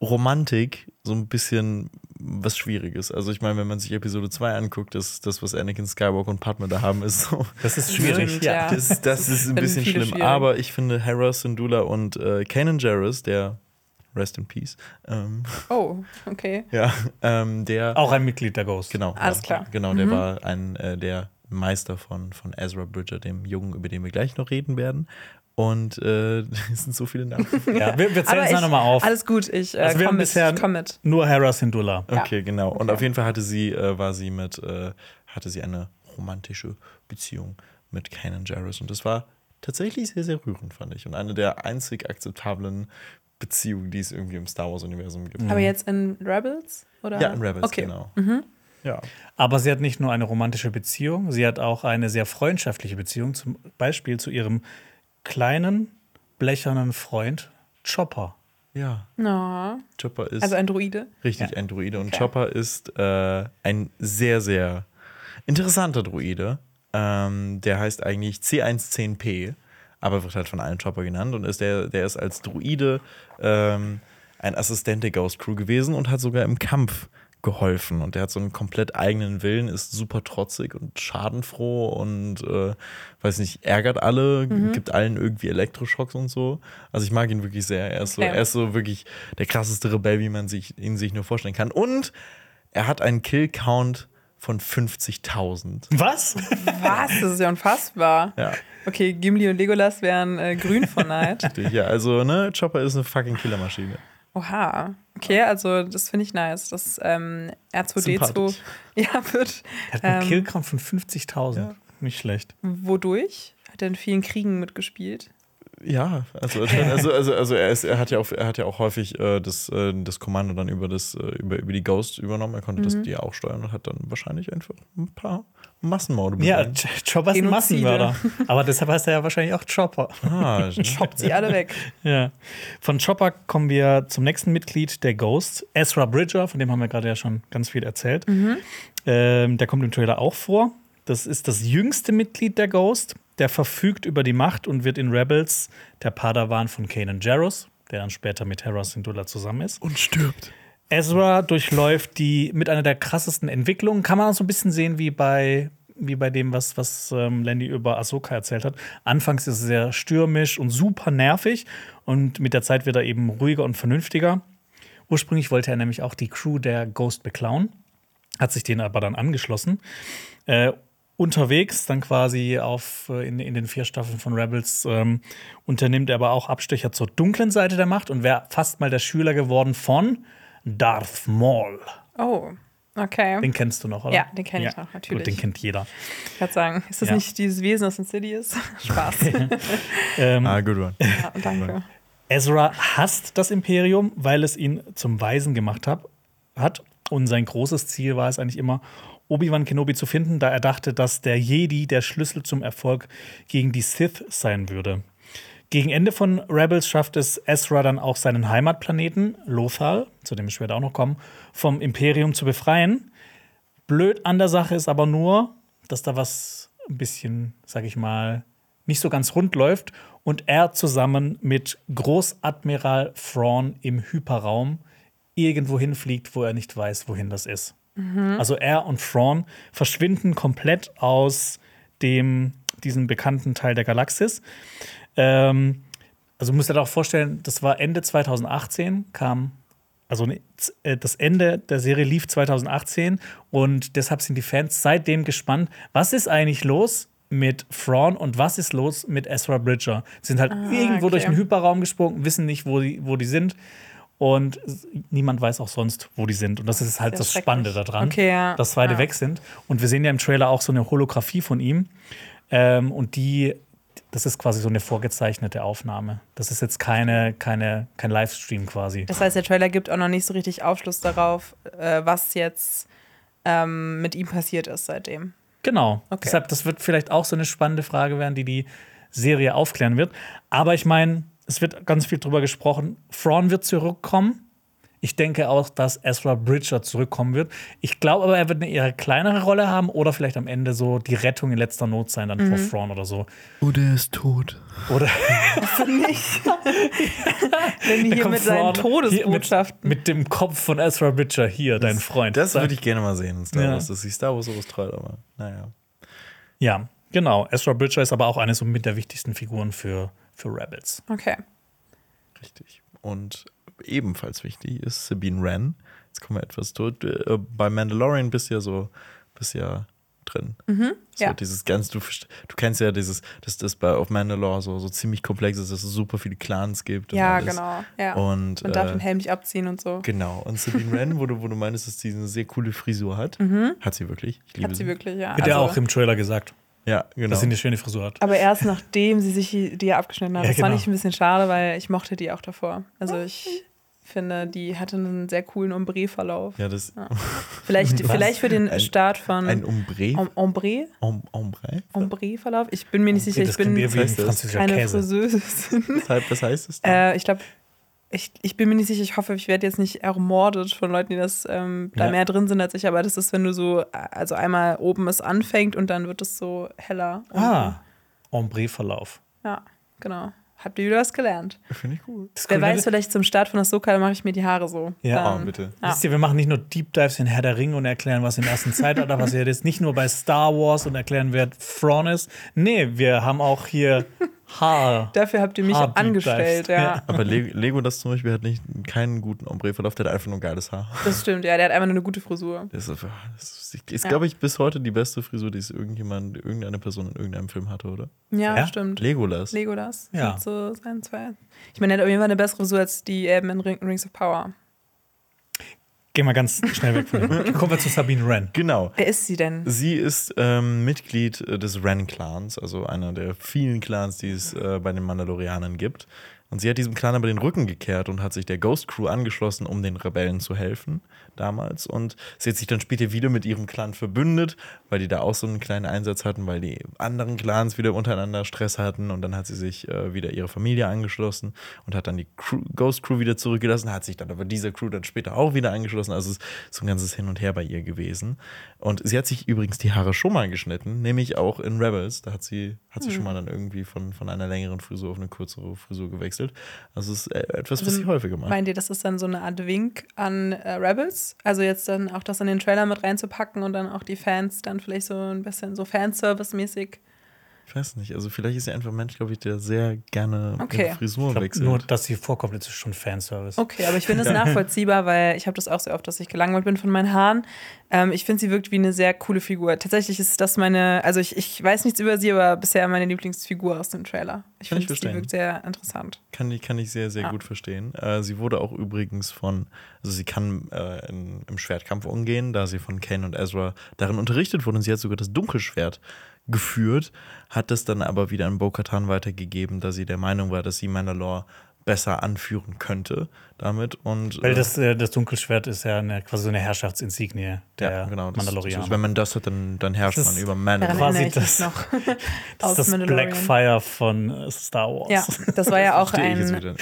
Romantik so ein bisschen was Schwieriges. Also ich meine, wenn man sich Episode 2 anguckt, das, das was Anakin Skywalker und Padme da haben, ist so. Das ist schwierig. Ja. Das, das ist ein bisschen schlimm. schwierig. Aber ich finde Hera Syndulla und äh, Kanan Jarrus, der Rest in Peace, ähm, Oh, okay. ja, ähm, der Auch ein Mitglied der Ghost. Genau. Alles ja, klar. Genau, der war ein äh, der Meister von, von Ezra Bridger, dem Jungen, über den wir gleich noch reden werden. Und äh, es sind so viele Namen. Ja, wir, wir zählen es nochmal auf. Alles gut, ich äh, Also wir haben mit. bisher- mit. Nur Hera Syndulla. Okay, genau. Und auf jeden Fall hatte sie, äh, war sie mit, äh, hatte sie eine romantische Beziehung mit Kanan Jarrus. Und das war tatsächlich sehr, sehr rührend, fand ich. Und eine der einzig akzeptablen Beziehungen, die es irgendwie im Star Wars-Universum gibt. Aber jetzt in Rebels? Oder? Ja, in Rebels, okay. genau. Ja. Aber sie hat nicht nur eine romantische Beziehung, sie hat auch eine sehr freundschaftliche Beziehung, zum Beispiel zu ihrem kleinen, blechernen Freund Chopper. Ja. No. Chopper ist. Also ein Druide. Richtig, Ja. ein Druide. Und Okay. Chopper ist äh, ein sehr, sehr interessanter Druide. Ähm, der heißt eigentlich C110P, aber wird halt von allen Chopper genannt und ist der, der ist als Druide ähm, ein Assistent der Ghost Crew gewesen und hat sogar im Kampf geholfen. Und der hat so einen komplett eigenen Willen, ist super trotzig und schadenfroh und äh, weiß nicht, ärgert alle, Mhm. gibt allen irgendwie Elektroschocks und so. Also ich mag ihn wirklich sehr. Er ist so, Okay. er ist so wirklich der krasseste Rebell, wie man sich ihn sich nur vorstellen kann. Und er hat einen Kill-Count von 50.000. Was? Was? Das ist ja unfassbar. Ja, Okay, Gimli und Legolas wären äh, grün von Neid. richtig. ja, also ne, Chopper ist eine fucking Killermaschine. Oha. Okay, also das finde ich nice. Das ähm, R2D2 Sympathisch. ja, wird. Er hat einen Ähm, Killcount von 50.000. ja. Nicht schlecht. Wodurch? Hat er in vielen Kriegen mitgespielt? Ja, also, also, also, also er, ist, er, hat ja auch, er hat ja auch häufig äh, das, äh, das Kommando dann über, das, äh, über, über die Ghost übernommen. Er konnte das die auch steuern und hat dann wahrscheinlich einfach ein paar Massenmorde Ja, begangen. Ch- Chopper ist ein. Massenmörder. Aber deshalb heißt er ja wahrscheinlich auch Chopper. Ah, Choppt sie alle weg. Ja. Von Chopper kommen wir zum nächsten Mitglied der Ghost, Ezra Bridger, von dem haben wir gerade ja schon ganz viel erzählt. Ähm, der kommt im Trailer auch vor. Das ist das jüngste Mitglied der Ghost. Der verfügt über die Macht und wird in Rebels der Padawan von Kanan Jarrus, der dann später mit Hera Syndulla zusammen ist. und stirbt. Ezra durchläuft die mit einer der krassesten Entwicklungen. Kann man auch so ein bisschen sehen wie bei, wie bei dem, was, was ähm, Landy über Ahsoka erzählt hat. Anfangs ist es sehr stürmisch und super nervig und mit der Zeit wird er eben ruhiger und vernünftiger. Ursprünglich wollte er nämlich auch die Crew der Ghost beklauen, hat sich denen aber dann angeschlossen. Äh, unterwegs, dann quasi auf, äh, in, in den vier Staffeln von Rebels, ähm, unternimmt er aber auch Abstecher zur dunklen Seite der Macht und wäre fast mal der Schüler geworden von Darth Maul. Oh, okay. Den kennst du noch, oder? Ja, den kenn ich noch, natürlich. Gut, den kennt jeder. Ich kann sagen, ist das Ja. nicht dieses Wesen aus Insidious? Spaß. Ähm, Ah, good one. ja, danke. Ezra hasst das Imperium, weil es ihn zum Weisen gemacht hab, hat. Und sein großes Ziel war es eigentlich immer, Obi-Wan Kenobi zu finden, da er dachte, dass der Jedi der Schlüssel zum Erfolg gegen die Sith sein würde. Gegen Ende von Rebels schafft es Ezra dann auch seinen Heimatplaneten, Lothal, zu dem wir später auch noch kommen, vom Imperium zu befreien. Blöd an der Sache ist aber nur, dass da was ein bisschen, sag ich mal, nicht so ganz rund läuft und er zusammen mit Großadmiral Thrawn im Hyperraum irgendwo hinfliegt, wo er nicht weiß, wohin das ist. Also er und Thrawn verschwinden komplett aus dem, diesem bekannten Teil der Galaxis. Ähm, also musst du dir auch vorstellen, das war Ende 2018, kam, also ne, äh, das Ende der Serie lief 2018 und deshalb sind die Fans seitdem gespannt, was ist eigentlich los mit Thrawn und was ist los mit Ezra Bridger? Sie sind halt irgendwo okay. durch den Hyperraum gesprungen, wissen nicht, wo die, wo die sind. Und niemand weiß auch sonst, wo die sind. Und das ist halt Sehr das Spannende daran, Okay, ja. dass beide Ja. weg sind. Und wir sehen ja im Trailer auch so eine Holographie von ihm. Ähm, und die, das ist quasi so eine vorgezeichnete Aufnahme. Das ist jetzt keine, keine, kein Livestream quasi. Das heißt, der Trailer gibt auch noch nicht so richtig Aufschluss darauf, äh, was jetzt ähm, mit ihm passiert ist seitdem. Genau. Okay. Deshalb, das wird vielleicht auch so eine spannende Frage werden, die die Serie aufklären wird. Aber ich meine, es wird ganz viel drüber gesprochen. Thrawn wird zurückkommen. Ich denke auch, dass Ezra Bridger zurückkommen wird. Ich glaube aber, er wird eine eher kleinere Rolle haben oder vielleicht am Ende so die Rettung in letzter Not sein, dann vor Thrawn oder so. Oder er ist tot. Oder Wenn die hier kommt mit seinen Thrawn hier Todesbotschaften. Mit, mit dem Kopf von Ezra Bridger hier, dein Freund. Das würde ich gerne mal sehen in Star Ja. Wars. Das ist Star Wars sowas treu, aber naja. Ja, genau. Ezra Bridger ist aber auch eine so mit der wichtigsten Figuren für, für Rebels. Okay. Richtig. Und ebenfalls wichtig ist Sabine Wren. Jetzt kommen wir etwas tot. Äh, Bei Mandalorian bist du ja so, bist ja drin. So Mhm. ja. dieses ganz, du, du kennst ja dieses, dass das bei auf Mandalore so, so ziemlich komplex ist, dass es super viele Clans gibt. und Ja, alles. genau. Ja. Und, Man darf äh, den Helm nicht abziehen und so. Genau. Und Sabine Wren, wo du, wo du meinst, dass sie eine sehr coole Frisur hat. Hat sie wirklich. Ich liebe Mhm. Hat sie wirklich, ja. Wird ja Also- auch im Trailer gesagt, Ja, genau. dass sie eine schöne Frisur hat. Aber erst nachdem sie sich die ja abgeschnitten hat. Ja, das genau. fand ich ein bisschen schade, weil ich mochte die auch davor. Also ich finde, die hatte einen sehr coolen Ombre-Verlauf. ja, das Vielleicht, Was? vielleicht für den Ein- Start von ein Ombre. Om Ombre? Om Ombre? Ombre-Verlauf? Ich bin mir nicht sicher, das ich bin das? keine Käse. Friseurin. Weshalb, was heißt es? denn? äh, ich glaube, ich, ich bin mir nicht sicher, ich hoffe, ich werde jetzt nicht ermordet von Leuten, die das ähm, da Ja. mehr drin sind als ich, aber das ist, wenn du so, also einmal oben es anfängt und dann wird es so heller. unten. Ah, Ombre-Verlauf. Ja, genau. Habt ihr wieder was gelernt? Finde ich cool. Das Wer cool, weiß, vielleicht zum Start von Ahsoka, dann mache ich mir die Haare so. Ja, dann, oh, bitte. Ja. Wisst ihr, wir machen nicht nur Deep Dives in Herr der Ringe und erklären, was im ersten Zeitalter passiert ist. Nicht nur bei Star Wars und erklären, wer Thrawn ist. Nee, wir haben auch hier Haar. Dafür habt ihr mich Deep angestellt, ja. Aber Le Lego das zum Beispiel hat nicht keinen guten Ombre-Verlauf, der hat einfach nur geiles Haar. Das stimmt, ja, der hat einfach nur eine gute Frisur. Das ist, das ist, ist Ja. glaube ich, bis heute die beste Frisur, die es irgendjemand, irgendeine Person in irgendeinem Film hatte, oder? Ja, Ja? stimmt. Legolas. Lego das. Ja. So sein zwei. Ich meine, er hat auf jeden Fall eine bessere Frisur als die Elben in Ring, Rings of Power. Geh mal ganz schnell weg von dem. Kommen wir zu Sabine Wren. Genau. Wer ist sie denn? Sie ist ähm, Mitglied äh, des Ren-Clans, also einer der vielen Clans, die es äh, bei den Mandalorianern gibt. Und sie hat diesem Clan aber den Rücken gekehrt und hat sich der Ghost Crew angeschlossen, um den Rebellen zu helfen damals. Und sie hat sich dann später wieder mit ihrem Clan verbündet, weil die da auch so einen kleinen Einsatz hatten, weil die anderen Clans wieder untereinander Stress hatten. Und dann hat sie sich äh, wieder ihrer Familie angeschlossen und hat dann die Crew, Ghost Crew wieder zurückgelassen, hat sich dann aber dieser Crew dann später auch wieder angeschlossen. Also es ist so ein ganzes Hin und Her bei ihr gewesen. Und sie hat sich übrigens die Haare schon mal geschnitten, nämlich auch in Rebels. Da hat sie, hat sie schon mal dann irgendwie von, von einer längeren Frisur auf eine kürzere Frisur gewechselt. Also es ist äh, etwas, was sie häufiger macht. Meint ihr, das ist dann so eine Art Wink an äh, Rebels? Also jetzt dann auch das in den Trailer mit reinzupacken und dann auch die Fans dann vielleicht so ein bisschen so Fanservice-mäßig. Ich weiß nicht, also vielleicht ist sie einfach ein Mensch, glaube ich, der sehr gerne Okay. ihre Frisur glaub, wechselt. nur, dass sie vorkommt, ist schon Fanservice. Okay, aber ich finde es nachvollziehbar, weil ich habe das auch sehr oft, dass ich gelangweilt bin von meinen Haaren. Ähm, ich finde, sie wirkt wie eine sehr coole Figur. Tatsächlich ist das meine, also ich, ich weiß nichts über sie, aber bisher meine Lieblingsfigur aus dem Trailer. Ich finde, sie wirkt sehr interessant. Kann ich, kann ich sehr, sehr Ja. gut verstehen. Äh, sie wurde auch übrigens von, also sie kann äh, in, im Schwertkampf umgehen, da sie von Kane und Ezra darin unterrichtet wurde und sie hat sogar das Dunkelschwert geführt, hat das dann aber wieder an Bo-Katan weitergegeben, da sie der Meinung war, dass sie Mandalore besser anführen könnte damit und Weil äh, das, äh, das Dunkelschwert ist ja eine, quasi so eine Herrschaftsinsignie der ja, genau, das, Mandalorianer. das, wenn man das hat, dann, dann herrscht Das man über Mandalore. Quasi das- noch. das das Mandalorian. Blackfire von äh, Star Wars. Ja, das war ja auch ein,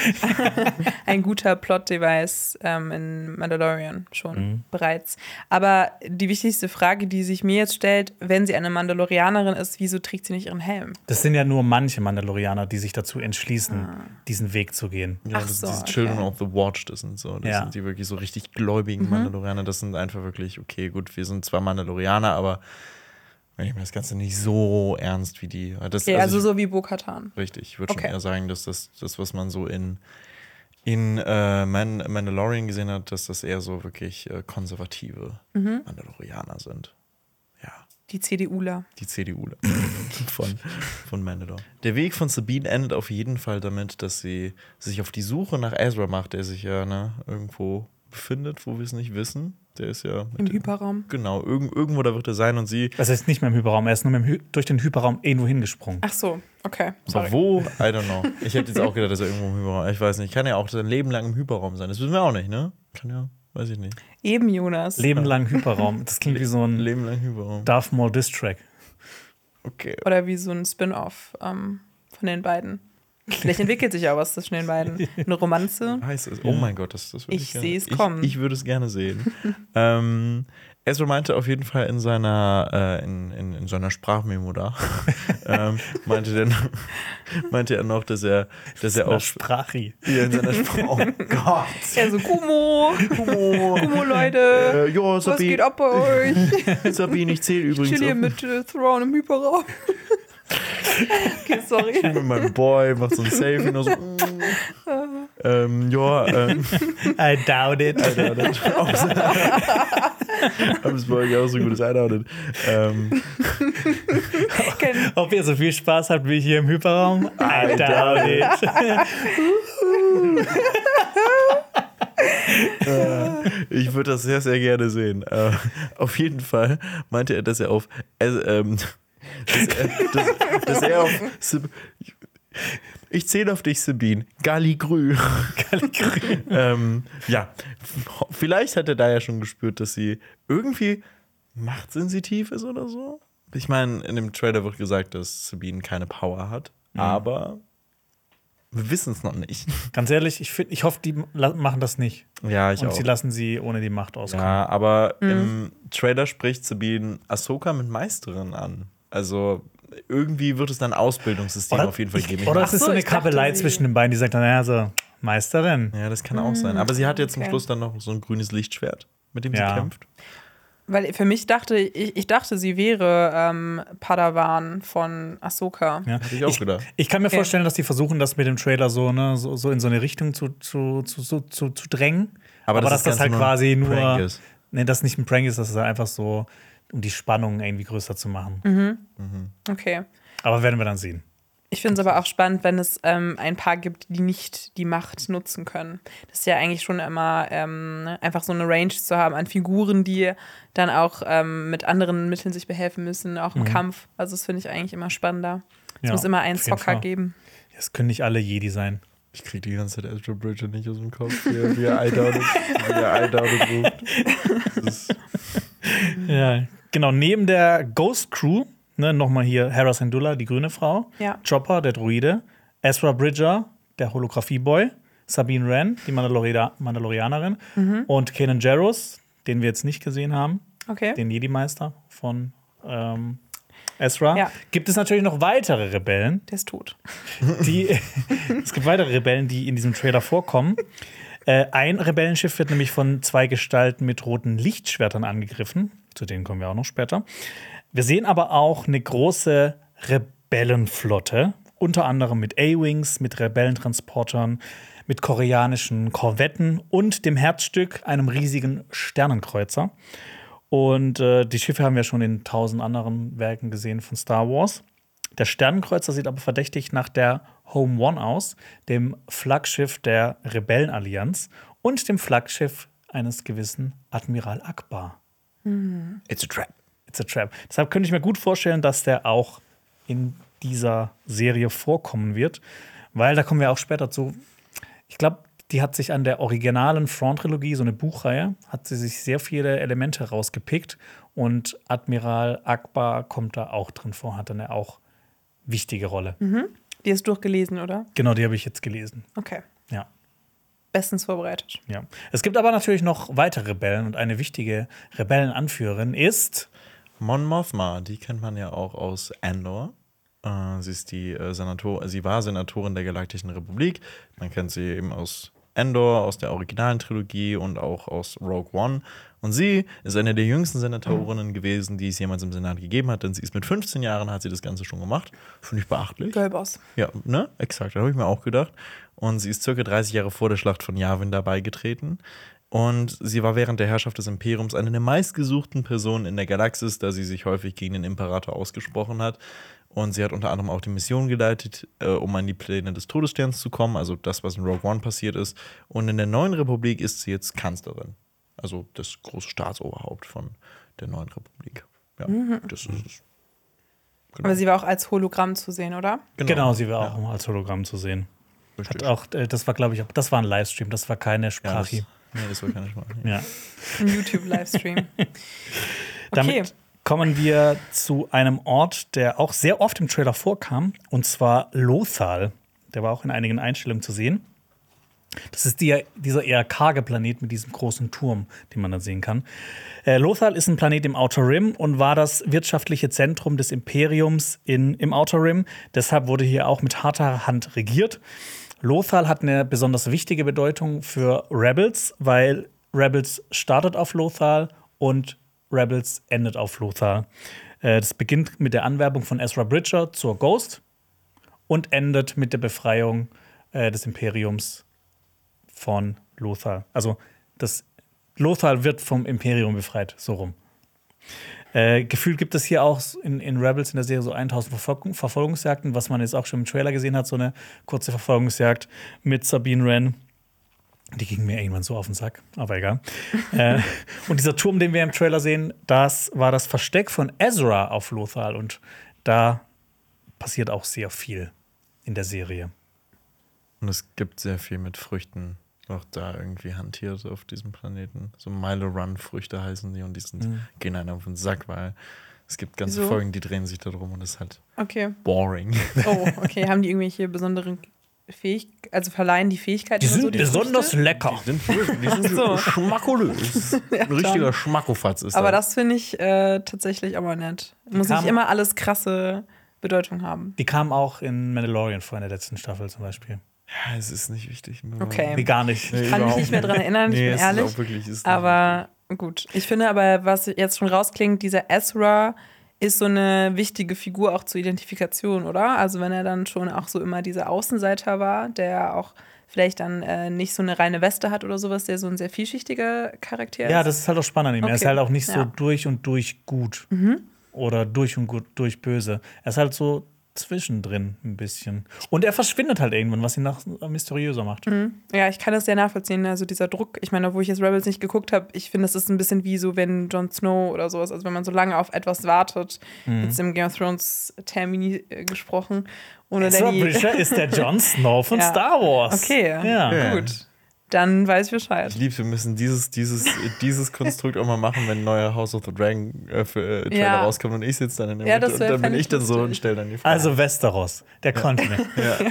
ein guter Plot-Device ähm, in Mandalorian schon Mhm. bereits. Aber die wichtigste Frage, die sich mir jetzt stellt, wenn sie eine Mandalorianerin ist, wieso trägt sie nicht ihren Helm? Das sind ja nur manche Mandalorianer, die sich dazu entschließen, diesen Weg zu gehen. Ja, Ach das, so, diese okay. Children of the Watch, das sind so, das Ja. sind die wirklich so richtig gläubigen Mandalorianer. Das sind einfach wirklich, okay, gut, wir sind zwar Mandalorianer, aber ich mir das Ganze nicht so ernst wie die. Das, Okay, also, ich, so wie Bo-Katan. richtig, ich würde Okay. schon eher sagen, dass das, das was man so in, in äh, Man Mandalorian gesehen hat, dass das eher so wirklich äh, konservative Mhm. Mandalorianer sind. Die CDUler. die CDU von, von Mandalore. Der Weg von Sabine endet auf jeden Fall damit, dass sie sich auf die Suche nach Ezra macht, der sich ja ne, irgendwo befindet, wo wir es nicht wissen. Der ist ja mit Im dem- Hyperraum. Genau, irgend, irgendwo da wird er sein und sie. Das heißt nicht mehr im Hyperraum, er ist nur mit dem Hy durch den Hyperraum irgendwo hingesprungen. Ach so, okay. Aber wo? I don't know. Ich hätte jetzt auch gedacht, dass er irgendwo im Hyperraum Ich weiß nicht. Kann ja auch sein Leben lang im Hyperraum sein. Das wissen wir auch nicht, ne? Kann ja, weiß ich nicht. Eben, Jonas. Leben lang Hyperraum. Das klingt wie so ein Leben lang Hyperraum. Darth Maul Diss-Track. Okay. Oder wie so ein Spin-off ähm, von den beiden. Vielleicht entwickelt sich ja was zwischen den beiden. Eine Romanze. Heiß ist. Oh mein Gott, das, das würde Ich gerne- sehe es ich, kommen. Ich würde es gerne sehen. ähm, Ezra meinte auf jeden Fall in seiner, äh, in, in, in seiner Sprachmemo da, ähm, meinte, denn, meinte er noch, dass er, dass er auf Sprachi. hier in seiner Sprache. Oh Gott. Ja, so Kumo. Kumo. Kumo, Leute. Äh, ja, Was geht ab bei euch? Sabine, ich zähle übrigens Chill hier mit äh, Thrawn im Hyperraum. Okay, sorry. mit meinem Boy, macht so ein Selfie nur so. mm. ähm, ja, ähm, I doubt it. aber es war ja auch so ein gutes Einordnen. Ähm, Ken- Ob ihr so viel Spaß habt wie hier im Hyperraum? I doubt it. Ich würde das sehr, sehr gerne sehen. Äh, auf jeden Fall meinte er, dass er auf. Äh, ähm, dass, er, dass, dass er auf. Ich zähle auf dich, Sabine. Galligrü. Galligrü. ähm, ja, vielleicht hat er da ja schon gespürt, dass sie irgendwie machtsensitiv ist oder so. Ich meine, in dem Trailer wird gesagt, dass Sabine keine Power hat, aber wir wissen es noch nicht. Ganz ehrlich, ich, find, ich hoffe, die machen das nicht. Ja, ich Und auch. sie lassen sie ohne die Macht auskommen. Ja, aber im Trailer spricht Sabine Ahsoka mit Meisterin an. Also irgendwie wird es dann ein Ausbildungssystem auf jeden Fall geben. Ich oder es ist so eine ich Kabelei zwischen den beiden, die sagt dann, naja, so, Meisterin. ja, das kann auch sein. Aber sie hat jetzt zum okay. Schluss dann noch so ein grünes Lichtschwert, mit dem Ja. sie kämpft. Weil für mich dachte, ich, ich dachte, sie wäre ähm, Padawan von Ahsoka. Ja. Hätte ich auch gedacht. Ich kann mir Okay. vorstellen, dass die versuchen, das mit dem Trailer so, ne, so, so in so eine Richtung zu, zu, zu, zu, zu, zu drängen. Aber Aber, dass dass das das halt Ganze nur ein quasi nur. Prank ist. Nee, das nicht ein Prank ist, das ist einfach so, um die Spannung irgendwie größer zu machen. Okay. Aber werden wir dann sehen. Ich finde es aber auch spannend, wenn es ähm, ein paar gibt, die nicht die Macht nutzen können. Das ist ja eigentlich schon immer ähm, ne, einfach so eine Range zu haben an Figuren, die dann auch ähm, mit anderen Mitteln sich behelfen müssen, auch im Kampf. Also das finde ich eigentlich immer spannender. Es Ja, muss immer einen Zocker geben. Es können nicht alle Jedi sein. Ich krieg die ganze Zeit Astro Bridger nicht aus dem Kopf, wie er, Eidaudet ruft. Das ist, Ja, genau. Neben der Ghost Crew, ne, nochmal hier Hera Syndulla, die grüne Frau, Ja. Chopper, der Druide, Ezra Bridger, der Holographie-Boy, Sabine Wren, die Mandalorida Mandalorianerin, Mhm. und Kanan Jarrus, den wir jetzt nicht gesehen haben, Okay. den Jedi-Meister von ähm, Ezra. Ja. Gibt es natürlich noch weitere Rebellen, Der ist tot. die es gibt weitere Rebellen, die in diesem Trailer vorkommen. Äh, ein Rebellenschiff wird nämlich von zwei Gestalten mit roten Lichtschwertern angegriffen. Zu denen kommen wir auch noch später. Wir sehen aber auch eine große Rebellenflotte, unter anderem mit A-Wings, mit Rebellentransportern, mit koreanischen Korvetten und dem Herzstück, einem riesigen Sternenkreuzer. Und äh, die Schiffe haben wir schon in tausend anderen Werken gesehen von Star Wars. Der Sternenkreuzer sieht aber verdächtig nach der Home One aus, dem Flaggschiff der Rebellenallianz und dem Flaggschiff eines gewissen Admiral Akbar. it's a trap. It's a trap. Deshalb könnte ich mir gut vorstellen, dass der auch in dieser Serie vorkommen wird, weil da kommen wir auch später zu. Ich glaube, die hat sich an der originalen Front-Trilogie, so eine Buchreihe, hat sie sich sehr viele Elemente rausgepickt und Admiral Akbar kommt da auch drin vor, hat eine auch wichtige Rolle. Die ist durchgelesen, oder? Genau, die habe ich jetzt gelesen. Okay. Ja. Bestens vorbereitet. Ja. Es gibt aber natürlich noch weitere Rebellen und eine wichtige Rebellenanführerin ist Mon Mothma, die kennt man ja auch aus Andor. Äh, sie ist die äh, Senator, sie war Senatorin der Galaktischen Republik. Man kennt sie eben aus Andor, aus der originalen Trilogie und auch aus Rogue One. Und sie ist eine der jüngsten Senatorinnen gewesen, die es jemals im Senat gegeben hat, denn sie ist mit 15 Jahren hat sie das Ganze schon gemacht. Finde ich beachtlich. Girlboss. Ja, ne? Exakt, da habe ich mir auch gedacht. Und sie ist circa 30 Jahre vor der Schlacht von Yavin dabei getreten. Und sie war während der Herrschaft des Imperiums eine der meistgesuchten Personen in der Galaxis, da sie sich häufig gegen den Imperator ausgesprochen hat. Und sie hat unter anderem auch die Mission geleitet, äh, um an die Pläne des Todessterns zu kommen, also das, was in Rogue One passiert ist. Und in der neuen Republik ist sie jetzt Kanzlerin. Also das große Staatsoberhaupt von der neuen Republik. Ja, das ist es. Genau. Aber sie war auch als Hologramm zu sehen, oder? Genau, sie war auch als Hologramm zu sehen. Richtig. Hat auch, äh, das war, glaube ich, das war ein Livestream, das war keine ja, das, Sprache. nee, das war keine Sprache. Ja. Ein YouTube-Livestream. Damit kommen wir zu einem Ort, der auch sehr oft im Trailer vorkam, und zwar Lothal. Der war auch in einigen Einstellungen zu sehen. Das ist die, dieser eher karge Planet mit diesem großen Turm, den man da sehen kann. Äh, Lothal ist ein Planet im Outer Rim und war das wirtschaftliche Zentrum des Imperiums in, im Outer Rim. Deshalb wurde hier auch mit harter Hand regiert. Lothal hat eine besonders wichtige Bedeutung für Rebels, weil Rebels startet auf Lothal und Rebels endet auf Lothal. Äh, das beginnt mit der Anwerbung von Ezra Bridger zur Ghost und endet mit der Befreiung äh, des Imperiums von Lothal. Also das Lothal wird vom Imperium befreit, so rum. Äh, gefühlt gibt es hier auch in, in Rebels in der Serie so 1000 Verfolgung, Verfolgungsjagden, was man jetzt auch schon im Trailer gesehen hat, so eine kurze Verfolgungsjagd mit Sabine Wren. Die ging mir irgendwann so auf den Sack, aber egal. äh, und dieser Turm, den wir im Trailer sehen, das war das Versteck von Ezra auf Lothal und da passiert auch sehr viel in der Serie. Und es gibt sehr viel mit Früchten, auch da irgendwie hantiert auf diesem Planeten. So Milo Run Früchte heißen die und die sind, gehen einem auf den Sack, weil es gibt ganze Wieso? Folgen, die drehen sich darum und das ist halt Okay. boring. Oh, okay. Haben die irgendwelche besonderen Fähigkeiten, also verleihen die Fähigkeiten? Die sind so, die besonders Früchte? lecker. Die sind, die sind so. schmackolös. Ein richtiger Schmackofatz ist Aber da. das finde ich äh, tatsächlich aber nett. Muss kam- nicht immer alles krasse Bedeutung haben. Die kamen auch in Mandalorian vor in der letzten Staffel zum Beispiel. Ja, es ist nicht wichtig. Okay. Nee, gar nicht. Nee, Kann mich nicht mehr dran erinnern, ich Nee, bin es ehrlich. Ist auch wirklich, ist Aber gut. Ich finde aber, was jetzt schon rausklingt, dieser Ezra ist so eine wichtige Figur auch zur Identifikation, oder? Also wenn er dann schon auch so immer dieser Außenseiter war, der auch vielleicht dann äh, nicht so eine reine Weste hat oder sowas, der so ein sehr vielschichtiger Charakter Ja, ist. das ist halt auch spannend an ihm. Er ist Okay. halt auch nicht so Ja. Mhm. durch und durch gut. Oder durch und gut, durch böse. Er ist halt so zwischendrin ein bisschen. Und er verschwindet halt irgendwann, was ihn nach mysteriöser macht. Ja, ich kann das sehr nachvollziehen. Also dieser Druck, ich meine, wo ich jetzt Rebels nicht geguckt habe, ich finde, das ist ein bisschen wie so, wenn Jon Snow oder sowas, also wenn man so lange auf etwas wartet, jetzt im Game of Thrones Termini äh, gesprochen, ohne Ezra. Bridger ist der Jon Snow von Ja. Star Wars. Okay, Ja. Ja. gut. Dann weiß ich Bescheid. Ich liebe, wir müssen dieses, dieses, dieses Konstrukt auch mal machen, wenn ein neuer House of the Dragon äh, für, äh, Trailer Ja. rauskommt und ich sitze dann in der Ja, Mitte und dann bin ich dann so und stelle dann die Frage. Also Westeros, der Kontinent. ja,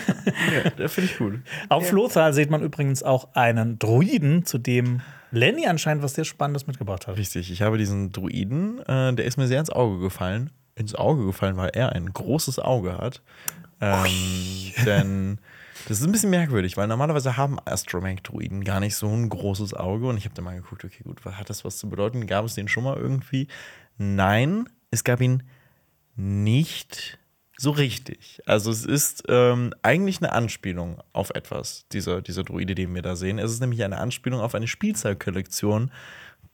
ja finde ich cool. Auf Lothal sieht man übrigens auch einen Druiden, zu dem Lenny anscheinend was sehr Spannendes mitgebracht hat. Richtig, ich habe diesen Druiden, äh, der ist mir sehr ins Auge gefallen. Ins Auge gefallen, weil er ein großes Auge hat. Ähm, denn das ist ein bisschen merkwürdig, weil normalerweise haben Astromech-Druiden gar nicht so ein großes Auge. Und ich habe dann mal geguckt, okay, gut, was hat das was zu bedeuten? Gab es den schon mal irgendwie? Nein, es gab ihn nicht so richtig. Also es ist ähm, eigentlich eine Anspielung auf etwas, dieser, dieser Druide, den wir da sehen. Es ist nämlich eine Anspielung auf eine Spielzeugkollektion,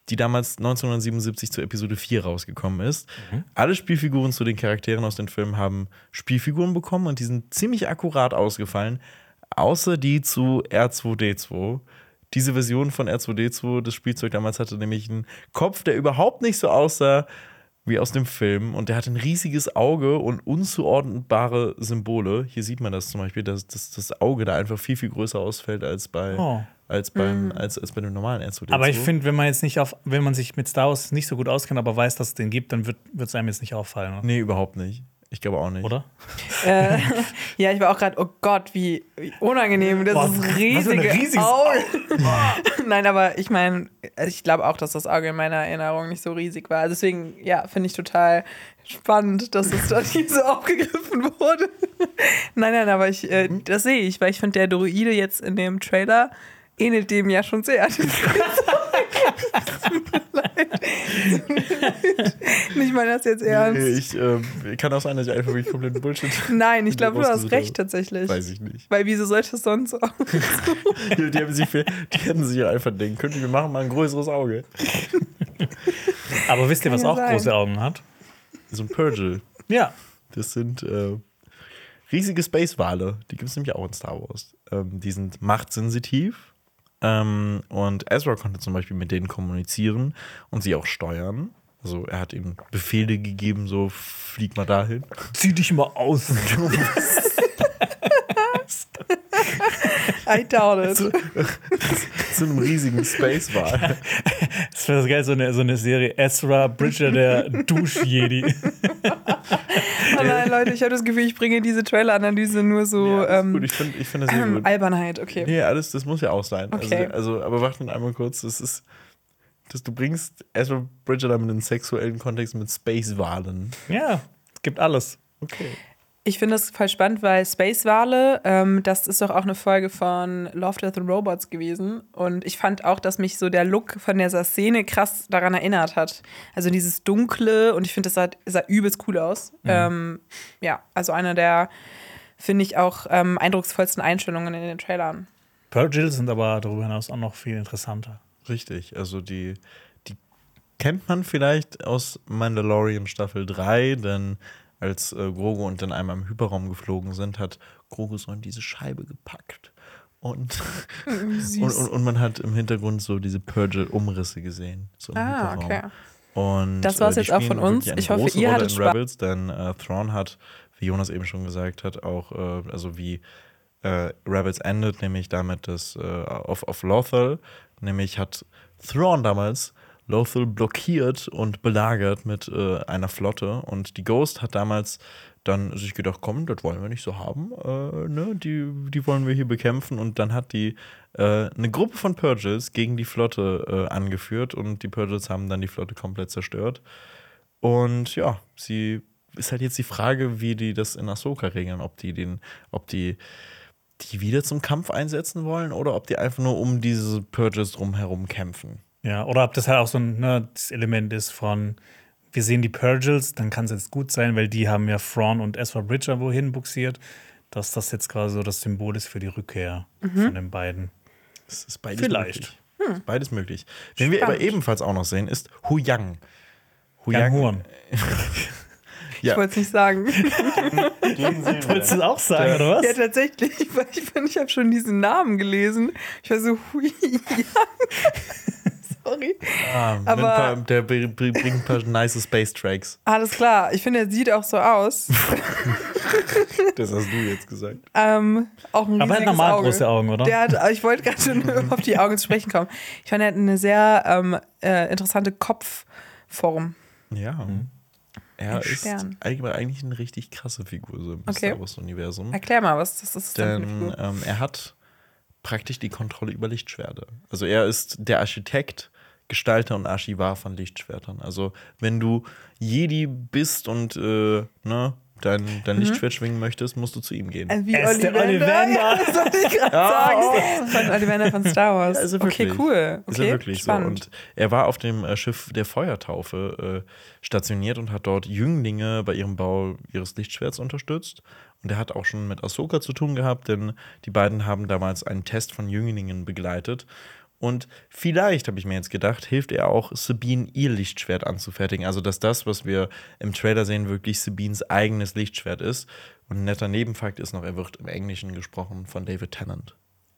die damals 1977 zu Episode 4 rausgekommen ist. Alle Spielfiguren zu den Charakteren aus den Filmen haben Spielfiguren bekommen und die sind ziemlich akkurat ausgefallen, außer die zu R2D2. Diese Version von R2D2, das Spielzeug damals hatte nämlich einen Kopf, der überhaupt nicht so aussah wie aus dem Film. Und der hat ein riesiges Auge und unzuordnbare Symbole. Hier sieht man das zum Beispiel, dass, dass das Auge da einfach viel, viel größer ausfällt als bei, Oh. als beim, als, als bei dem normalen R2D2. Aber ich finde, wenn man jetzt nicht auf, wenn man sich mit Star Wars nicht so gut auskennt, aber weiß, dass es den gibt, dann wird es einem jetzt nicht auffallen, oder? Nee, überhaupt nicht. Ich glaube auch nicht. oder? Äh, ja, ich war auch gerade, oh Gott, wie, wie unangenehm. Das Boah, ist was riesige riesiges Auge. Nein, aber ich meine, ich glaube auch, dass das Auge in meiner Erinnerung nicht so riesig war. Deswegen, ja, finde ich total spannend, dass es da nie so aufgegriffen wurde. nein, nein, aber ich, äh, das sehe ich, weil ich finde, der Droide jetzt in dem Trailer ähnelt dem ja schon sehr. Tut mir leid. Ich meine das jetzt ernst. Nee, ich ähm, kann auch sein, dass ich einfach wirklich komplett Bullshit. Nein, ich glaube, du hast recht habe. tatsächlich. Weiß ich nicht. Weil wieso sollte es sonst auch? Die, die, haben sich, viel- die hätten sich ja einfach denken können, wir machen mal ein größeres Auge. Aber wisst ihr, was auch sein. große Augen hat? So ein Purgil. Ja. Das sind äh, riesige Space-Wale. Die gibt es nämlich auch in Star Wars. Ähm, die sind machtsensitiv. Ähm, und Ezra konnte zum Beispiel mit denen kommunizieren und sie auch steuern. Also er hat ihnen Befehle gegeben, so flieg mal dahin. Zieh dich mal aus. I doubt it. Zu einem riesigen Space-Wal. Das wäre geil, so eine, so eine Serie. Ezra Bridger, der Dusch-Jedi. Oh nein, Leute, ich habe das Gefühl, ich bringe diese Trailer-Analyse nur so Ja, ähm, gut, ich finde ich find das sehr gut. Albernheit, okay. Nee, alles, das muss ja auch sein. Okay. Also, also, aber warte noch einmal kurz. Das ist, dass du bringst Ezra Bridger damit in einen sexuellen Kontext mit Space-Walen. Ja, es gibt alles. Okay. Ich finde das voll spannend, weil Space-Wale, ähm, das ist doch auch eine Folge von Love, Death and Robots gewesen. Und ich fand auch, dass mich so der Look von dieser Szene krass daran erinnert hat. Also dieses Dunkle und ich finde, das sah, sah übelst cool aus. Ähm, ja, also einer der, finde ich, auch ähm, eindrucksvollsten Einstellungen in den Trailern. Purgil sind aber darüber hinaus auch noch viel interessanter. Richtig. Also die, die kennt man vielleicht aus Mandalorian Staffel 3, denn als äh, Grogu und dann einmal im Hyperraum geflogen sind, hat Grogu so in diese Scheibe gepackt. Und, und, und, und man hat im Hintergrund so diese Purgil-Umrisse gesehen. So Ah, Hyperraum. okay. Und, Das war's äh, die jetzt auch von uns. Ich hoffe, ihr hattet Spaß. Rebels, denn äh, Thrawn hat, wie Jonas eben schon gesagt hat, auch, äh, also wie äh, Rebels endet, nämlich damit, dass äh, auf, auf Lothal, nämlich hat Thrawn damals Lothal blockiert und belagert mit äh, einer Flotte. Und die Ghost hat damals dann sich gedacht, komm, das wollen wir nicht so haben, äh, ne? die, die wollen wir hier bekämpfen. Und dann hat die äh, eine Gruppe von Purgils gegen die Flotte äh, angeführt. Und die Purgils haben dann die Flotte komplett zerstört. Und ja, sie ist halt jetzt die Frage, wie die das in Ahsoka regeln, ob die den, ob die die wieder zum Kampf einsetzen wollen oder ob die einfach nur um diese Purges drumherum kämpfen. Ja, oder ob das halt auch so ein ne, das Element ist von, wir sehen die Purgils, dann kann es jetzt gut sein, weil die haben ja Thrawn und Ezra Bridger wohin buxiert, dass das jetzt quasi so das Symbol ist für die Rückkehr von den beiden. Das ist beides Vielleicht. möglich. Das ist beides möglich. Wen wir aber ebenfalls auch noch sehen, ist Hu Yang. Hu Young Horn. Ich wollte es nicht sagen. Wolltest du es auch sagen, oder was? ja, tatsächlich, weil ich finde, ich habe schon diesen Namen gelesen. Ich war so, hui, ja. Sorry. Ah, Aber- paar, der br- br- bringt ein paar nice Space Tracks. Alles klar. Ich finde, er sieht auch so aus. Das hast du jetzt gesagt. ähm, auch ein Aber er hat normal Auge. große Augen, oder? Der hat, ich wollte gerade schon auf die Augen zu sprechen kommen. Ich fand, er hat eine sehr ähm, äh, interessante Kopfform. Ja. Mhm. Er Ein ist Stern. eigentlich eine richtig krasse Figur so im Okay. Star Wars-Universum. Erklär mal, was das ist. denn ähm, er hat praktisch die Kontrolle über Lichtschwerter. Also er ist der Architekt, Gestalter und Archivar von Lichtschwertern. Also wenn du Jedi bist und äh, ne, dein, dein Lichtschwert schwingen möchtest, musst du zu ihm gehen. Mhm. Äh, wie Er ist der Ollivander. Ollivander. Ja, das ich gerade sagen. Von Ollivander von Star Wars. Ja, ist er okay, wirklich. cool. Ist Okay, er wirklich spannend. so. Und er war auf dem äh, Schiff der Feuertaufe äh, stationiert und hat dort Jünglinge bei ihrem Bau ihres Lichtschwerts unterstützt. Und er hat auch schon mit Ahsoka zu tun gehabt, denn die beiden haben damals einen Test von Jünglingen begleitet. Und vielleicht, habe ich mir jetzt gedacht, hilft er auch, Sabine ihr Lichtschwert anzufertigen. Also, dass das, was wir im Trailer sehen, wirklich Sabines eigenes Lichtschwert ist. Und ein netter Nebenfakt ist noch, er wird im Englischen gesprochen von David Tennant.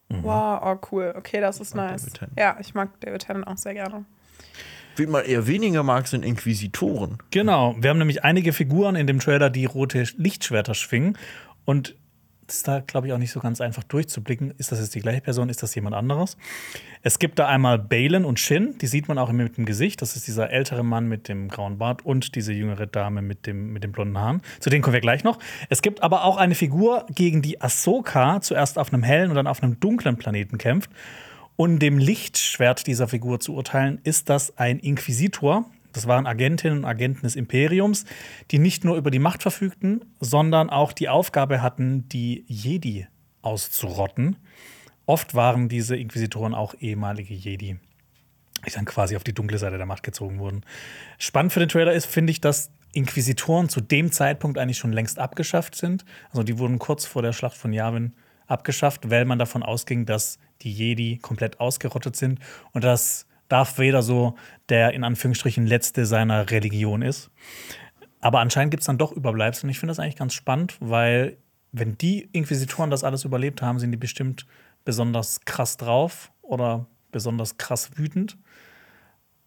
Wow, oh cool. Okay, das ist nice. Ja, ich mag David Tennant auch sehr gerne. Wen man eher weniger mag, sind Inquisitoren. Genau. Wir haben nämlich einige Figuren in dem Trailer, die rote Lichtschwerter schwingen. Und ist da, glaube ich, auch nicht so ganz einfach durchzublicken. Ist das jetzt die gleiche Person? Ist das jemand anderes? Es gibt da einmal Balen und Shin, die sieht man auch mit dem Gesicht. Das ist dieser ältere Mann mit dem grauen Bart und diese jüngere Dame mit dem, mit den blonden Haaren. Zu denen kommen wir gleich noch. Es gibt aber auch eine Figur, gegen die Ahsoka zuerst auf einem hellen und dann auf einem dunklen Planeten kämpft. Und dem Lichtschwert dieser Figur zu urteilen, ist das ein Inquisitor. Das waren Agentinnen und Agenten des Imperiums, die nicht nur über die Macht verfügten, sondern auch die Aufgabe hatten, die Jedi auszurotten. Oft waren diese Inquisitoren auch ehemalige Jedi, die dann quasi auf die dunkle Seite der Macht gezogen wurden. Spannend für den Trailer ist, finde ich, dass Inquisitoren zu dem Zeitpunkt eigentlich schon längst abgeschafft sind. Also die wurden kurz vor der Schlacht von Yavin abgeschafft, weil man davon ausging, dass die Jedi komplett ausgerottet sind und dass Darth Vader so der in Anführungsstrichen letzte seiner Religion ist. Aber anscheinend gibt es dann doch Überbleibsel und ich finde das eigentlich ganz spannend, weil wenn die Inquisitoren das alles überlebt haben, sind die bestimmt besonders krass drauf oder besonders krass wütend.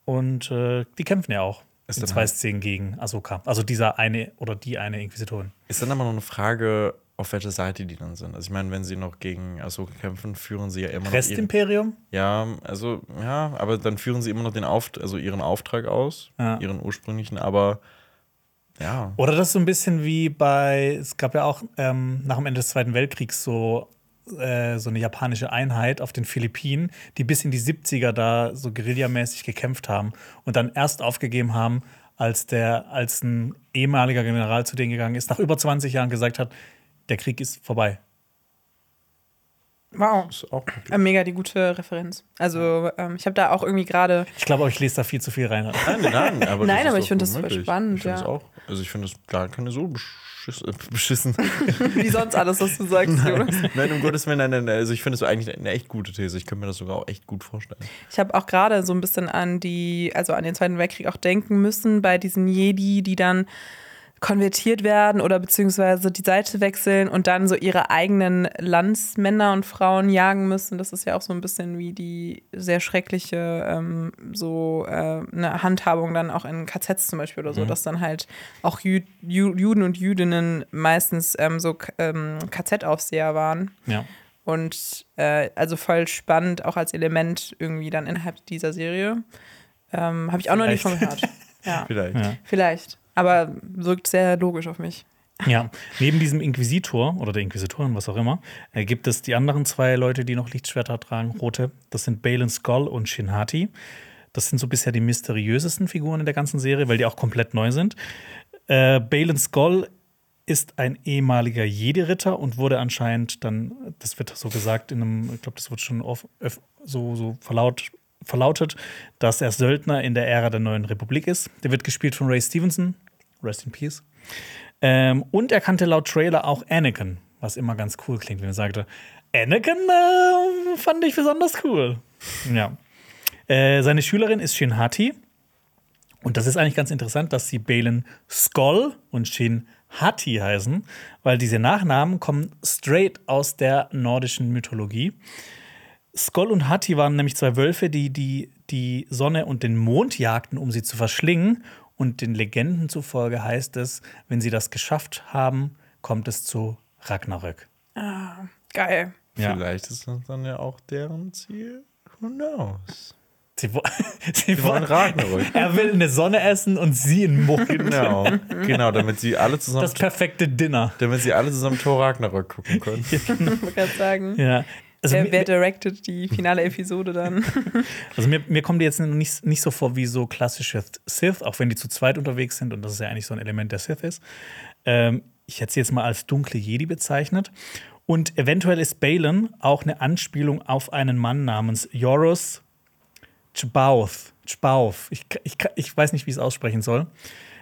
Und äh, die kämpfen ja auch Ist in zwei halt- Szenen gegen Ahsoka. Also dieser eine oder die eine Inquisitorin. Ist dann aber noch eine Frage, auf welcher Seite die dann sind. Also ich meine, wenn sie noch gegen Ahsoka kämpfen, führen sie ja immer noch ihren, Restimperium? Ja, also ja, aber dann führen sie immer noch den Auft also ihren Auftrag aus, Ja. ihren ursprünglichen, aber ja. Oder das ist so ein bisschen wie bei, es gab ja auch ähm, nach dem Ende des Zweiten Weltkriegs so, äh, so eine japanische Einheit auf den Philippinen, die bis in die 70er da so guerillamäßig gekämpft haben und dann erst aufgegeben haben, als der, als ein ehemaliger General zu denen gegangen ist, nach über 20 Jahren gesagt hat, der Krieg ist vorbei. Wow. Ist auch möglich. Äh, Mega die gute Referenz. Also, ähm, ich habe da auch irgendwie gerade. Ich glaube, ich lese da viel zu viel rein. Nein, nein, aber Nein, das ist aber ich find das voll möglich. spannend, Ich finde ja. das auch. Also ich finde das gar keine so beschiss, äh, beschissen. Wie sonst alles, was du sagst, Jonas. nein, um Gottes Willen, nein, nein, nein. Also ich finde das eigentlich eine echt gute These. Ich könnte mir das sogar auch echt gut vorstellen. Ich habe auch gerade so ein bisschen an die, also an den Zweiten Weltkrieg auch denken müssen, bei diesen Jedi, die dann konvertiert werden oder beziehungsweise die Seite wechseln und dann so ihre eigenen Landsmänner und Frauen jagen müssen. Das ist ja auch so ein bisschen wie die sehr schreckliche ähm, so äh, eine Handhabung dann auch in KZs zum Beispiel oder so, dass dann halt auch Jü Ju Juden und Jüdinnen meistens ähm, so ähm, KZ-Aufseher waren. Ja. Und äh, also voll spannend, auch als Element irgendwie dann innerhalb dieser Serie. Ähm, Habe ich auch noch nicht von Vielleicht. gehört. Ja, Vielleicht. Ja. vielleicht. Aber wirkt sehr logisch auf mich. Ja, neben diesem Inquisitor oder der Inquisitorin, was auch immer, äh, gibt es die anderen zwei Leute, die noch Lichtschwerter tragen, rote. Das sind Balin Skull und Shinhati. Das sind so bisher die mysteriösesten Figuren in der ganzen Serie, weil die auch komplett neu sind. Äh, Balin Skull ist ein ehemaliger Jedi-Ritter und wurde anscheinend dann, das wird so gesagt, in einem, ich glaube, das wird schon oft, öf- so, so verlaut, verlautet, dass er Söldner in der Ära der neuen Republik ist. Der wird gespielt von Ray Stevenson. Rest in Peace. Ähm, und er kannte laut Trailer auch Anakin, was immer ganz cool klingt, wenn er sagte, Anakin äh, fand ich besonders cool. Ja. Äh, seine Schülerin ist Shinhati. Und das ist eigentlich ganz interessant, dass sie Balin Skoll und Shin Hati heißen, weil diese Nachnamen kommen straight aus der nordischen Mythologie. Skoll und Hati waren nämlich zwei Wölfe, die, die die Sonne und den Mond jagten, um sie zu verschlingen. Und den Legenden zufolge heißt es, wenn sie das geschafft haben, kommt es zu Ragnarök. Geil. Ja. Vielleicht ist das dann ja auch deren Ziel. Who knows? Sie, wo sie wollen Ragnarök. Er will eine Sonne essen und sie in Mond. Genau, genau, damit sie alle zusammen, Das perfekte Dinner. damit sie alle zusammen Thor Ragnarök gucken können. Ich wollte gerade sagen. Ja. Also, Wer, wer directed die finale Episode dann? also mir, mir kommen die jetzt nicht, nicht so vor wie so klassische Sith, auch wenn die zu zweit unterwegs sind und das ist ja eigentlich so ein Element der Sith ist. Ähm, ich hätte sie jetzt mal als dunkle Jedi bezeichnet. Und eventuell ist Balin auch eine Anspielung auf einen Mann namens Joros Chbauth. Chbauth. Ich, ich, ich weiß nicht, wie ich es aussprechen soll.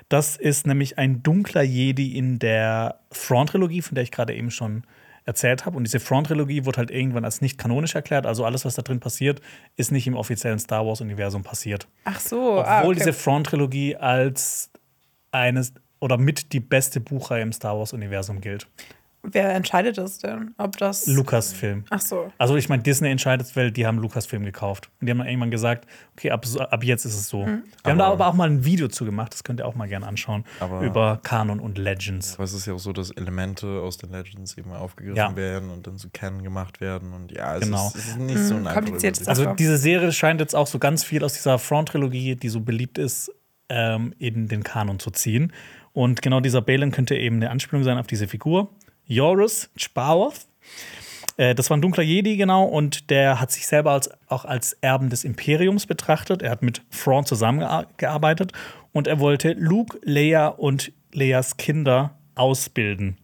Das ist nämlich ein dunkler Jedi in der Thrawn-Trilogie, von der ich gerade eben schon erzählt habe. Und diese Thrawn-Trilogie wurde halt irgendwann als nicht kanonisch erklärt. Also alles, was da drin passiert, ist nicht im offiziellen Star Wars-Universum passiert. Ach so. Obwohl ah, okay. diese Thrawn-Trilogie als eines oder mit die beste Buchreihe im Star Wars-Universum gilt. Wer entscheidet das denn? Ob das. Lucasfilm. Ach so. Also ich meine, Disney entscheidet, weil die haben Lucasfilm gekauft. Und die haben dann irgendwann gesagt, okay, ab, so- ab jetzt ist es so. Wir haben da aber auch mal ein Video zu gemacht, das könnt ihr auch mal gerne anschauen, Aber- über Kanon und Legends. Aber es ist ja auch so, dass Elemente aus den Legends eben aufgegriffen Ja. werden und dann zu Canon gemacht werden. Und ja, es, Genau. ist, es ist nicht so ein kompliziert ist das. Also diese Serie scheint jetzt auch so ganz viel aus dieser Thrawn-Trilogie, die so beliebt ist, ähm, in den Kanon zu ziehen. Und genau dieser Balin könnte eben eine Anspielung sein auf diese Figur. Joris Chbaoth. Äh, das war ein dunkler Jedi, genau, und der hat sich selber als, auch als Erben des Imperiums betrachtet. Er hat mit Thrawn zusammengearbeitet und er wollte Luke, Leia und Leias Kinder ausbilden.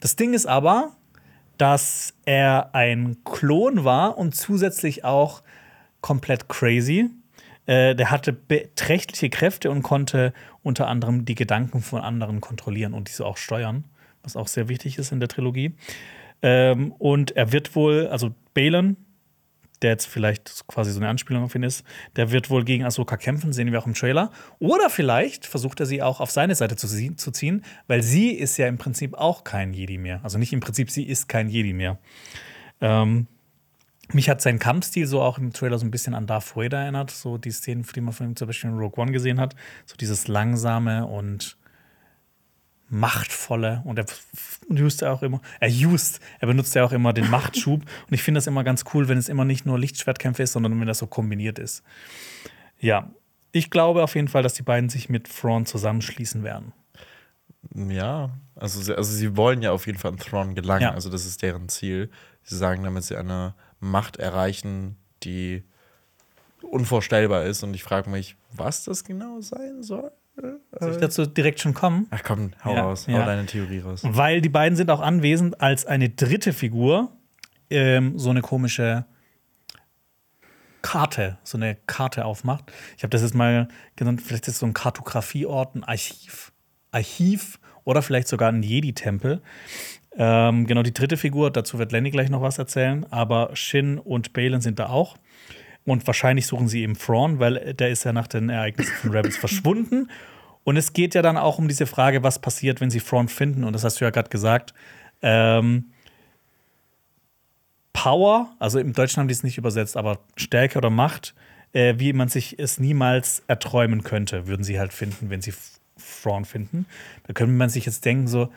Das Ding ist aber, dass er ein Klon war und zusätzlich auch komplett crazy. Äh, der hatte beträchtliche Kräfte und konnte unter anderem die Gedanken von anderen kontrollieren und diese auch steuern, was auch sehr wichtig ist in der Trilogie. Ähm, und er wird wohl, also Balin, der jetzt vielleicht quasi so eine Anspielung auf ihn ist, der wird wohl gegen Ahsoka kämpfen, sehen wir auch im Trailer. Oder vielleicht versucht er sie auch auf seine Seite zu, zu ziehen, weil sie ist ja im Prinzip auch kein Jedi mehr. Also nicht im Prinzip, sie ist kein Jedi mehr. Ähm, mich hat sein Kampfstil so auch im Trailer so ein bisschen an Darth Vader erinnert, so die Szenen, die man von ihm zum Beispiel in Rogue One gesehen hat. So dieses langsame und machtvolle und er used auch immer, er used, er benutzt ja auch immer den Machtschub und ich finde das immer ganz cool, wenn es immer nicht nur Lichtschwertkämpfe ist, sondern wenn das so kombiniert ist. Ja, ich glaube auf jeden Fall, dass die beiden sich mit Thrawn zusammenschließen werden. Ja, also sie, also sie wollen ja auf jeden Fall an Thrawn gelangen. Ja. Also das ist deren Ziel. Sie sagen, damit sie eine Macht erreichen, die unvorstellbar ist. Und ich frage mich, was das genau sein soll. Soll ich dazu direkt schon kommen? Ach komm, hau Ja, raus, hau ja. deine Theorie raus. Weil die beiden sind auch anwesend, als eine dritte Figur ähm, so eine komische Karte, so eine Karte aufmacht. Ich habe das jetzt mal genannt, vielleicht ist es so ein Kartografieort, ein Archiv, Archiv oder vielleicht sogar ein Jedi-Tempel. Ähm, genau, die dritte Figur, dazu wird Lenny gleich noch was erzählen, aber Shin und Balin sind da auch. Und wahrscheinlich suchen sie eben Thrawn, weil der ist ja nach den Ereignissen von Rebels verschwunden. Und es geht ja dann auch um diese Frage, was passiert, wenn sie Thrawn finden. Und das hast du ja gerade gesagt. Ähm, Power, also im Deutschen haben die es nicht übersetzt, aber Stärke oder Macht, äh, wie man sich es niemals erträumen könnte, würden sie halt finden, wenn sie Thrawn finden. Da könnte man sich jetzt denken, so,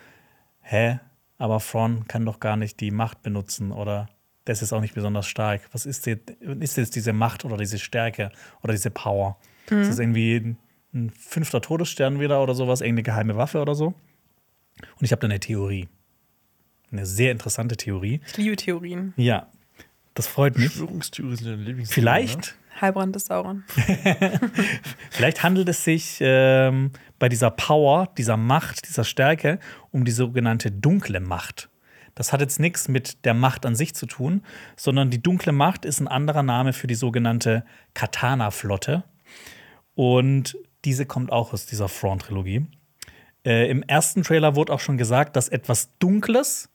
hä, aber Thrawn kann doch gar nicht die Macht benutzen oder das ist auch nicht besonders stark. Was ist jetzt, ist jetzt diese Macht oder diese Stärke oder diese Power? Ist das irgendwie ein, ein fünfter Todesstern wieder oder sowas, irgendeine geheime Waffe oder so? Und ich habe da eine Theorie. Eine sehr interessante Theorie. Ich liebe Theorien. Ja, das freut mich. Verschwörungstheorien sind deine Lieblingstheorie, Vielleicht, Heilbrand des Sauron. vielleicht handelt es sich ähm, bei dieser Power, dieser Macht, dieser Stärke um die sogenannte dunkle Macht. Das hat jetzt nichts mit der Macht an sich zu tun, sondern die dunkle Macht ist ein anderer Name für die sogenannte Katana-Flotte. Und diese kommt auch aus dieser Thrawn-Trilogie. Äh, Im ersten Trailer wurde auch schon gesagt, dass etwas Dunkles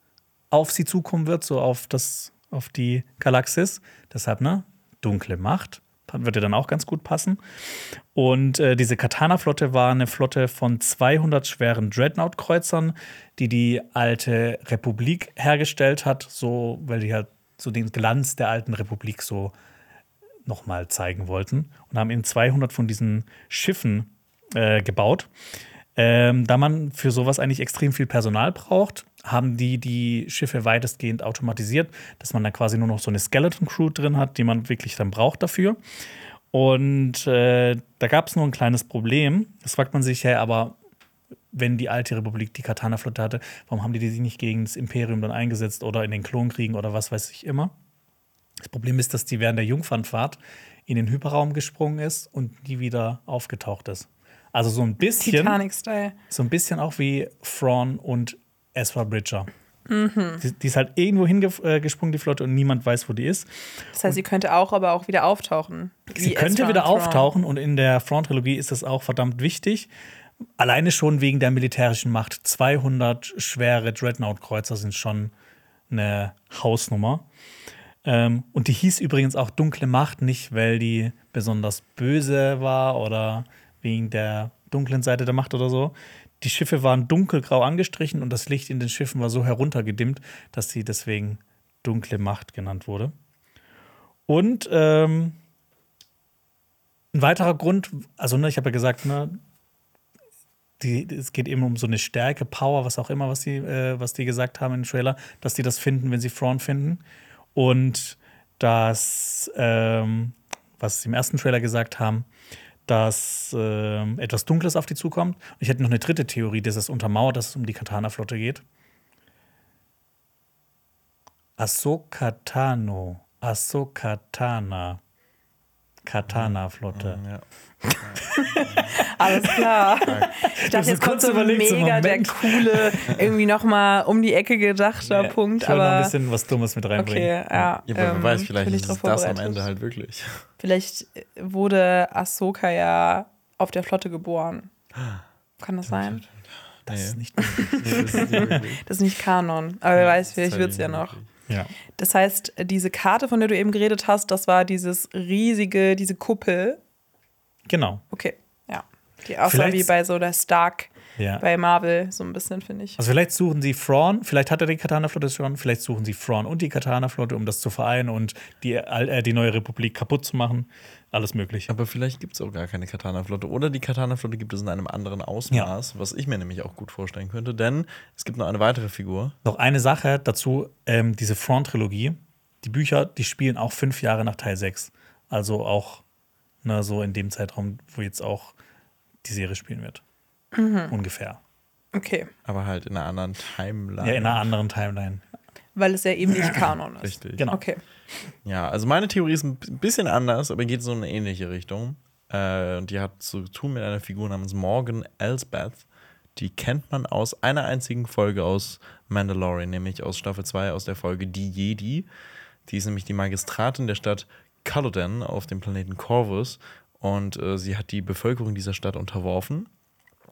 auf sie zukommen wird, so auf, das, auf die Galaxis. Deshalb, ne? Dunkle Macht, würde dann auch ganz gut passen. Und äh, diese Katana-Flotte war eine Flotte von 200 schweren Dreadnought-Kreuzern, die die alte Republik hergestellt hat, so, weil die halt so den Glanz der alten Republik so nochmal zeigen wollten. Und haben eben 200 von diesen Schiffen äh, gebaut. Ähm, da man für sowas eigentlich extrem viel Personal braucht, haben die die Schiffe weitestgehend automatisiert, dass man dann quasi nur noch so eine Skeleton Crew drin hat, die man wirklich dann braucht dafür. Und äh, da gab es nur ein kleines Problem. Das fragt man sich ja, aber wenn die alte Republik die Katana-Flotte hatte, warum haben die die nicht gegen das Imperium dann eingesetzt oder in den Klonkriegen oder was weiß ich immer? Das Problem ist, dass die während der Jungfernfahrt in den Hyperraum gesprungen ist und nie wieder aufgetaucht ist. Also so ein bisschen, Titanic-Style. so ein bisschen auch wie Thrawn und Ezra Bridger. Die, die ist halt irgendwo hingesprungen, die Flotte, und niemand weiß, wo die ist. Das heißt, sie könnte auch, aber auch wieder auftauchen. Sie könnte wieder und auftauchen und in der Thrawn-Trilogie ist das auch verdammt wichtig. Alleine schon wegen der militärischen Macht. 200 schwere Dreadnought-Kreuzer sind schon eine Hausnummer. Ähm, und die hieß übrigens auch Dunkle Macht, nicht weil die besonders böse war oder wegen der dunklen Seite der Macht oder so. Die Schiffe waren dunkelgrau angestrichen und das Licht in den Schiffen war so heruntergedimmt, dass sie deswegen Dunkle Macht genannt wurde. Und ähm, ein weiterer Grund, also ne, ich habe ja gesagt, ne, die, es geht eben um so eine Stärke, Power, was auch immer, was die, äh, was die gesagt haben im Trailer, dass die das finden, wenn sie Thrawn finden. Und dass, ähm, was sie im ersten Trailer gesagt haben, dass ähm, etwas Dunkles auf die zukommt. Und ich hätte noch eine dritte Theorie, dass es untermauert, dass es um die Katana-Flotte geht. Ahsoka Tano. Ahsoka Tana. Katana-Flotte. Ja. Alles klar. Ich dachte, jetzt kommt kurz so überlegt, so mega der coole, irgendwie noch mal um die Ecke gedachter Nee, Punkt. Ich wollte noch ein Aber bisschen was Dummes mit reinbringen. okay, ja. Ja, aber wer ähm, weiß, vielleicht ist es das am vorbereitet. Ende halt wirklich. Vielleicht wurde Ahsoka ja auf der Flotte geboren. Kann das sein? Das ist nicht. Das ist nicht. Das Kanon. Aber wer weiß, vielleicht Das wird es ja halt noch. wirklich. Ja. Das heißt, diese Karte, von der du eben geredet hast, das war dieses riesige, diese Kuppel. Genau. Okay, ja. Die aussah wie bei so der Stark Ja. bei Marvel, so ein bisschen, finde ich. Also vielleicht suchen sie Thrawn, vielleicht hat er die Katana-Flotte schon, vielleicht suchen sie Thrawn und die Katana-Flotte, um das zu vereinen und die, äh, die neue Republik kaputt zu machen. Alles möglich. Aber vielleicht gibt es auch gar keine Katana-Flotte. Oder die Katana-Flotte gibt es in einem anderen Ausmaß, was ich mir nämlich auch gut vorstellen könnte. Denn es gibt noch eine weitere Figur. Noch eine Sache dazu: ähm, diese Thrawn-Trilogie, die Bücher, die spielen auch fünf Jahre nach Teil 6. Also auch ne, so in dem Zeitraum, wo jetzt auch die Serie spielen wird. Ungefähr. Okay, Aber halt in einer anderen Timeline. Ja, in einer anderen Timeline. weil es ja eben nicht Kanon ist. Richtig. Genau. Okay. Ja, also meine Theorie ist ein bisschen anders, aber geht so in eine ähnliche Richtung. Äh, und die hat zu tun mit einer Figur namens Morgan Elsbeth. Die kennt man aus einer einzigen Folge aus Mandalorian, nämlich aus Staffel 2, aus der Folge Die Jedi. Die ist nämlich die Magistratin der Stadt Calodan auf dem Planeten Corvus. Und äh, sie hat die Bevölkerung dieser Stadt unterworfen.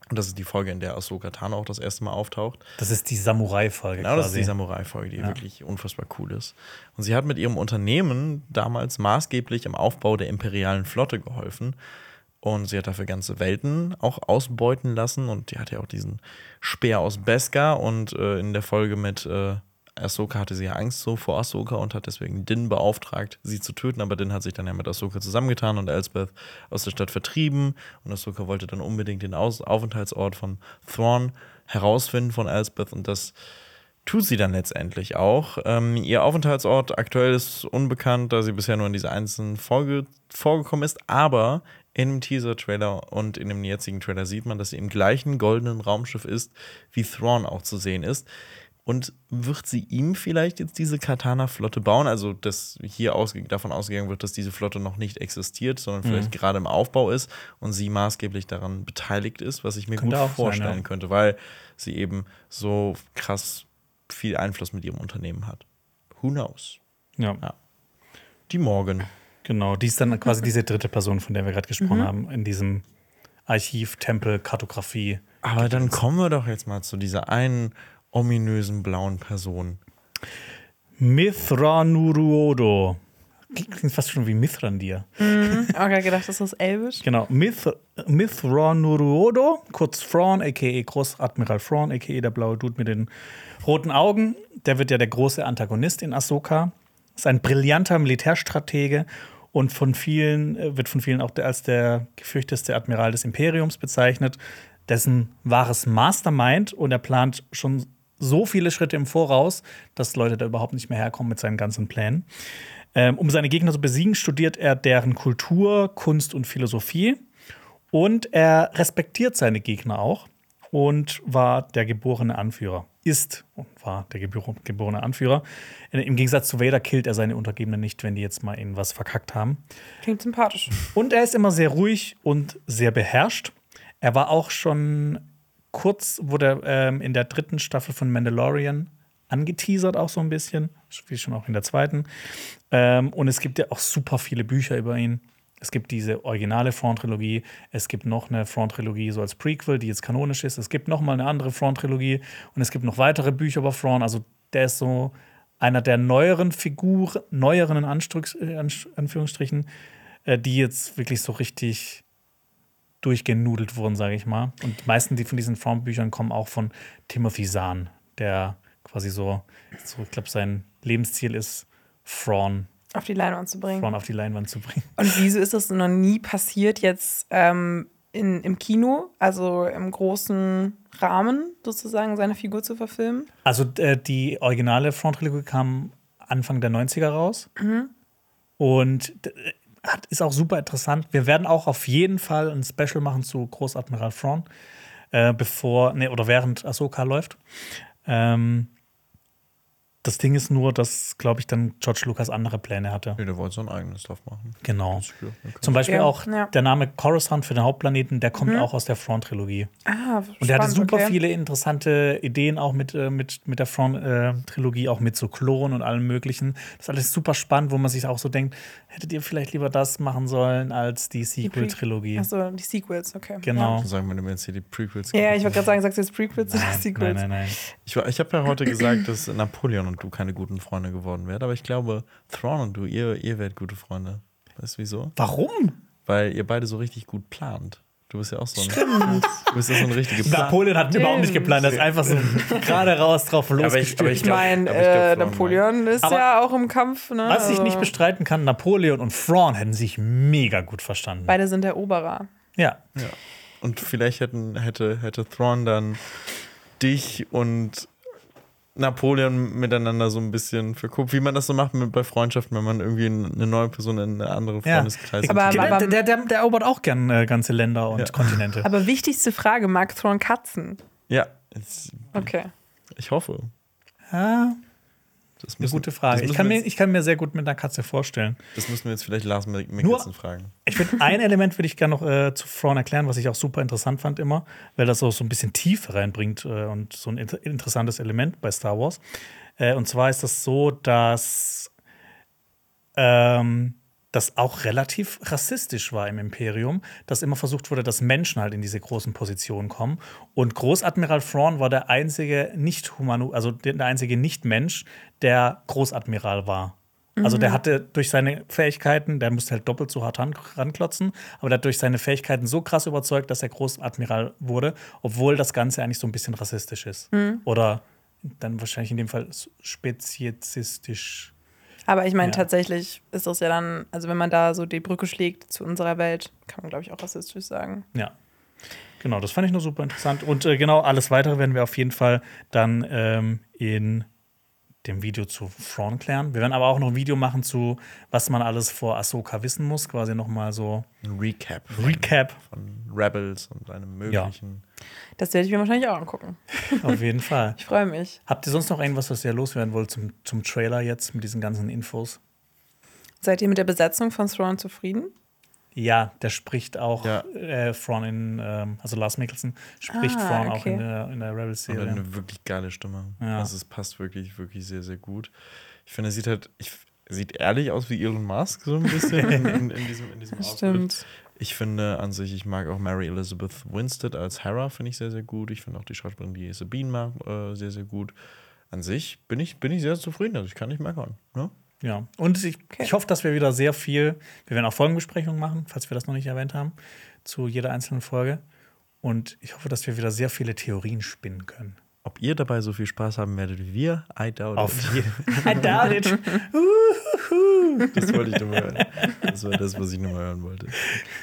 Und das ist die Folge, in der Ahsoka Tano auch das erste Mal auftaucht. Das ist die Samurai-Folge Genau, das ist die Samurai-Folge, die wirklich unfassbar cool ist. Und sie hat mit ihrem Unternehmen damals maßgeblich am Aufbau der imperialen Flotte geholfen. Und sie hat dafür ganze Welten auch ausbeuten lassen. Und die hat ja auch diesen Speer aus Beskar. Und äh, in der Folge mit äh, Ahsoka hatte sie ja Angst so vor Ahsoka und hat deswegen Din beauftragt, sie zu töten. Aber Din hat sich dann ja mit Ahsoka zusammengetan und Elsbeth aus der Stadt vertrieben. Und Ahsoka wollte dann unbedingt den aus Aufenthaltsort von Thrawn herausfinden von Elsbeth. Und das tut sie dann letztendlich auch. Ähm, ihr Aufenthaltsort aktuell ist unbekannt, da sie bisher nur in dieser einzelnen Folge vorgekommen ist, aber dem Teaser-Trailer und in dem jetzigen Trailer sieht man, dass sie im gleichen goldenen Raumschiff ist, wie Thrawn auch zu sehen ist. Und wird sie ihm vielleicht jetzt diese Katana-Flotte bauen? Also, dass hier ausge davon ausgegangen wird, dass diese Flotte noch nicht existiert, sondern vielleicht gerade im Aufbau ist und sie maßgeblich daran beteiligt ist, was ich mir Könnte gut auch sein, vorstellen ja. könnte, weil sie eben so krass viel Einfluss mit ihrem Unternehmen hat. Who knows? Ja. Ja. Die Morgan. Genau, die ist dann quasi diese dritte Person, von der wir gerade gesprochen Mhm. haben, in diesem Archiv, Tempel, Kartografie. Aber dann kommen wir doch jetzt mal zu dieser einen ominösen blauen Person. Mithranuruodo. klingt fast schon wie Mithrandir. Okay, gedacht, das ist Elbisch. Genau, Mith Mithranuruodo, kurz Thrawn, a.k.a. Großadmiral Thrawn, a.k.a. der blaue Dude mit den roten Augen. Der wird ja der große Antagonist in Ahsoka. Ist ein brillanter Militärstratege und von vielen, äh, wird von vielen auch als der gefürchteste Admiral des Imperiums bezeichnet. Dessen wahres Mastermind und er plant schon so viele Schritte im Voraus, dass Leute da überhaupt nicht mehr herkommen mit seinen ganzen Plänen. Ähm, um seine Gegner zu besiegen, studiert er deren Kultur, Kunst und Philosophie. Und er respektiert seine Gegner auch und war der geborene Anführer. Ist und war der gebor- geborene Anführer. Im Gegensatz zu Vader killt er seine Untergebenen nicht, wenn die jetzt mal in was verkackt haben. Klingt sympathisch. Und er ist immer sehr ruhig und sehr beherrscht. Er war auch schon kurz, wurde ähm, in der dritten Staffel von Mandalorian angeteasert, auch so ein bisschen, wie schon auch in der zweiten. Ähm, und es gibt ja auch super viele Bücher über ihn. Es gibt diese originale Thrawn-Trilogie. Es gibt noch eine Thrawn-Trilogie so als Prequel, die jetzt kanonisch ist. Es gibt noch mal eine andere Thrawn-Trilogie. Und es gibt noch weitere Bücher über Thrawn. Also der ist so einer der neueren Figuren, neueren in äh, Anführungsstrichen, äh, die jetzt wirklich so richtig durchgenudelt wurden, sage ich mal. Und die meisten die von diesen Thrawn-Büchern kommen auch von Timothy Zahn, der quasi so, so ich glaube, sein Lebensziel ist, Thrawn, Auf die Leinwand zu bringen. Thrawn auf die Leinwand zu bringen. Und wieso ist das noch nie passiert jetzt ähm, in, im Kino, also im großen Rahmen sozusagen, seine Figur zu verfilmen? Also äh, die originale Front-Trilogie kam Anfang der 90er raus. Und äh, hat, ist auch super interessant. Wir werden auch auf jeden Fall ein Special machen zu Großadmiral Thrawn, äh, bevor, nee, oder während Ahsoka läuft. Ähm, das Ding ist nur, dass, glaube ich, dann George Lucas andere Pläne hatte. Nee, der wollte so ein eigenes drauf machen. Genau. Okay. Zum Beispiel Ja, auch ja. der Name Coruscant für den Hauptplaneten, der kommt auch aus der Front-Trilogie. Ah, Und er hatte spannend, super okay. viele interessante Ideen auch mit, äh, mit, mit der Front-Trilogie, auch mit so Klonen und allem Möglichen. Das ist alles super spannend, wo man sich auch so denkt, hättet ihr vielleicht lieber das machen sollen als die Sequel-Trilogie. Achso, die Sequels, okay. Genau. Sagen wir, wenn du jetzt hier die Prequels Ja, ja ich wollte gerade sagen, sagst du jetzt Prequels oder Nein, Sequels? nein, nein, nein. Ich, war- ich habe ja heute gesagt, dass Napoleon und du keine guten Freunde geworden wärt, aber ich glaube, Thrawn und du, ihr, ihr werdet gute Freunde. Weißt du wieso? Warum? Weil ihr beide so richtig gut plant. Du bist ja auch so ein, du bist ja so ein richtiger Plan. Napoleon hat überhaupt nicht geplant, er ist einfach so gerade raus drauf aber ich- aber losgestürzt. Ich meine, ich glaub, äh, Napoleon ist Aber- ja auch im Kampf. Ne? Was ich Also, nicht bestreiten kann, Napoleon und Thrawn hätten sich mega gut verstanden. Beide sind Eroberer. Ja. Ja. Und vielleicht hätten, hätte, hätte Thrawn dann dich und Napoleon miteinander so ein bisschen verguckt, wie man das so macht mit, bei Freundschaften, wenn man irgendwie eine neue Person in eine andere Ja. Freundeskreis Aber- integriert. aber- der, der, der erobert auch gern äh, ganze Länder und Ja. Kontinente. Aber wichtigste Frage: Mag Thrawn Katzen? ja, Okay. ich hoffe. Ja, Das eine müssen- gute das Frage. Ich kann, mir, ich kann mir sehr gut mit einer Katze vorstellen. Das müssen wir jetzt vielleicht Lars Mikkelsen fragen. Ich finde, ein Element würde ich gerne noch äh, zu Thrawn erklären, was ich auch super interessant fand immer, weil das auch so ein bisschen Tiefe reinbringt äh, und so ein inter interessantes Element bei Star Wars. Äh, und zwar ist das so, dass ähm, das auch relativ rassistisch war im Imperium, dass immer versucht wurde, dass Menschen halt in diese großen Positionen kommen. Und Großadmiral Thrawn war der einzige nicht humano also der einzige Nicht-Mensch, der Großadmiral war. Also der hatte durch seine Fähigkeiten, der musste halt doppelt so hart ran, ranklotzen, aber der hat durch seine Fähigkeiten so krass überzeugt, dass er Großadmiral wurde, obwohl das Ganze eigentlich so ein bisschen rassistisch ist. Oder dann wahrscheinlich in dem Fall speziesistisch. Aber ich meine, Ja. tatsächlich ist das ja dann, also wenn man da so die Brücke schlägt zu unserer Welt, kann man, glaube ich, auch rassistisch sagen. Ja. Genau, das fand ich nur super interessant. Und äh, genau, alles weitere werden wir auf jeden Fall dann ähm, in dem Video zu Thrawn klären. Wir werden aber auch noch ein Video machen zu, was man alles vor Ahsoka wissen muss. Quasi nochmal so Ein Recap. Recap. Von Rebels und einem möglichen. Das werde ich mir wahrscheinlich auch angucken. Auf jeden Fall. Ich freue mich. Habt ihr sonst noch irgendwas, was ihr loswerden wollt zum, zum Trailer jetzt mit diesen ganzen Infos? Seid ihr mit der Besetzung von Thrawn zufrieden? Ja, der spricht auch Ja. äh, Thrawn in, ähm, also Lars Mikkelsen spricht Ah, Thrawn auch okay. in der, in der Und er hat Rebels-Serie. eine wirklich geile Stimme. Ja. Also es passt wirklich, wirklich sehr, sehr gut. Ich finde, er sieht halt, ich, sieht ehrlich aus wie Elon Musk, so ein bisschen in, in, in diesem, in diesem Outfit. Stimmt. Ich finde an sich, ich mag auch Mary Elizabeth Winstead als Hera, finde ich sehr, sehr gut. Ich finde auch die Schauspielerin, die Sabine mag, äh, sehr, sehr gut. An sich bin ich, bin ich sehr zufrieden, also ich kann nicht meckern. Ne? Ja, und ich, ich hoffe, dass wir wieder sehr viel, wir werden auch Folgenbesprechungen machen, falls wir das noch nicht erwähnt haben, zu jeder einzelnen Folge. Und ich hoffe, dass wir wieder sehr viele Theorien spinnen können. Ob ihr dabei so viel Spaß haben werdet wie wir, I doubt Auf it. I doubt it. Das wollte ich nur mal hören. Das war das, was ich nur mal hören wollte.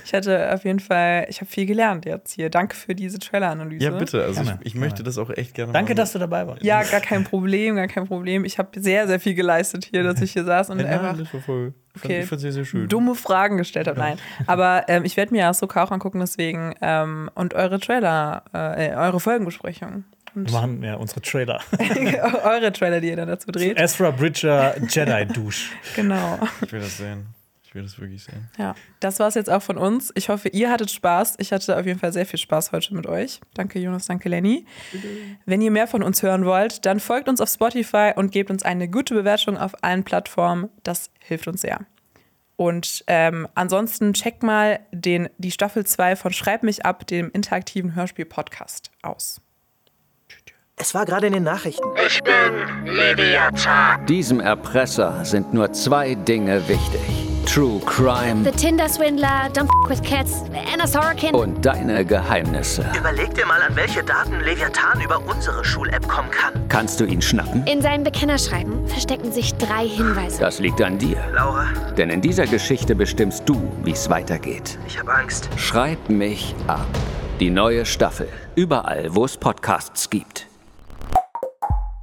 Ich hatte auf jeden Fall, ich habe viel gelernt jetzt hier. Danke für diese Trailer-Analyse. Ja, bitte. Also Gerne, ich, ich gerne. möchte das auch echt gerne Danke, machen. dass du dabei warst. Ja, gar kein Problem, gar kein Problem. Ich habe sehr, sehr viel geleistet hier, dass ich hier saß und Nein, einfach das war voll. Okay. Ich fand sehr, sehr schön. dumme Fragen gestellt habe. Nein. Aber ähm, ich werde mir Ahsoka auch angucken, deswegen. Ähm, und eure Trailer, äh, eure Folgenbesprechungen. Und Wir machen ja unsere Trailer. eure Trailer, die ihr dann dazu dreht. Ezra Bridger Jedi Douche. Genau. Ich will das sehen. Ich will das wirklich sehen. Ja, das war es jetzt auch von uns. Ich hoffe, ihr hattet Spaß. Ich hatte auf jeden Fall sehr viel Spaß heute mit euch. Danke, Jonas, danke, Lenny. Wenn ihr mehr von uns hören wollt, dann folgt uns auf Spotify und gebt uns eine gute Bewertung auf allen Plattformen. Das hilft uns sehr. Und ähm, ansonsten checkt mal den, die Staffel 2 von Schreib mich ab, dem interaktiven Hörspiel-Podcast aus. Es war gerade in den Nachrichten. Ich bin Leviathan. Diesem Erpresser sind nur zwei Dinge wichtig. True Crime The Tinder Swindler, Don't F with Cats, Anna Sorokin. und deine Geheimnisse. Überleg dir mal, an welche Daten Leviathan über unsere Schul-App kommen kann. Kannst du ihn schnappen? In seinem Bekennerschreiben verstecken sich drei Hinweise. Das liegt an dir. Laura, Denn in dieser Geschichte bestimmst du, wie es weitergeht. ich habe Angst. Schreib mich ab. Die neue Staffel. Überall, wo es Podcasts gibt.